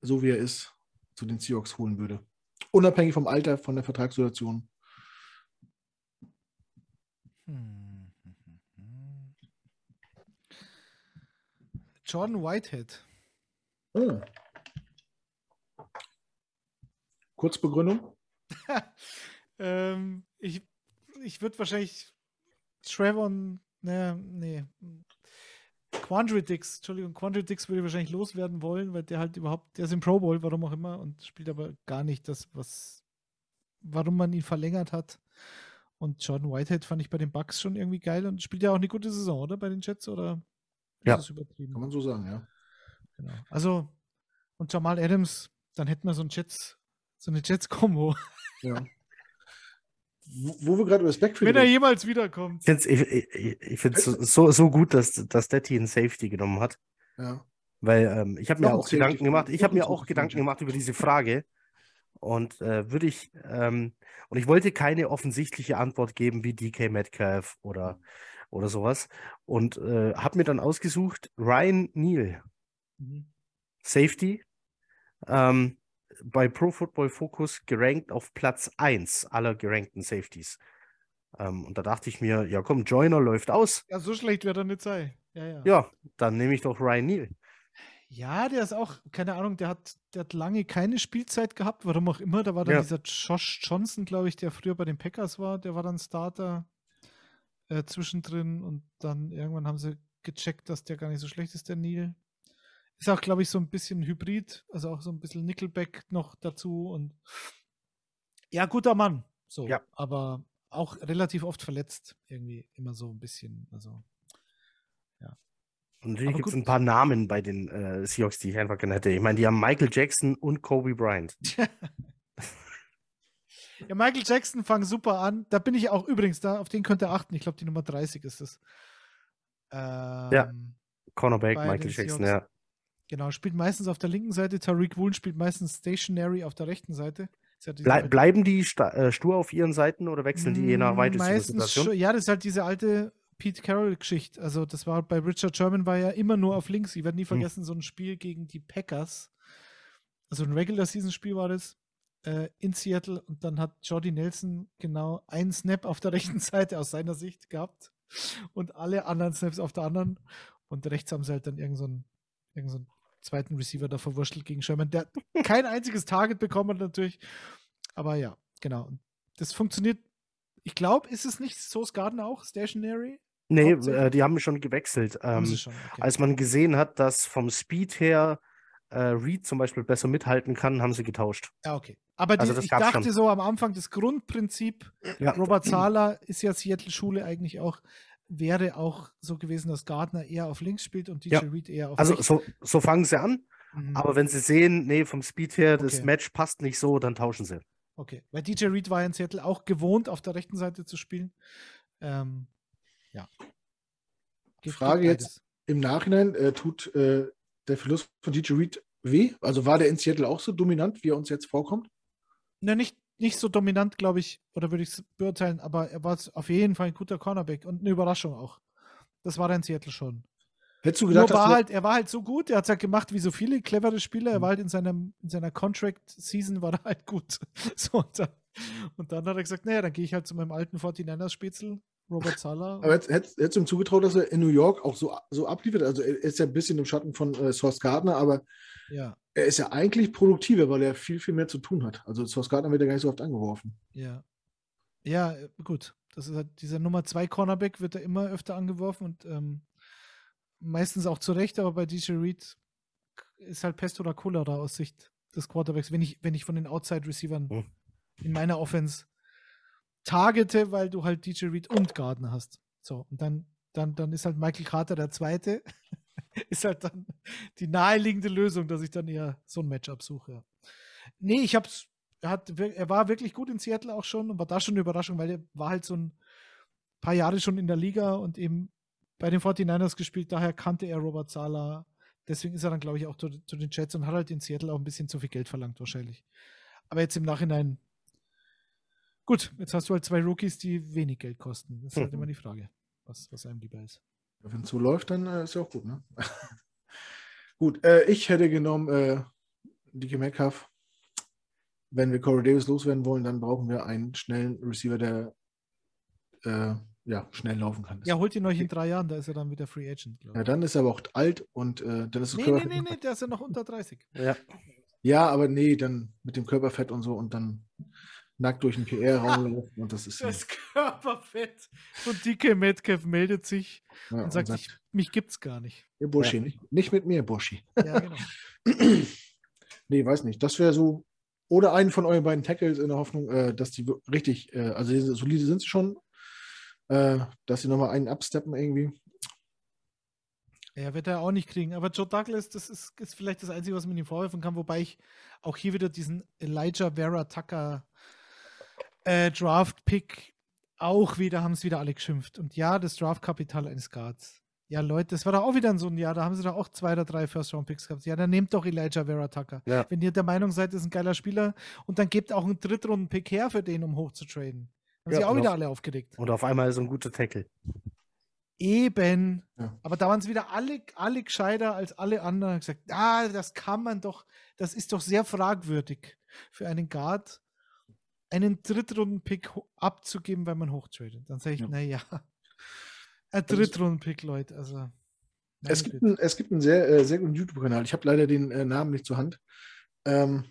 so wie er ist, zu den Seahawks holen würde. Unabhängig vom Alter, von der Vertragssituation.
Hm. Jordan Whitehead.
Ah. Kurzbegründung?
ähm, ich ich würde wahrscheinlich Trevon, ne, nee. Quandrix, Entschuldigung, Quandrix würde ich wahrscheinlich loswerden wollen, weil der halt überhaupt, der ist im Pro Bowl, warum auch immer, und spielt aber gar nicht das, was, warum man ihn verlängert hat. Und Jordan Whitehead fand ich bei den Bucks schon irgendwie geil und spielt ja auch eine gute Saison, oder? Bei den Jets, oder? ist
Ja.
Kann man so sagen, ja.
Genau. Also, und Jamal Adams, dann hätten wir so ein Jets, so eine Jets-Kombo.
ja. wo, wo wir gerade über das Backfield
Wenn er jemals wiederkommt.
Ich finde es ich, ich, ich find's so, so, gut, dass, dass Detti einen Safety genommen hat.
Ja.
Weil ähm, ich habe mir auch Gedanken
Safety.
gemacht. Ich habe mir auch. Gedanken gemacht über diese Frage. Und äh, würde ich, ähm, und ich wollte keine offensichtliche Antwort geben wie DK Metcalf oder, oder sowas. Und äh, habe mir dann ausgesucht, Ryan Neal,
Mhm.
Safety, ähm, bei Pro Football Focus gerankt auf Platz 1 aller gerankten Safeties. Ähm, und da dachte ich mir, ja komm, Joyner läuft aus.
Ja, so schlecht wird er nicht sein. Ja, ja.
Ja, dann nehme ich doch Ryan Neal.
Ja, der ist auch, keine Ahnung, der hat, der hat lange keine Spielzeit gehabt, warum auch immer. Da war dann
Ja.
dieser Josh Johnson, glaube ich, der früher bei den Packers war, der war dann Starter äh, zwischendrin und dann irgendwann haben sie gecheckt, dass der gar nicht so schlecht ist, der Neil. Ist auch, glaube ich, so ein bisschen Hybrid, also auch so ein bisschen Nickelback noch dazu und ja, guter Mann. So,
Ja.
aber auch relativ oft verletzt, irgendwie immer so ein bisschen. Also,
Und natürlich gibt es ein paar Namen bei den äh, Seahawks, die ich einfach gerne hätte. Ich meine, die haben Michael Jackson und Kobe Bryant.
Ja, Michael Jackson fang super an. Da bin ich auch übrigens da, auf den könnt ihr achten. Ich glaube, die Nummer 30 ist es. Ähm,
Cornerback,
Bei
Michael Jackson,
Seahawks.
ja.
Genau, spielt meistens auf der linken Seite. Tariq Woolen spielt meistens Stationary auf der rechten Seite. Diese
Blei bleiben die äh, stur auf ihren Seiten oder wechseln die je nach
Mm,
Situation?
ja, das ist halt diese alte Pete Carroll-Geschichte. Also, das war bei Richard Sherman war ja immer nur auf links. Ich werde
Hm.
nie vergessen, so ein Spiel gegen die Packers. Also ein Regular-Season-Spiel war das äh, in Seattle und dann hat Jordy Nelson genau einen Snap auf der rechten Seite aus seiner Sicht gehabt und alle anderen Snaps auf der anderen. Und rechts haben sie halt dann irgendeinen so einen- irgend so einen zweiten Receiver da verwurschtelt gegen Sherman, der kein einziges Target bekommen hat natürlich. Aber ja, genau. Das funktioniert. Ich glaube, ist es nicht Source Garden auch Stationary?
Nee, äh, die haben schon gewechselt. Ähm,
schon. Okay.
als man gesehen hat, dass vom Speed her äh, Reed zum Beispiel besser mithalten kann, haben sie getauscht.
ja, okay. Aber
also
die,
das
ich dachte
schon.
so am Anfang, das Grundprinzip,
Ja.
Robert Sala ist ja Seattle-Schule eigentlich auch, wäre auch so gewesen, dass Gardner eher auf links spielt und DJ
Ja.
Reed eher auf
Also
rechts.
so, so fangen sie an,
Mhm.
aber wenn sie sehen, nee, vom Speed her, das
Okay.
Match passt nicht so, dann tauschen sie.
Okay, weil DJ Reed war ja in Seattle auch gewohnt, auf der rechten Seite zu spielen. Ähm, ja. Gibt-
Frage jetzt- Im Nachhinein äh, tut äh, der Verlust von DJ Reed weh? Also war der in Seattle auch so dominant, wie er uns jetzt vorkommt?
Ne, nicht, nicht so dominant, glaube ich, oder würde ich es beurteilen, aber er war auf jeden Fall ein guter Cornerback und eine Überraschung auch. Das war in Seattle schon.
Hättest du
Nur
gedacht, dass
war halt, er war halt so gut, er hat es halt gemacht wie so viele clevere Spieler. Er
Mhm.
war halt in, seinem, in seiner Contract-Season war er halt gut. So, und, dann, und dann hat er gesagt, naja, dann gehe ich halt zu meinem alten 49ers-Spitzel, Robert Sala.
Aber hättest, hättest, hättest du ihm zugetraut, dass er in New York auch so, so abliefert? Also er ist ja ein bisschen im Schatten von äh, Source Gardner, aber
ja,
er ist ja eigentlich produktiver, weil er viel, viel mehr zu tun hat. Also Source Gardner wird ja gar nicht so oft angeworfen.
ja. Ja, gut. Das ist halt dieser Nummer 2 Cornerback wird er immer öfter angeworfen und ähm, meistens auch zu Recht, aber bei DJ Reed ist halt Pest oder Cholera aus Sicht des Quarterbacks, wenn ich, wenn ich von den Outside-Receivern
Mhm.
in meiner Offense targete, weil du halt DJ Reed und Gardner hast. So, und dann, dann, dann ist halt Michael Carter der Zweite. ist halt dann die naheliegende Lösung, dass ich dann eher so ein Matchup suche. Nee, ich hab's, er, hat, er war wirklich gut in Seattle auch schon und war da schon eine Überraschung, weil er war halt so ein paar Jahre schon in der Liga und eben bei den 49ers gespielt, daher kannte er Robert Sala. Deswegen ist er dann, glaube ich, auch zu, zu den Jets und hat halt in Seattle auch ein bisschen zu viel Geld verlangt, wahrscheinlich. Aber jetzt im Nachhinein, gut, jetzt hast du halt zwei Rookies, die wenig Geld kosten. Das ist halt
Mhm.
immer die Frage, was, was einem lieber ist.
Wenn es so läuft, dann äh, ist ja auch gut, ne? gut, äh, ich hätte genommen äh, DK Metcalf. Wenn wir Corey Davis loswerden wollen, dann brauchen wir einen schnellen Receiver, der äh, ja, schnell laufen kann.
Ja, holt ihn euch in drei Jahren, da ist er dann wieder Free Agent, glaube
Ja, dann ist er aber auch alt und äh, dann ist
Nee, nee, nee,
noch-
nee, der ist ja noch unter 30.
Ja.
Ja, aber nee, dann mit dem Körperfett und so und dann nackt durch den PR-Raum laufen und das ist ja,
Das Körperfett von DK Metcalf meldet sich
ja,
und sagt, ich, mich gibt's gar nicht.
ihr Burschi, nicht, nicht mit mir, Burschi.
Ja, genau.
nee, weiß nicht. Das wäre so. Oder einen von euren beiden Tackles in der Hoffnung, äh, dass die richtig, äh, also solide sind sie schon, äh, dass sie nochmal einen absteppen irgendwie.
Ja, wird er auch nicht kriegen. Aber Joe Douglas, das ist, ist vielleicht das Einzige, was man ihm vorwerfen kann, wobei ich auch hier wieder diesen Elijah Vera Tucker Äh, Draft-Pick auch wieder, haben es wieder alle geschimpft. Und ja, das Draft-Kapital eines Guards. Ja, Leute, das war doch auch wieder in so ein Jahr, da haben sie doch auch zwei oder drei First-Round-Picks gehabt. Ja, dann nehmt doch Elijah Vera Tucker.
Ja.
Wenn ihr der Meinung seid, das ist ein geiler Spieler und dann gebt auch einen Drittrunden-Pick her für den, um hoch zu traden. Haben
Ja,
sie auch
und
wieder
auf-
alle aufgeregt.
Und auf einmal so ein guter Tackle.
Eben.
Ja.
Aber da waren es wieder alle, alle gescheiter als alle anderen. Gesagt, ah, das kann man doch, das ist doch sehr fragwürdig für einen Guard, einen Drittrunden-Pick abzugeben, weil man hochtradet. Dann sage ich,
Ja.
naja, ein Drittrunden-Pick, Leute. Also,
Es gibt, ein, es gibt einen sehr, äh, sehr guten YouTube-Kanal. Ich habe leider den äh, Namen nicht zur Hand. Ähm,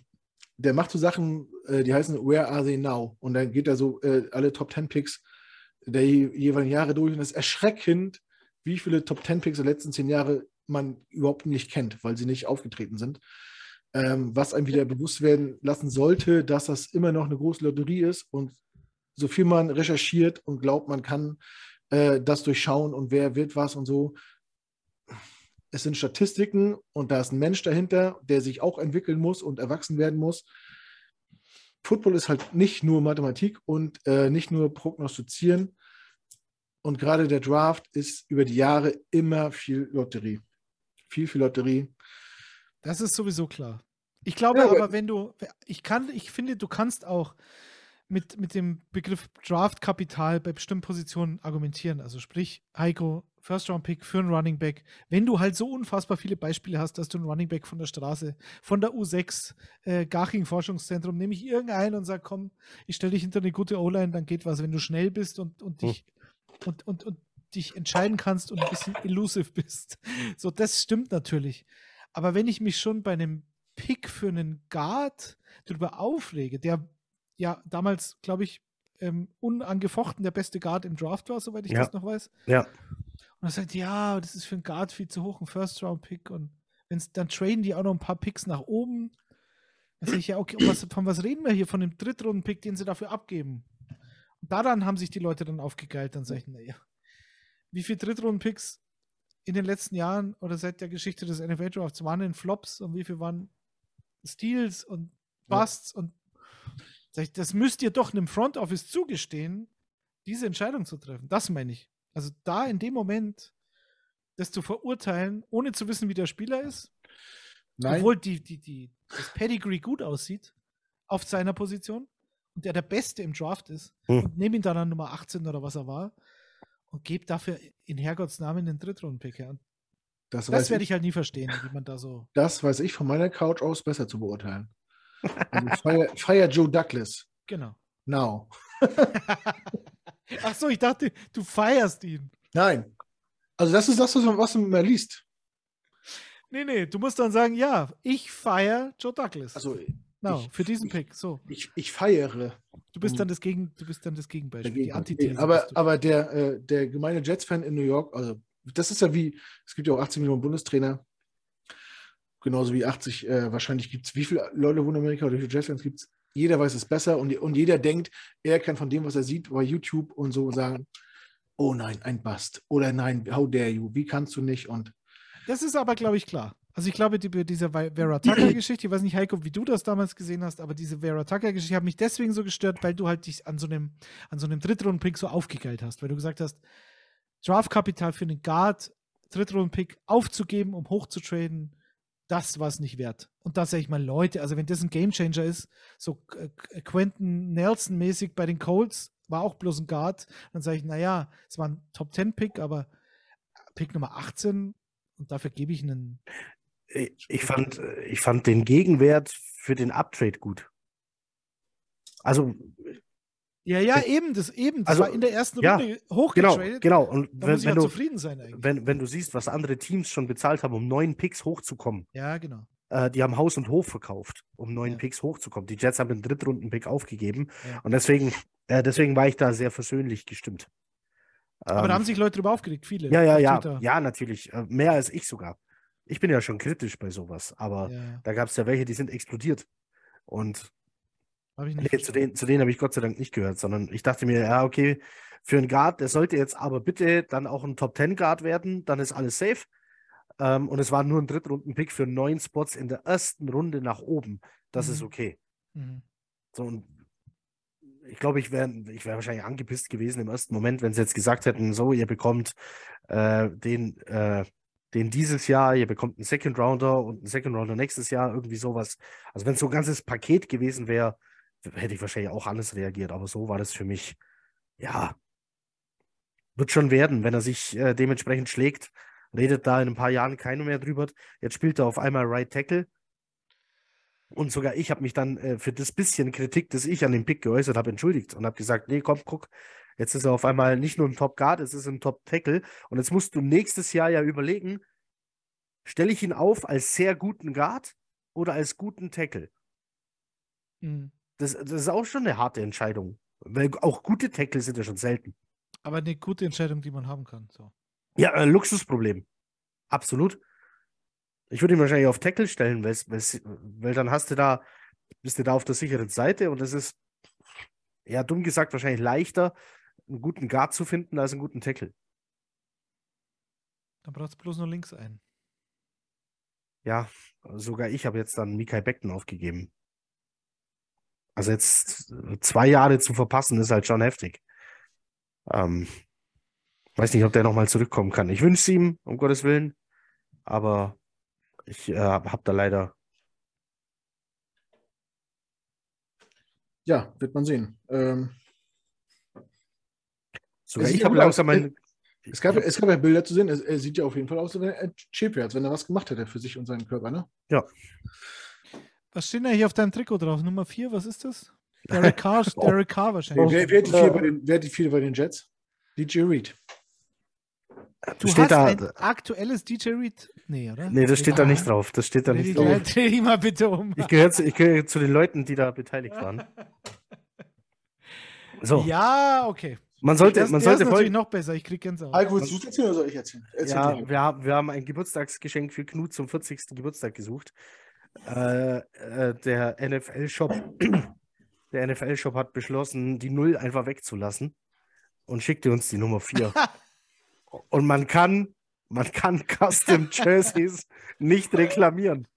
der macht so Sachen, äh, die heißen Where Are They Now? Und dann geht er so äh, alle Top 10 Picks der je, jeweiligen Jahre durch. Und es ist erschreckend, wie viele Top 10 Picks der letzten zehn Jahre man überhaupt nicht kennt, weil sie nicht aufgetreten sind. Ähm, was einem wieder bewusst werden lassen sollte, dass das immer noch eine große Lotterie ist und so viel man recherchiert und glaubt, man kann äh, das durchschauen und wer wird was und so, es sind Statistiken und da ist ein Mensch dahinter, der sich auch entwickeln muss und erwachsen werden muss. Football ist halt nicht nur Mathematik und äh, nicht nur prognostizieren. Und gerade der Draft ist über die Jahre immer viel Lotterie. Viel, viel Lotterie.
Das ist sowieso klar. Ich glaube
Ja, aber-
wenn du, ich kann, ich finde, du kannst auch mit, mit dem Begriff Draft-Kapital bei bestimmten Positionen argumentieren. Also sprich, Heiko, First-Round-Pick für einen Running Back. Wenn du halt so unfassbar viele Beispiele hast, dass du einen Running Back von der Straße, von der U6, äh, Garching Forschungszentrum, nehme ich irgendeinen und sage, komm, ich stelle dich hinter eine gute O-Line, dann geht was. Wenn du schnell bist und, und
Hm.
dich und, und, und dich entscheiden kannst und ein bisschen elusive bist. So, das stimmt natürlich. Aber wenn ich mich schon bei einem Pick für einen Guard darüber aufrege, der ja damals, glaube ich, ähm, unangefochten der beste Guard im Draft war, soweit ich
Ja.
das noch weiß.
Ja.
Und er sagt, ja, das ist für einen Guard viel zu hoch, ein First-Round-Pick. Und wenn's, dann traden die auch noch ein paar Picks nach oben. Dann sage ich, ja, okay, was, von was reden wir hier? Von dem Drittrunden-Pick, den sie dafür abgeben. Und daran haben sich die Leute dann aufgegeilt. Dann sage ich, naja, wie viele Drittrunden-Picks in den letzten Jahren oder seit der Geschichte des NFL-Drafts waren denn Flops und wie viel waren Steals und
Ja.
Busts und sag ich, das müsst ihr doch einem Front Office zugestehen, diese Entscheidung zu treffen. Das meine ich. Also da in dem Moment das zu verurteilen, ohne zu wissen, wie der Spieler ist,
Nein,
obwohl die, die, die, das Pedigree gut aussieht auf seiner Position und der der Beste im Draft ist
Hm.
und nehme ihn dann an Nummer 18 oder was er war und gebe dafür in Herrgotts Namen den Drittrunden-Pick her.
Das,
Das werde
ich,
ich halt nie verstehen, wie man da so.
das weiß ich von meiner Couch aus besser zu beurteilen. Also fire, fire Joe Douglas.
Genau.
Now.
Ach so, ich dachte, du feierst ihn.
Nein. Also das ist das, was man, was man immer liest.
Nee, nee, du musst dann sagen, ja, ich feiere Joe Douglas.
Also
genau,
ich-
für diesen Pick. So,
ich, ich feiere.
du bist
Mhm.
dann das Gegen, du bist dann das Gegenbeispiel, die
dagegen.
Antithese.
aber aber der, äh, der gemeine Jets-Fan in New York, also das ist ja wie, es gibt ja auch 18 Millionen Bundestrainer, genauso wie 80, äh, wahrscheinlich gibt es, wie viele Leute wohnen in Amerika oder wie viele Jets-Fans gibt es? Jeder weiß es besser und, und jeder denkt, er kann von dem, was er sieht bei YouTube und so sagen, oh nein, ein Bust. Oder nein, how dare you, wie kannst du nicht? Und
Das ist aber, glaube ich, klar. Also ich glaube, die, diese Vera Tucker-Geschichte, ich weiß nicht, Heiko, wie du das damals gesehen hast, aber diese Vera Tucker-Geschichte hat mich deswegen so gestört, weil du halt dich an so einem, an so einem Drittrunden-Pick so aufgegeilt hast, weil du gesagt hast, Draftkapital für einen Guard, Drittrunden-Pick aufzugeben, um hochzutraden, das war es nicht wert. Und da sage ich mal, Leute, also wenn das ein Gamechanger ist, so äh, Quentin Nelson-mäßig bei den Colts, war auch bloß ein Guard, dann sage ich, naja, es war ein Top-10-Pick, aber Pick Nummer 18 und dafür gebe ich einen
Ich, ich, fand, äh, ich fand den Gegenwert für den Uptrade gut. Also,
Ja, ja, eben, das eben. Das
Also,
war in der ersten
ja,
Runde
genau,
hochgetradet.
genau. Und
Da
wenn, wenn,
ja
du,
zufrieden sein eigentlich.
wenn, wenn du siehst, was andere Teams schon bezahlt haben, um neun Picks hochzukommen,
ja, genau.
äh, die haben Haus und Hof verkauft, um neun
Ja.
Picks hochzukommen. Die Jets haben den Drittrunden-Pick aufgegeben.
Ja.
Und deswegen, äh, deswegen war ich da sehr versöhnlich gestimmt.
Aber
Ähm,
da haben sich Leute drüber aufgeregt, viele.
Ja, ja, ja,
Twitter.
ja, natürlich. Äh, Mehr als ich sogar. Ich bin ja schon kritisch bei sowas, aber
ja
da gab es ja welche, die sind explodiert. Und nee, zu denen, zu denen habe ich Gott sei Dank nicht gehört, sondern ich dachte mir, ja, okay, für einen Guard, der sollte jetzt aber bitte dann auch ein Top 10 Guard werden, dann ist alles safe. Ähm, und es war nur ein Drittrunden-Pick für neun Spots in der ersten Runde nach oben. Das ist
Mhm.
okay.
Mhm.
So, und ich glaube, ich wäre ich wär wahrscheinlich angepisst gewesen im ersten Moment, wenn sie jetzt gesagt hätten, so, ihr bekommt äh, den, äh, den dieses Jahr, ihr bekommt einen Second Rounder und einen Second Rounder nächstes Jahr, irgendwie sowas. Also wenn es so ein ganzes Paket gewesen wäre, hätte ich wahrscheinlich auch anders reagiert. Aber so war das für mich, ja, wird schon werden, wenn er sich äh, dementsprechend schlägt. Redet da in ein paar Jahren keiner mehr drüber. Jetzt spielt er auf einmal Right Tackle. Und sogar ich habe mich dann äh, für das bisschen Kritik, das ich an dem Pick geäußert habe, entschuldigt und habe gesagt, nee, komm, guck, jetzt ist er auf einmal nicht nur ein Top Guard, es ist ein Top Tackle. Und jetzt musst du nächstes Jahr ja überlegen, stelle ich ihn auf als sehr guten Guard oder als guten Tackle? Mhm. Das, das ist auch schon eine harte Entscheidung. Weil auch gute Tackle sind ja schon selten.
Aber eine gute Entscheidung, die man haben kann. So.
Ja, ein Luxusproblem. Absolut. Ich würde ihn wahrscheinlich auf Tackle stellen, weil dann hast du da, bist du da auf der sicheren Seite und es ist, ja, dumm gesagt, wahrscheinlich leichter, einen guten Guard zu finden als einen guten Tackle.
Dann brauchst du bloß nur links ein.
Ja, sogar ich habe jetzt dann Mikai Beckton aufgegeben. Also jetzt zwei Jahre zu verpassen, ist halt schon heftig. Ähm, weiß nicht, ob der nochmal zurückkommen kann. Ich wünsche es ihm, um Gottes Willen. Aber ich äh, habe da leider.
Ja, wird man sehen. Ähm,
Sogar ich habe langsam mein.
Es gab, es gab ja Bilder zu sehen. Er, er sieht ja auf jeden Fall aus, wenn er cheap wäre, als wenn er was gemacht hätte für sich und seinen Körper, ne?
Ja.
Was steht da hier auf deinem Trikot drauf? Nummer 4, was ist das? Derek Carr. Derek Carr wahrscheinlich.
Wer, wer, hat die vier bei den, wer hat die vier bei den Jets? DJ Reed.
Du steht hast da, ein aktuelles DJ Reed? Nee, oder?
Nee, das steht da nicht drauf. Das steht da
dreh
nicht
drauf. Dreh die mal bitte um.
Ich gehöre zu, gehör zu den Leuten, die da beteiligt waren.
So. Ja, okay.
Man sollte, das, man sollte
ist natürlich noch besser. Ich krieg Gänsehaut.
Heiko, willst du es erzählen oder soll ich erzählen? Erzähl
ja, wir haben, wir haben ein Geburtstagsgeschenk für Knut zum 40. Geburtstag gesucht. Äh, äh, der NFL-Shop, der NFL-Shop hat beschlossen, die Null einfach wegzulassen und schickte uns die Nummer 4. und man kann, man kann Custom Jerseys nicht reklamieren.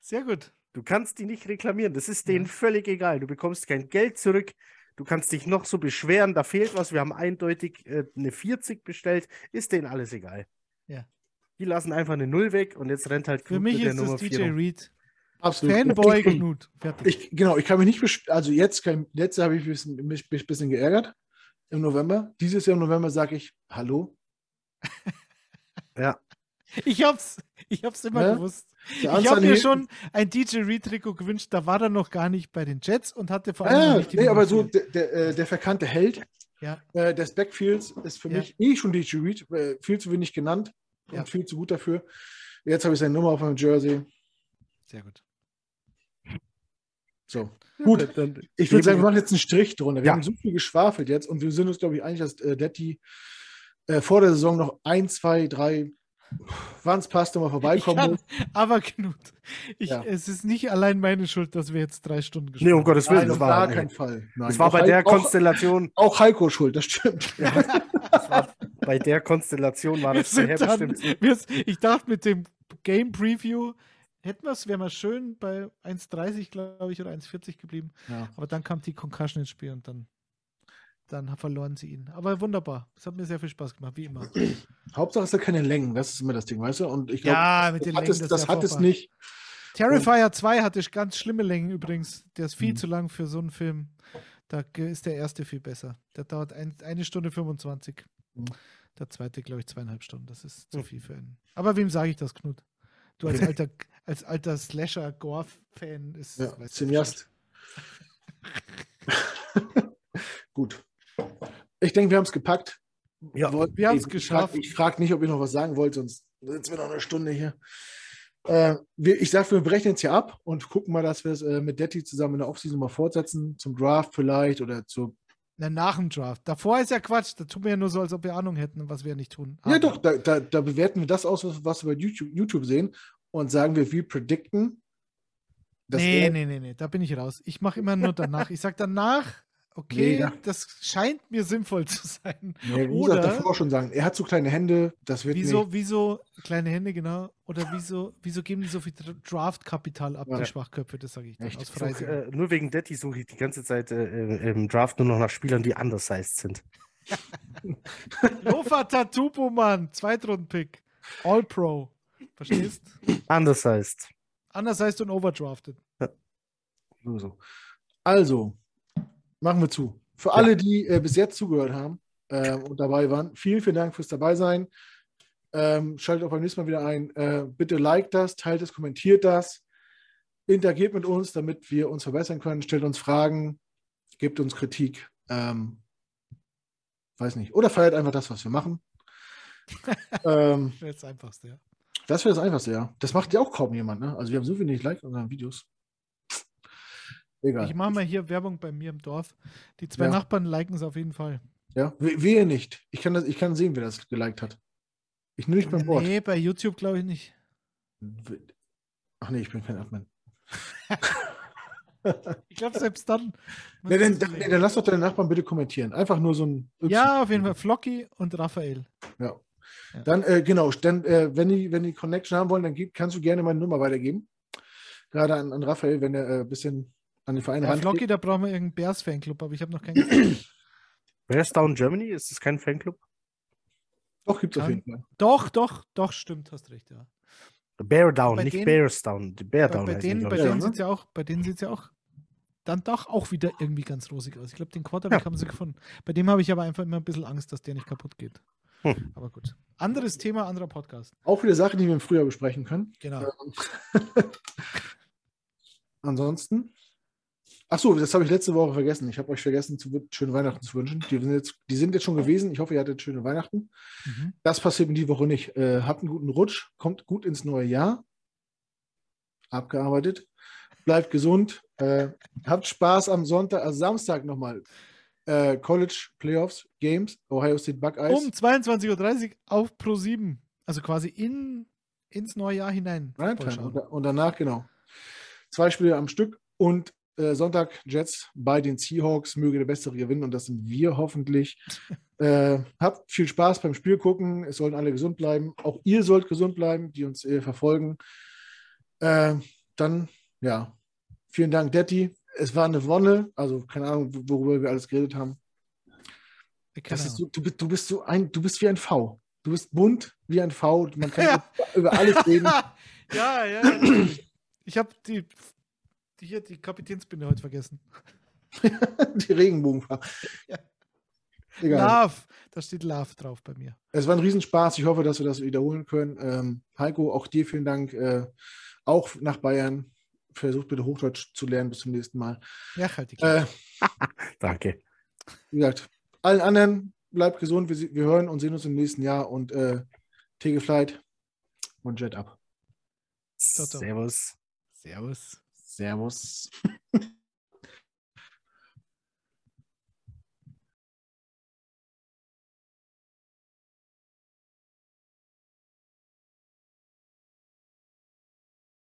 Sehr gut.
Du kannst die nicht reklamieren. Das ist denen ja. völlig egal. Du bekommst kein Geld zurück. Du kannst dich noch so beschweren, da fehlt was. Wir haben eindeutig äh, eine 40 bestellt. Ist denen alles egal.
Ja.
Die lassen einfach eine Null weg und jetzt rennt halt
Knut Für mich mit der ist Nummer das DJ Reed.
Absolut.
Fanboy ich, Knut.
Ich, genau, ich kann mich nicht Also jetzt, kann, letzte habe ich mich bisschen, mich ein bisschen geärgert im November. Dieses Jahr im November sage ich Hallo.
ja.
Ich hab's, ich hab's immer ja? gewusst. Ich habe mir schon ein DJ Reed-Trikot gewünscht, da war er noch gar nicht bei den Jets und hatte vor allem
ja,
nicht
die Nee, aber so der, der, äh, der, verkannte Held
ja.
äh, des Backfields ist für ja. mich eh schon DJ Reed, äh, viel zu wenig genannt und ja. viel zu gut dafür. Jetzt habe ich seine Nummer auf meinem Jersey.
Sehr gut.
So. Gut, ich würde sagen, wir machen jetzt einen Strich drunter. Wir haben so viel geschwafelt jetzt und wir sind uns, glaube ich, einig, dass äh, Detti äh, vor der Saison noch ein, zwei, drei wann es passt, mal vorbeikommen kann,
Aber Knut, ich, ja. es ist nicht allein meine Schuld, dass wir jetzt drei Stunden
gespielt haben. Nee, um Gottes Willen,
Nein, das war gar kein Fall.
Nein. Das war bei der Konstellation.
Auch, auch Heiko schuld, das stimmt.
Ja, das war, bei der Konstellation war das sehr bestimmt.
Ich dachte, mit dem Game Preview hätten wir es, wäre mal schön bei 1,30, glaube ich, oder 1,40 geblieben. Ja. Aber dann kam die Concussion ins Spiel und dann dann verloren sie ihn. Aber wunderbar. Es hat mir sehr viel Spaß gemacht, wie immer.
Hauptsache es hat keine Längen, das ist immer das Ding, weißt du? Und ich
glaube, ja, mit den
Längen, das, das hat es nicht.
Terrifier 2 hatte ganz schlimme Längen übrigens. Der ist viel mhm. zu lang für so einen Film. Da ist der erste viel besser. Der dauert ein, eine Stunde 25. Mhm. Der zweite, glaube ich, zweieinhalb Stunden. Das ist zu mhm. viel für ihn. Aber wem sage ich das, Knut? Du als alter, als alter Slasher-Gore-Fan ist.
Ja, Cineast. Gut. Ich denke, wir haben es gepackt.
Ja, wir haben es geschafft.
Ich frage frag nicht, ob ich noch was sagen wollte, sonst sitzen wir noch eine Stunde hier. Äh, wir, ich sage, wir brechen jetzt hier ab und gucken mal, dass wir es äh, mit Detti zusammen in der Offseason mal fortsetzen, zum Draft vielleicht oder zu.
Na, nach dem Draft. Davor ist ja Quatsch. Da tun wir ja nur so, als ob wir Ahnung hätten, was wir nicht tun.
Aber ja, doch, da, da, da, bewerten wir das aus, was, was wir bei YouTube, YouTube sehen und sagen wir, wir predikten.
Nee, nee, nee, nee, da bin ich raus. Ich mache immer nur danach. ich sage danach, Okay,
da-
das scheint mir sinnvoll zu sein.
Nee, wie
Oder-
gesagt, davor schon sagen, er hat so kleine Hände, das wird
Wieso,
nicht.
wieso, kleine Hände, genau. Oder wieso, wieso geben die so viel Dra- Draft-Kapital ab,
Ja.
die Schwachköpfe? Das sage ich dann
Echt?
such, äh, nur wegen Detti suche ich die ganze Zeit äh, im Draft nur noch nach Spielern, die undersized sind.
Lofa Tatupo, Mann. Zweitrunden-Pick. All-Pro. Verstehst?
Undersized.
Anders heißt und overdrafted.
Nur so. Also, machen wir zu. Für alle, die äh, bis jetzt zugehört haben ähm, und dabei waren, vielen, vielen Dank fürs Dabeisein. Ähm, schaltet auch beim nächsten Mal wieder ein. Äh, bitte liked das, teilt es, kommentiert das, interagiert mit uns, damit wir uns verbessern können. Stellt uns Fragen, gebt uns Kritik. Ähm, weiß nicht. Oder feiert einfach das, was wir machen. ähm,
Das wäre das Einfachste, ja.
das wäre das Einfachste, ja. Das macht ja auch kaum jemand, ne? Also wir haben so wenig Likes in unseren Videos. Egal.
Ich mache mal hier Werbung bei mir im Dorf. Die zwei
Ja.
Nachbarn liken es auf jeden Fall.
Ja, we- wehe nicht. Ich kann, das, ich kann sehen, wer das geliked hat. Ich nehme nicht beim Wort.
Nee, bei YouTube glaube ich nicht.
Ach nee, ich bin kein Admin.
Ich glaube, selbst dann.
Nee, dann, dann, nee, dann lass doch deine Nachbarn bitte kommentieren. Einfach nur so ein.
Ja, auf jeden Fall. Flocky und Raphael.
Ja.
Ja.
Dann, äh, genau, dann, äh, wenn, die, wenn die Connection haben wollen, dann gib, kannst du gerne meine Nummer weitergeben. Gerade an, an Raphael, wenn er äh, ein bisschen an den Verein
Bei
rangeht.
Flocky, da brauchen wir irgendeinen Bears-Fanclub, aber ich habe noch keinen.
Bears Down Germany? Ist das kein Fanclub?
Doch, gibt es auf jeden Fall.
Doch, doch, doch, stimmt, hast recht, ja.
Bear Down,
Bei
nicht
denen-
Bears Down. Die Bear
Bei,
Down
bei denen, bei.
Ja,
denen
ne?
sieht es ja auch, bei denen sieht's ja auch dann doch auch wieder irgendwie ganz rosig aus. Ich glaube, den Quarterback
Ja.
haben sie gefunden. Bei dem habe ich aber einfach immer ein bisschen Angst, dass der nicht kaputt geht.
Hm.
Aber gut. Anderes Thema, anderer Podcast.
Auch wieder Sachen, die wir im Frühjahr besprechen können.
Genau.
Ansonsten. Ach so, das habe ich letzte Woche vergessen. Ich habe euch vergessen, zu, schöne Weihnachten zu wünschen. Die sind, jetzt, die sind jetzt schon gewesen. Ich hoffe, ihr hattet schöne Weihnachten.
Mhm.
Das passiert mir die Woche nicht. Äh, habt einen guten Rutsch, kommt gut ins neue Jahr. Abgearbeitet. Bleibt gesund. Äh, habt Spaß am Sonntag, also Samstag nochmal. Äh, College Playoffs, Games, Ohio State Buckeyes.
Um 22.30 Uhr auf Pro 7. Also quasi in, ins neue Jahr hinein.
Und, und danach, genau. Zwei Spiele am Stück und äh, Sonntag Jets bei den Seahawks. Möge der Bessere gewinnen und das sind wir hoffentlich. äh, habt viel Spaß beim Spiel gucken. Es sollen alle gesund bleiben. Auch ihr sollt gesund bleiben, die uns äh, verfolgen. Äh, dann, ja, vielen Dank, Detti. Es war eine Wonne. Also, keine Ahnung, worüber wir alles geredet haben. Ist so, du, bist, du bist so ein, du bist wie ein V. Du bist bunt wie ein V. Man kann
Ja.
über alles reden.
ja, ja. Ich habe die, die hier die Kapitänsbinde heute vergessen.
Die Regenbogenfarbe.
Ja.
Egal.
Love. Da steht Love drauf bei mir.
Es war ein Riesenspaß. Ich hoffe, dass wir das wiederholen können. Ähm, Heiko, auch dir vielen Dank. Äh, auch nach Bayern. Versucht bitte Hochdeutsch zu lernen. Bis zum nächsten Mal.
Ja, halt die.
Äh,
Danke.
wie gesagt, allen anderen bleibt gesund. Wir, wir hören und sehen uns im nächsten Jahr. Und äh, Tege Flight und Jet ab.
Ciao, ciao.
Servus.
Servus.
Servus.